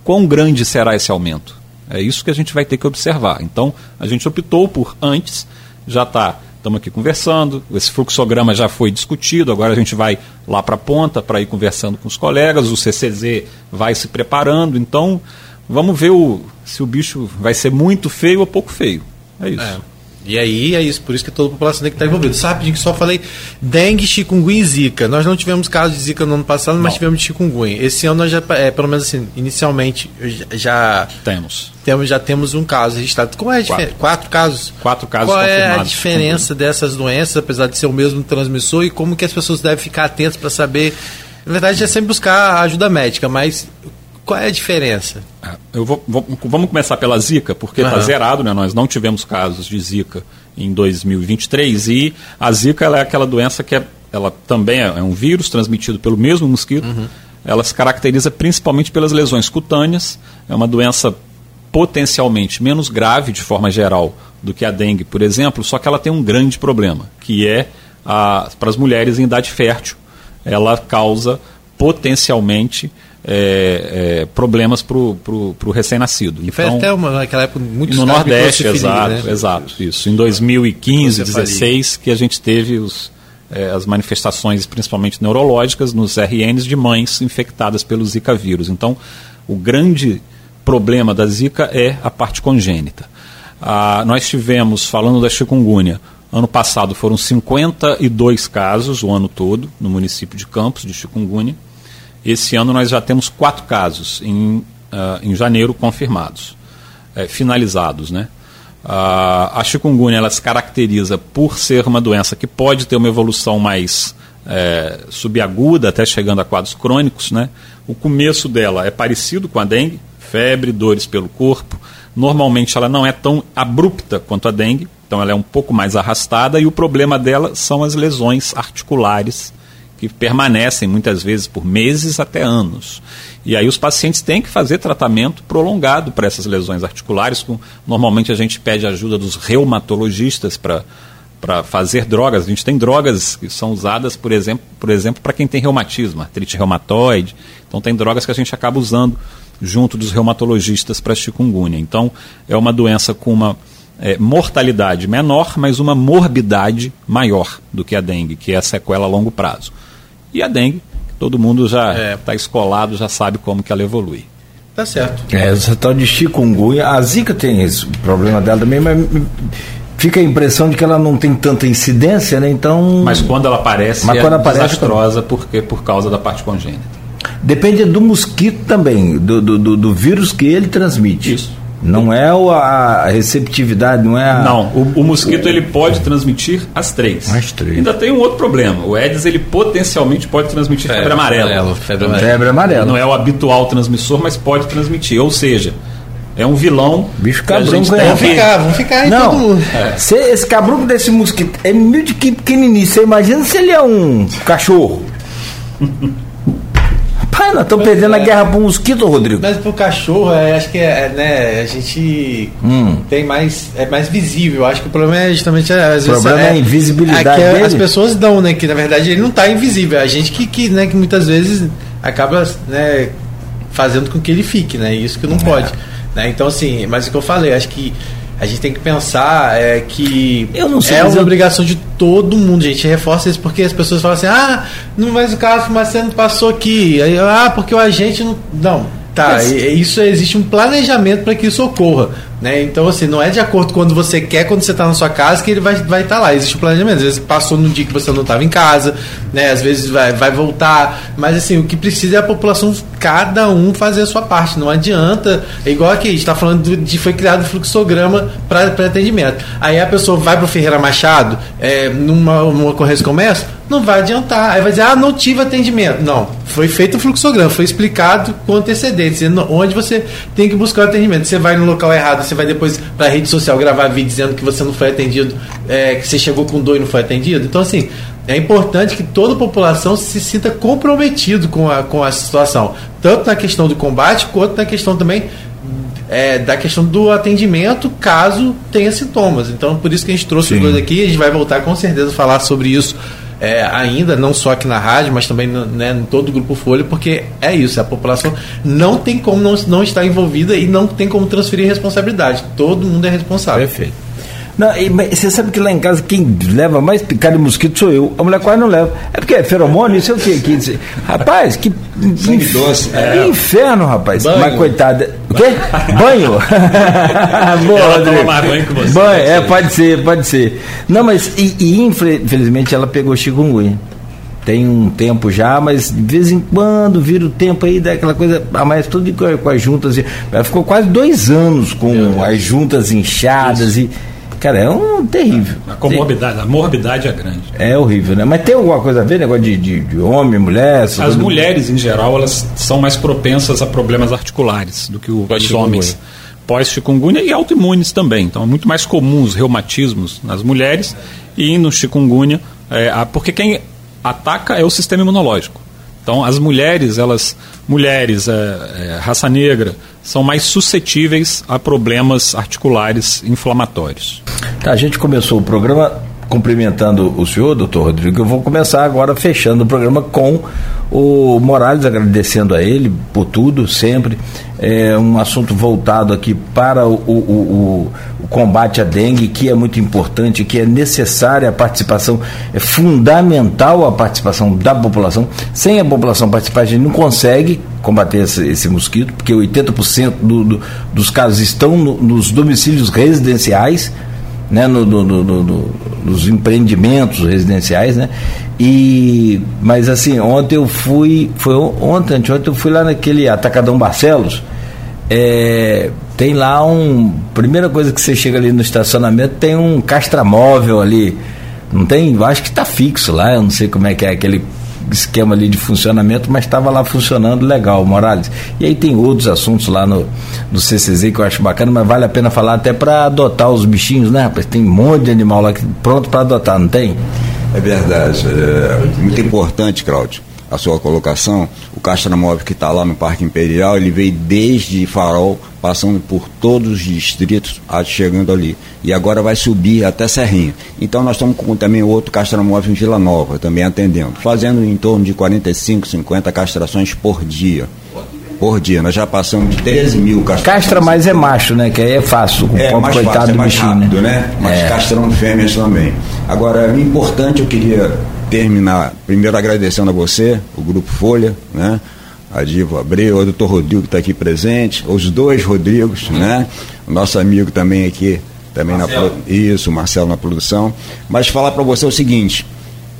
quão grande será esse aumento? É isso que a gente vai ter que observar. Então, a gente optou por antes, já está, estamos aqui conversando, esse fluxograma já foi discutido, agora a gente vai lá para a ponta para ir conversando com os colegas, o CCZ vai se preparando, então vamos ver o, se o bicho vai ser muito feio ou pouco feio. É isso. É. E aí é isso, por isso que toda a população tem que estar envolvida. Sabe, que só falei dengue, chikungunya e zika. Nós não tivemos casos de zika no ano passado, não. mas tivemos de chikungunya. Esse ano nós já, é, pelo menos assim, inicialmente já temos. Temos já temos um caso registrado. Qual é a diferença? Quatro casos. Quatro casos. Qual é a diferença dessas doenças, apesar de ser o mesmo transmissor e como que as pessoas devem ficar atentas para saber? Na verdade, é sempre buscar ajuda médica, mas qual é a diferença? É, eu vou, vou, vamos começar pela Zika, porque está zerado, né? Nós não tivemos casos de Zika em 2023 e a Zika é aquela doença que é, ela também é, é um vírus transmitido pelo mesmo mosquito. Uhum. Ela se caracteriza principalmente pelas lesões cutâneas. É uma doença potencialmente menos grave de forma geral do que a dengue, por exemplo, só que ela tem um grande problema, que é para as mulheres em idade fértil. Ela causa potencialmente é, é, problemas para o recém-nascido. E foi então, até uma, naquela época muito No Nordeste, exato, né? exato. Isso. Em 2015, 2016, que a gente teve os, é, as manifestações, principalmente neurológicas, nos RNs de mães infectadas pelo Zika vírus. Então, o grande problema da Zika é a parte congênita. Ah, nós tivemos, falando da chikungunya, ano passado foram 52 casos, o ano todo, no município de Campos, de chikungunya. Esse ano nós já temos quatro casos em, uh, em janeiro confirmados, é, finalizados. Né? Uh, a chikungunya ela se caracteriza por ser uma doença que pode ter uma evolução mais é, subaguda, até chegando a quadros crônicos. Né? O começo dela é parecido com a dengue, febre, dores pelo corpo. Normalmente ela não é tão abrupta quanto a dengue, então ela é um pouco mais arrastada e o problema dela são as lesões articulares que permanecem muitas vezes por meses até anos. E aí os pacientes têm que fazer tratamento prolongado para essas lesões articulares. Com, normalmente a gente pede ajuda dos reumatologistas para para fazer drogas. A gente tem drogas que são usadas, por exemplo, por exemplo, para quem tem reumatismo, artrite reumatoide. Então tem drogas que a gente acaba usando junto dos reumatologistas para chikungunya. Então é uma doença com uma é, mortalidade menor, mas uma morbidade maior do que a dengue, que é a sequela a longo prazo. E a dengue, todo mundo já está é. Tá escolado, já sabe como que ela evolui. Tá certo. É, essa tal de chikungunya, a zika tem esse problema dela também, mas fica a impressão de que ela não tem tanta incidência, né? Então. Mas quando ela aparece, mas é quando aparece, desastrosa porque por causa da parte congênita. Depende do mosquito também, do, do, do, do vírus que ele transmite. Isso. Não é a receptividade, não é a... Não, o, o mosquito ele pode transmitir as três. As três. Ainda tem um outro problema. O Aedes ele potencialmente pode transmitir febre, febre amarela. amarela febre, amarela. febre amarela. Não é o habitual transmissor, mas pode transmitir. Ou seja, é um vilão. Bicho cabrão. Vamos ficar, vamos ficar aí Não, todo. É. Se, esse cabrunco desse mosquito é meio de pequenininho. Você imagina se ele é um cachorro. Pai, nós estamos perdendo é. a guerra para um mosquito, Rodrigo. Mas para o cachorro, é, acho que é, é, né, a gente hum. tem mais. É mais visível. Acho que o problema é justamente. Às o vezes, problema é, a invisibilidade. É que as pessoas dão, né? Que na verdade ele não está invisível. É a gente que, que, né, que muitas vezes acaba né, fazendo com que ele fique, né? Isso que não é. pode. Né? Então, assim, mas o que eu falei, acho que a gente tem que pensar é, que sei, é uma eu... obrigação de todo mundo, gente. Reforça isso porque as pessoas falam assim: ah, não, mas o Carlos Marcelo passou aqui. Ah, porque o agente não. Não, tá. Mas... Isso existe um planejamento para que isso ocorra. Né? Então, assim, não é de acordo quando você quer, quando você está na sua casa, que ele vai estar vai tá lá. Existe um planejamento. Às vezes passou no dia que você não estava em casa, né? às vezes vai, vai voltar. Mas, assim, o que precisa é a população, cada um fazer a sua parte. Não adianta. É igual aqui, a gente está falando de foi criado o fluxograma para atendimento. Aí a pessoa vai para o Ferreira Machado, é, numa, numa Correio Comércio, não vai adiantar. Aí vai dizer, ah, não tive atendimento. Não, foi feito o fluxograma, foi explicado com antecedência, onde você tem que buscar o atendimento. Você vai no local errado, você vai depois para a rede social gravar vídeo dizendo que você não foi atendido, é, que você chegou com dor e não foi atendido. Então, assim, é importante que toda a população se sinta comprometido com a, com a situação, tanto na questão do combate, quanto na questão também é, da questão do atendimento caso tenha sintomas. Então, por isso que a gente trouxe Sim. os dois aqui, a gente vai voltar com certeza a falar sobre isso é, ainda, não só aqui na rádio, mas também né, em todo o Grupo Folha, porque é isso, a população não tem como não, não estar envolvida e não tem como transferir responsabilidade. Todo mundo é responsável. Perfeito. Não, e, você sabe que lá em casa quem leva mais picada de mosquito sou eu. A mulher quase não leva. É porque é feromônio, isso é o quê? Que, rapaz, que inf... doce. É. inferno, rapaz. Banho. Mas coitada. O quê? banho? Boa, ela toma mais banho que você. Banho, é, pode ser, pode ser. Não, mas e, e infelizmente ela pegou chikungunya tem um tempo já, mas de vez em quando vira o tempo aí daquela coisa, a mais tudo com, com as juntas. Ela ficou quase dois anos com as juntas inchadas Isso. e Cara, é um terrível. A comorbidade, a morbidade é grande. É horrível, né? Mas tem alguma coisa a ver, negócio de, de, de homem, mulher? As mulheres, em geral, elas são mais propensas a problemas articulares do que o, os homens. Pós-chikungunya e autoimunes também. Então é muito mais comum os reumatismos nas mulheres e no chikungunya, é, porque quem ataca é o sistema imunológico. Então as mulheres, elas, mulheres, é, é, raça negra, são mais suscetíveis a problemas articulares inflamatórios. Tá, a gente começou o programa cumprimentando o senhor, doutor Rodrigo, eu vou começar agora fechando o programa com o Morales, agradecendo a ele por tudo, sempre. É um assunto voltado aqui para o, o, o, o combate à dengue, que é muito importante, que é necessária a participação, é fundamental a participação da população. Sem a população participar, a gente não consegue combater esse, esse mosquito, porque 80% do, do, dos casos estão no, nos domicílios residenciais né, no, no, no, nos empreendimentos residenciais, né? E, mas assim, ontem eu fui, foi ontem, ontem eu fui lá naquele Atacadão Barcelos, é, tem lá um, primeira coisa que você chega ali no estacionamento, tem um castramóvel ali, não tem, acho que está fixo lá, eu não sei como é que é aquele esquema ali de funcionamento, mas estava lá funcionando legal, Morales. E aí tem outros assuntos lá no, no CCZ que eu acho bacana, mas vale a pena falar até para adotar os bichinhos, né, rapaz? Tem um monte de animal lá que, pronto para adotar, não tem? É verdade. É muito importante, Cláudio a sua colocação, o Castramóvel que está lá no Parque Imperial, ele veio desde Farol, passando por todos os distritos, chegando ali. E agora vai subir até Serrinha. Então nós estamos com também outro Castramóvel em Vila Nova, também atendendo, fazendo em torno de 45, 50 castrações por dia por dia. Nós já passamos de 13 mil castrações. Castra mais é macho, né? Que aí é fácil. O é, mais coitado fácil, é mais bichinho, rápido, né? né? Mas é. castrando fêmeas também. Agora, o importante eu queria terminar, primeiro agradecendo a você, o Grupo Folha, né? A Diva Abreu, o doutor Rodrigo que está aqui presente, os dois Rodrigos, né? O nosso amigo também aqui, também Marcelo. na isso, Marcelo na produção. Mas falar para você o seguinte,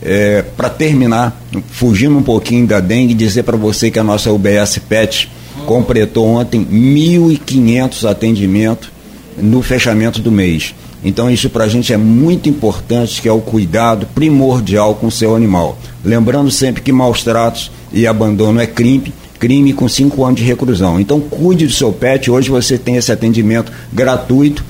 é, para terminar, fugindo um pouquinho da dengue, dizer para você que a nossa UBS PET completou ontem 1.500 atendimentos no fechamento do mês. Então isso para a gente é muito importante, que é o cuidado primordial com o seu animal. Lembrando sempre que maus tratos e abandono é crime, crime com cinco anos de reclusão. Então cuide do seu pet. Hoje você tem esse atendimento gratuito.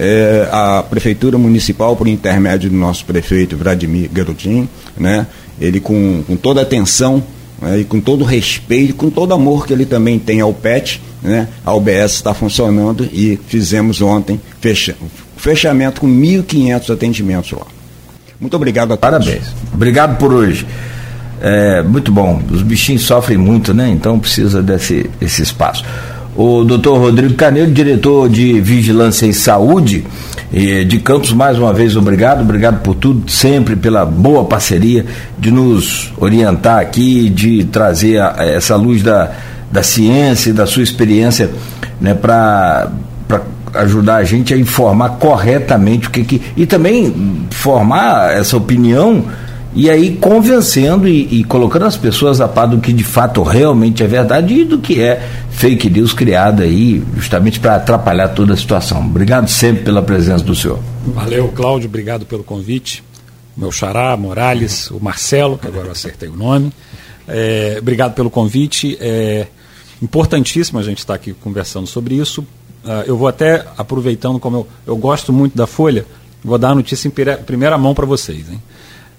É, a Prefeitura Municipal, por intermédio do nosso prefeito Vladimir Garotin, né, ele com, com toda atenção né, e com todo respeito, com todo amor que ele também tem ao pet, né, a UBS está funcionando e fizemos ontem, fechamos fechamento com 1.500 atendimentos lá. Muito obrigado a todos. Parabéns. Obrigado por hoje. É, muito bom. Os bichinhos sofrem muito, né? Então precisa desse esse espaço. O doutor Rodrigo Carneiro, diretor de Vigilância e Saúde de Campos, mais uma vez obrigado, obrigado por tudo, sempre pela boa parceria, de nos orientar aqui, de trazer a, essa luz da, da ciência e da sua experiência né, para ajudar a gente a informar corretamente o que, que e também formar essa opinião e aí convencendo e, e, colocando as pessoas a par do que de fato realmente é verdade e do que é fake news criada aí justamente para atrapalhar toda a situação. Obrigado sempre pela presença do senhor. Valeu, Cláudio, obrigado pelo convite. Meu xará, Morales, o Marcelo, que agora eu acertei o nome. É, obrigado pelo convite. É importantíssimo a gente estar aqui conversando sobre isso, Uh, eu vou até, aproveitando como eu, eu gosto muito da Folha, vou dar a notícia em primeira mão para vocês. Hein?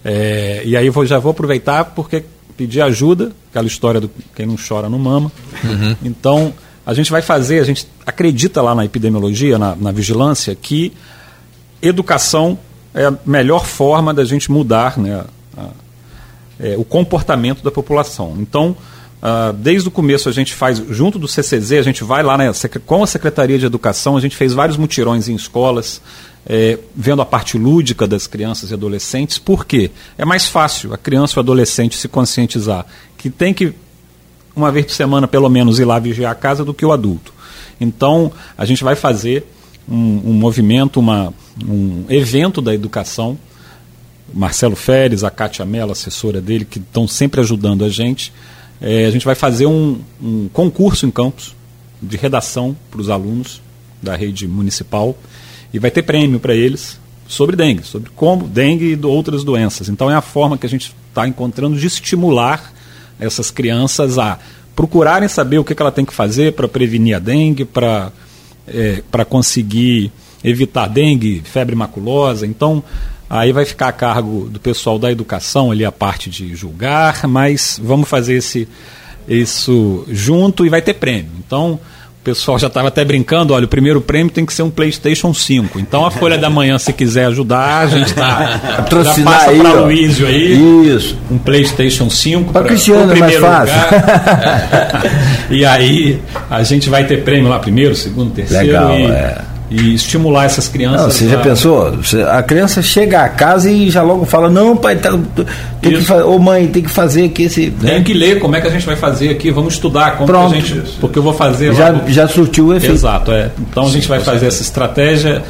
É, e aí vou, já vou aproveitar porque pedir ajuda, aquela história do quem não chora não mama. Uhum. Então, a gente vai fazer, a gente acredita lá na epidemiologia, na, na vigilância, que educação é a melhor forma da gente mudar né, a, é, o comportamento da população. Então, Uh, desde o começo a gente faz, junto do CCZ, a gente vai lá né, com a Secretaria de Educação, a gente fez vários mutirões em escolas, é, vendo a parte lúdica das crianças e adolescentes. Por quê? É mais fácil a criança ou adolescente se conscientizar que tem que, uma vez por semana, pelo menos, ir lá vigiar a casa do que o adulto. Então, a gente vai fazer um, um movimento, uma, um evento da educação. Marcelo Feres, a Kátia Mello, assessora dele, que estão sempre ajudando a gente é, a gente vai fazer um, um concurso em campus de redação para os alunos da rede municipal e vai ter prêmio para eles sobre dengue, sobre como dengue e outras doenças. Então é a forma que a gente está encontrando de estimular essas crianças a procurarem saber o que, que ela tem que fazer para prevenir a dengue, para é, para conseguir evitar dengue, febre maculosa. Então Aí vai ficar a cargo do pessoal da educação ali a parte de julgar, mas vamos fazer esse isso junto e vai ter prêmio. Então, pessoal já estava até brincando, olha, o primeiro prêmio tem que ser um PlayStation 5. Então a Folha da Manhã, se quiser ajudar, a gente está já passa para Luísio aí. Isso. Um PlayStation 5 para Cristiano, é mais fácil. e aí a gente vai ter prêmio lá primeiro, segundo, terceiro Legal, e, é. E estimular essas crianças. Não, você já pensou? A criança chega a casa e já logo fala, não, pai, tá, tem Isso. que fazer, ô mãe, tem que fazer aqui esse. Né? Tem que ler como é que a gente vai fazer aqui, vamos estudar como Pronto. a gente. Porque eu vou fazer. Já, já surtiu o efeito. Exato, é. Então a gente vai fazer essa estratégia.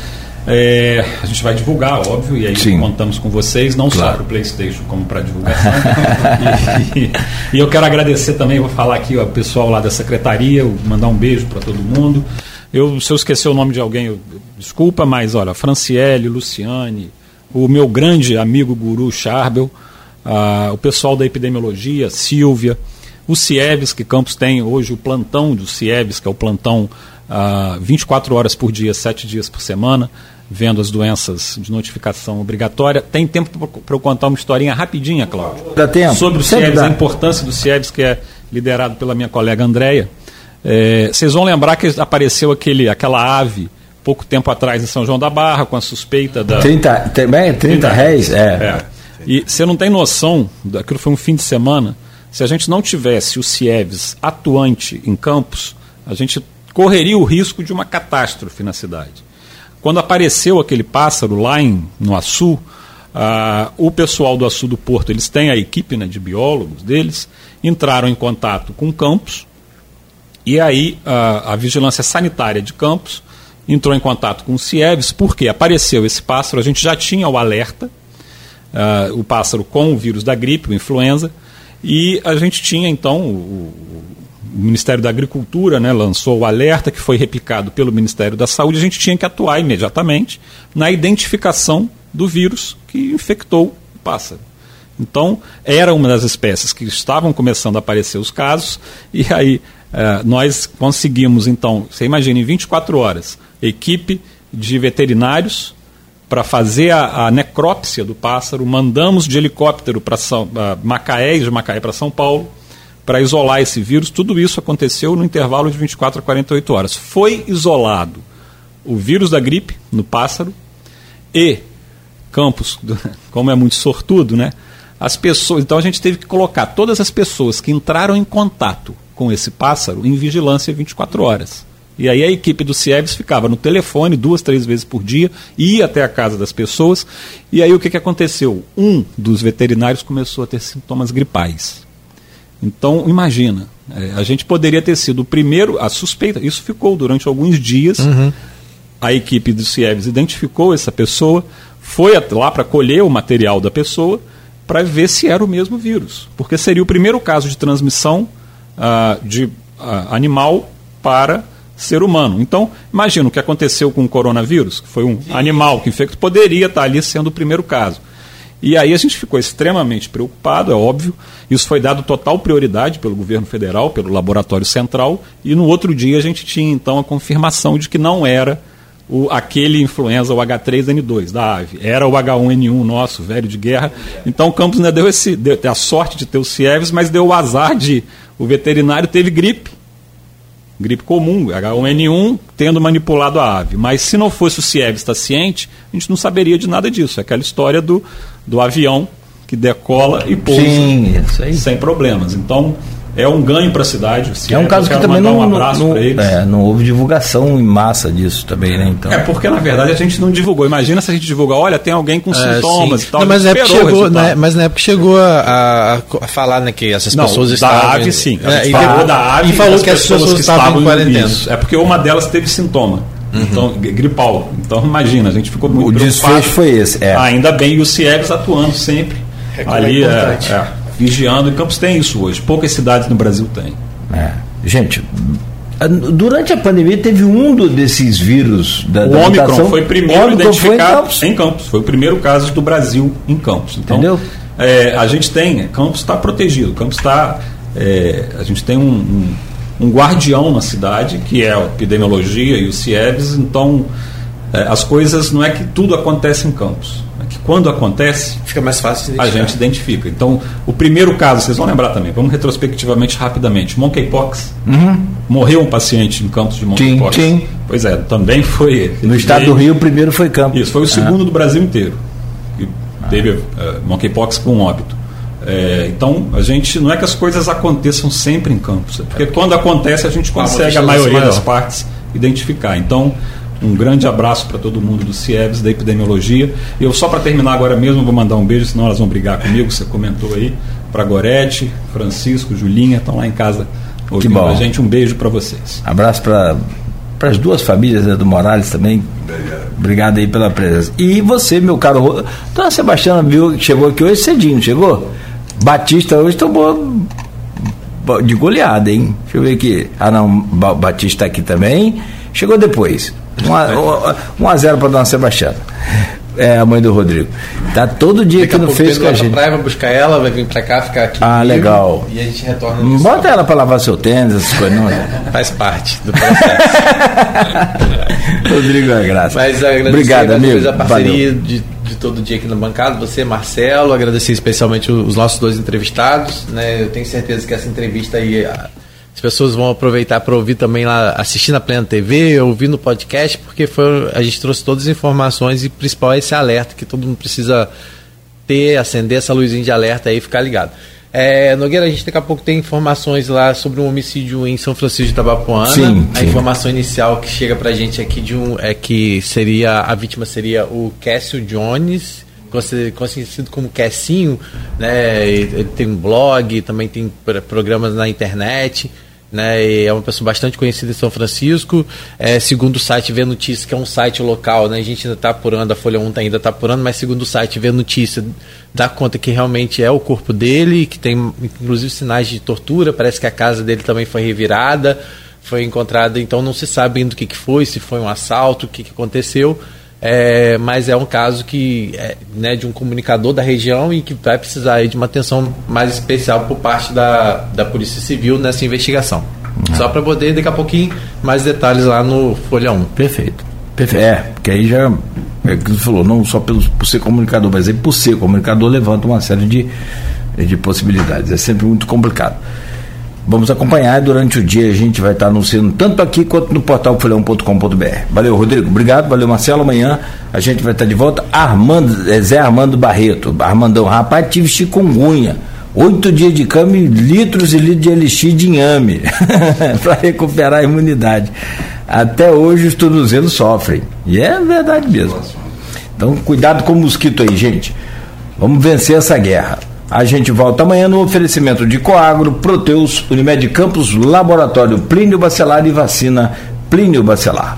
É, a gente vai divulgar, óbvio, e aí Sim. contamos com vocês, não claro. só para o PlayStation, como para divulgação. e, e, eu quero agradecer também, vou falar aqui o pessoal lá da secretaria, mandar um beijo para todo mundo. Eu, se eu esquecer o nome de alguém, eu, desculpa, mas olha, Franciele, Luciane, o meu grande amigo guru Charbel, o pessoal da epidemiologia, Silvia, o CIEVES, que Campos tem hoje o plantão do CIEVES, que é o plantão uh, 24 horas por dia, 7 dias por semana, vendo as doenças de notificação obrigatória. Tem tempo para eu contar uma historinha rapidinha, Cláudio? Dá tempo. Sobre o CIEVES, a importância do CIEVES, que é liderado pela minha colega Andréia. É, vocês vão lembrar que apareceu aquele, aquela ave pouco tempo atrás em São João da Barra, com a suspeita da. 30, também 30, 30 réis? É. é. E você não tem noção, aquilo foi um fim de semana, se a gente não tivesse o CIEVES atuante em Campos, a gente correria o risco de uma catástrofe na cidade. Quando apareceu aquele pássaro lá em, no Açu, uh, o pessoal do Açu do Porto, eles têm a equipe né, de biólogos deles, entraram em contato com Campos, e aí uh, a Vigilância Sanitária de Campos entrou em contato com o CIEVES, porque apareceu esse pássaro, a gente já tinha o alerta, uh, o pássaro com o vírus da gripe, o influenza, e a gente tinha então o, o Ministério da Agricultura né, lançou o alerta que foi replicado pelo Ministério da Saúde. A gente tinha que atuar imediatamente na identificação do vírus que infectou o pássaro. Então, era uma das espécies que estavam começando a aparecer os casos, e aí eh, nós conseguimos, então, você imagina, em 24 horas, equipe de veterinários para fazer a, a, necrópsia do pássaro, mandamos de helicóptero para Macaé e de Macaé para São Paulo para isolar esse vírus. Tudo isso aconteceu no intervalo de 24 a 48 horas. Foi isolado o vírus da gripe no pássaro e Campos, como é muito sortudo, né? As pessoas, então a gente teve que colocar todas as pessoas que entraram em contato com esse pássaro em vigilância 24 horas. E aí a equipe do CIEVES ficava no telefone duas, três vezes por dia, ia até a casa das pessoas. E aí o que, que aconteceu? Um dos veterinários começou a ter sintomas gripais. Então, imagina, é, a gente poderia ter sido o primeiro, a suspeita, isso ficou durante alguns dias. Uhum. A equipe do CIEVES identificou essa pessoa, foi lá para colher o material da pessoa para ver se era o mesmo vírus. Porque seria o primeiro caso de transmissão uh, de uh, animal para ser humano. Então, imagina o que aconteceu com o coronavírus, que foi um animal que infectou, poderia estar ali sendo o primeiro caso. E aí a gente ficou extremamente preocupado, é óbvio. Isso foi dado total prioridade pelo governo federal, pelo laboratório central, e no outro dia a gente tinha então a confirmação de que não era o, aquele influenza, o H3N2 da ave, era o H1N1 nosso, velho de guerra. Então o Campos ainda deu, esse, deu a sorte de ter o Cieves, mas deu o azar de o veterinário teve gripe gripe comum, H1N1, tendo manipulado a ave. Mas se não fosse o CIEV estar ciente, a gente não saberia de nada disso. É aquela história do, do avião que decola e pousa Sim, sem problemas. Então, é um ganho para a cidade. É um caso que também não, um abraço não, é, não houve divulgação em massa disso também, né? Então. É porque na verdade a gente não divulgou. Imagina se a gente divulgar, olha, tem alguém com é, sintomas sim. e tal. Não, mas, na época chegou, né, mas na época chegou a, a, falar né, que essas não, pessoas estavam. Da ave, sim. É, e falou da ave e falou que as pessoas, pessoas que estavam em quarentena. Isso. É porque uma delas teve sintoma. Uhum. Então, gripal. Então, imagina, a gente ficou muito O desfecho foi esse. É. Ainda bem, e o CIEGS atuando sempre. É ali é, é, vigiando. E Campos tem isso hoje. Poucas cidades no Brasil têm. É. Gente, durante a pandemia teve um desses vírus da, o da Omicron mutação. foi primeiro identificado foi em, Campos. em, Campos. Foi o primeiro caso do Brasil em Campos. Então, Entendeu? É, a gente tem, Campos está protegido. Campos está, é, a gente tem um, um, um, guardião na cidade que é a epidemiologia e o CIEVES. Então, é, as coisas não é que tudo acontece em Campos quando acontece, fica mais fácil a gente identifica. Então, o primeiro caso, vocês vão lembrar também, vamos retrospectivamente rapidamente. Monkeypox. Uhum. Morreu um paciente em Campos de Monkeypox. Sim, sim. Pois é, também foi. No estado do Rio, o primeiro foi Campos. Isso, foi o segundo ah. do Brasil inteiro. Que ah. teve uh, Monkeypox com óbito. É, então, a gente não é que as coisas aconteçam sempre em Campos, é porque quando acontece a gente consegue a maioria das partes identificar. Então, um grande abraço para todo mundo do CIEVS, da epidemiologia. E eu, só para terminar agora mesmo, vou mandar um beijo, senão elas vão brigar comigo, você comentou aí, para Gorete, Francisco, Julinha, estão lá em casa ouvindo que bom. a gente. Um beijo para vocês. Abraço para para as duas famílias né, do Morales também. Obrigado aí pela presença. E você, meu caro. Dona Sebastiana viu que chegou aqui hoje cedinho, chegou? Batista hoje tomou de goleada, hein? Deixa eu ver aqui. Ah, não, Batista tá aqui também. Chegou depois. 1 a 0 para Dona Sebastiana. É a mãe do Rodrigo. Tá todo dia Daqui aqui no Face com a gente. Praia, vai buscar ela, vai vir pra cá, ficar aqui. Ah, legal. E a gente retorna. Bota ela pra lavar seu tênis, essas coisas. Não. Faz parte do processo. Rodrigo é graça. Mas Obrigado, amigo. a parceria de, de, todo dia aqui na bancada. Você, Marcelo, agradecer especialmente os nossos dois entrevistados. Né? Eu tenho certeza que essa entrevista aí as pessoas vão aproveitar para ouvir também lá, assistir na Plena TV, ouvir no podcast, porque foi, a gente trouxe todas as informações e principal é esse alerta que todo mundo precisa ter, acender essa luzinha de alerta aí e ficar ligado. É, Nogueira, a gente daqui a pouco tem informações lá sobre um homicídio em São Francisco de Tabapuana. Sim, a informação inicial que chega pra gente aqui de um é que seria a vítima seria o Cássio Jones, conhecido como Cassinho, né? Ele tem um blog, também tem programas na internet né? é uma pessoa bastante conhecida em São Francisco. É, segundo o site Vê Notícia, que é um site local, né? A gente ainda está apurando, a Folha 1 ainda está apurando, mas segundo o site Vê Notícia, dá conta que realmente é o corpo dele, que tem inclusive sinais de tortura, parece que a casa dele também foi revirada, foi encontrada, então não se sabe ainda o que, que foi, se foi um assalto, o que, que aconteceu. É, mas é um caso que é, né, de um comunicador da região e que vai precisar de uma atenção mais especial por parte da, da Polícia Civil nessa investigação. Uhum. Só para poder, daqui a pouquinho, mais detalhes lá no Folha 1. Perfeito. Perfeito. É, porque aí já, é que você falou, não só pelo, por ser comunicador, mas aí por ser comunicador levanta uma série de, de possibilidades. É sempre muito complicado. Vamos acompanhar durante o dia, a gente vai estar anunciando tanto aqui quanto no portal folhão.com.br. Valeu, Rodrigo. Obrigado, valeu, Marcelo. Amanhã a gente vai estar de volta. Armando, é, Zé Armando Barreto. Armandão, rapaz, tive chikungunya. Oito dias de cama e litros e litros de elixir de inhame para recuperar a imunidade. Até hoje os tornozelos sofrem. E é verdade mesmo. Então, cuidado com o mosquito aí, gente. Vamos vencer essa guerra. A gente volta amanhã no oferecimento de Coagro, Proteus, Unimed Campos, Laboratório Plínio Bacelar e Vacina Plínio Bacelar.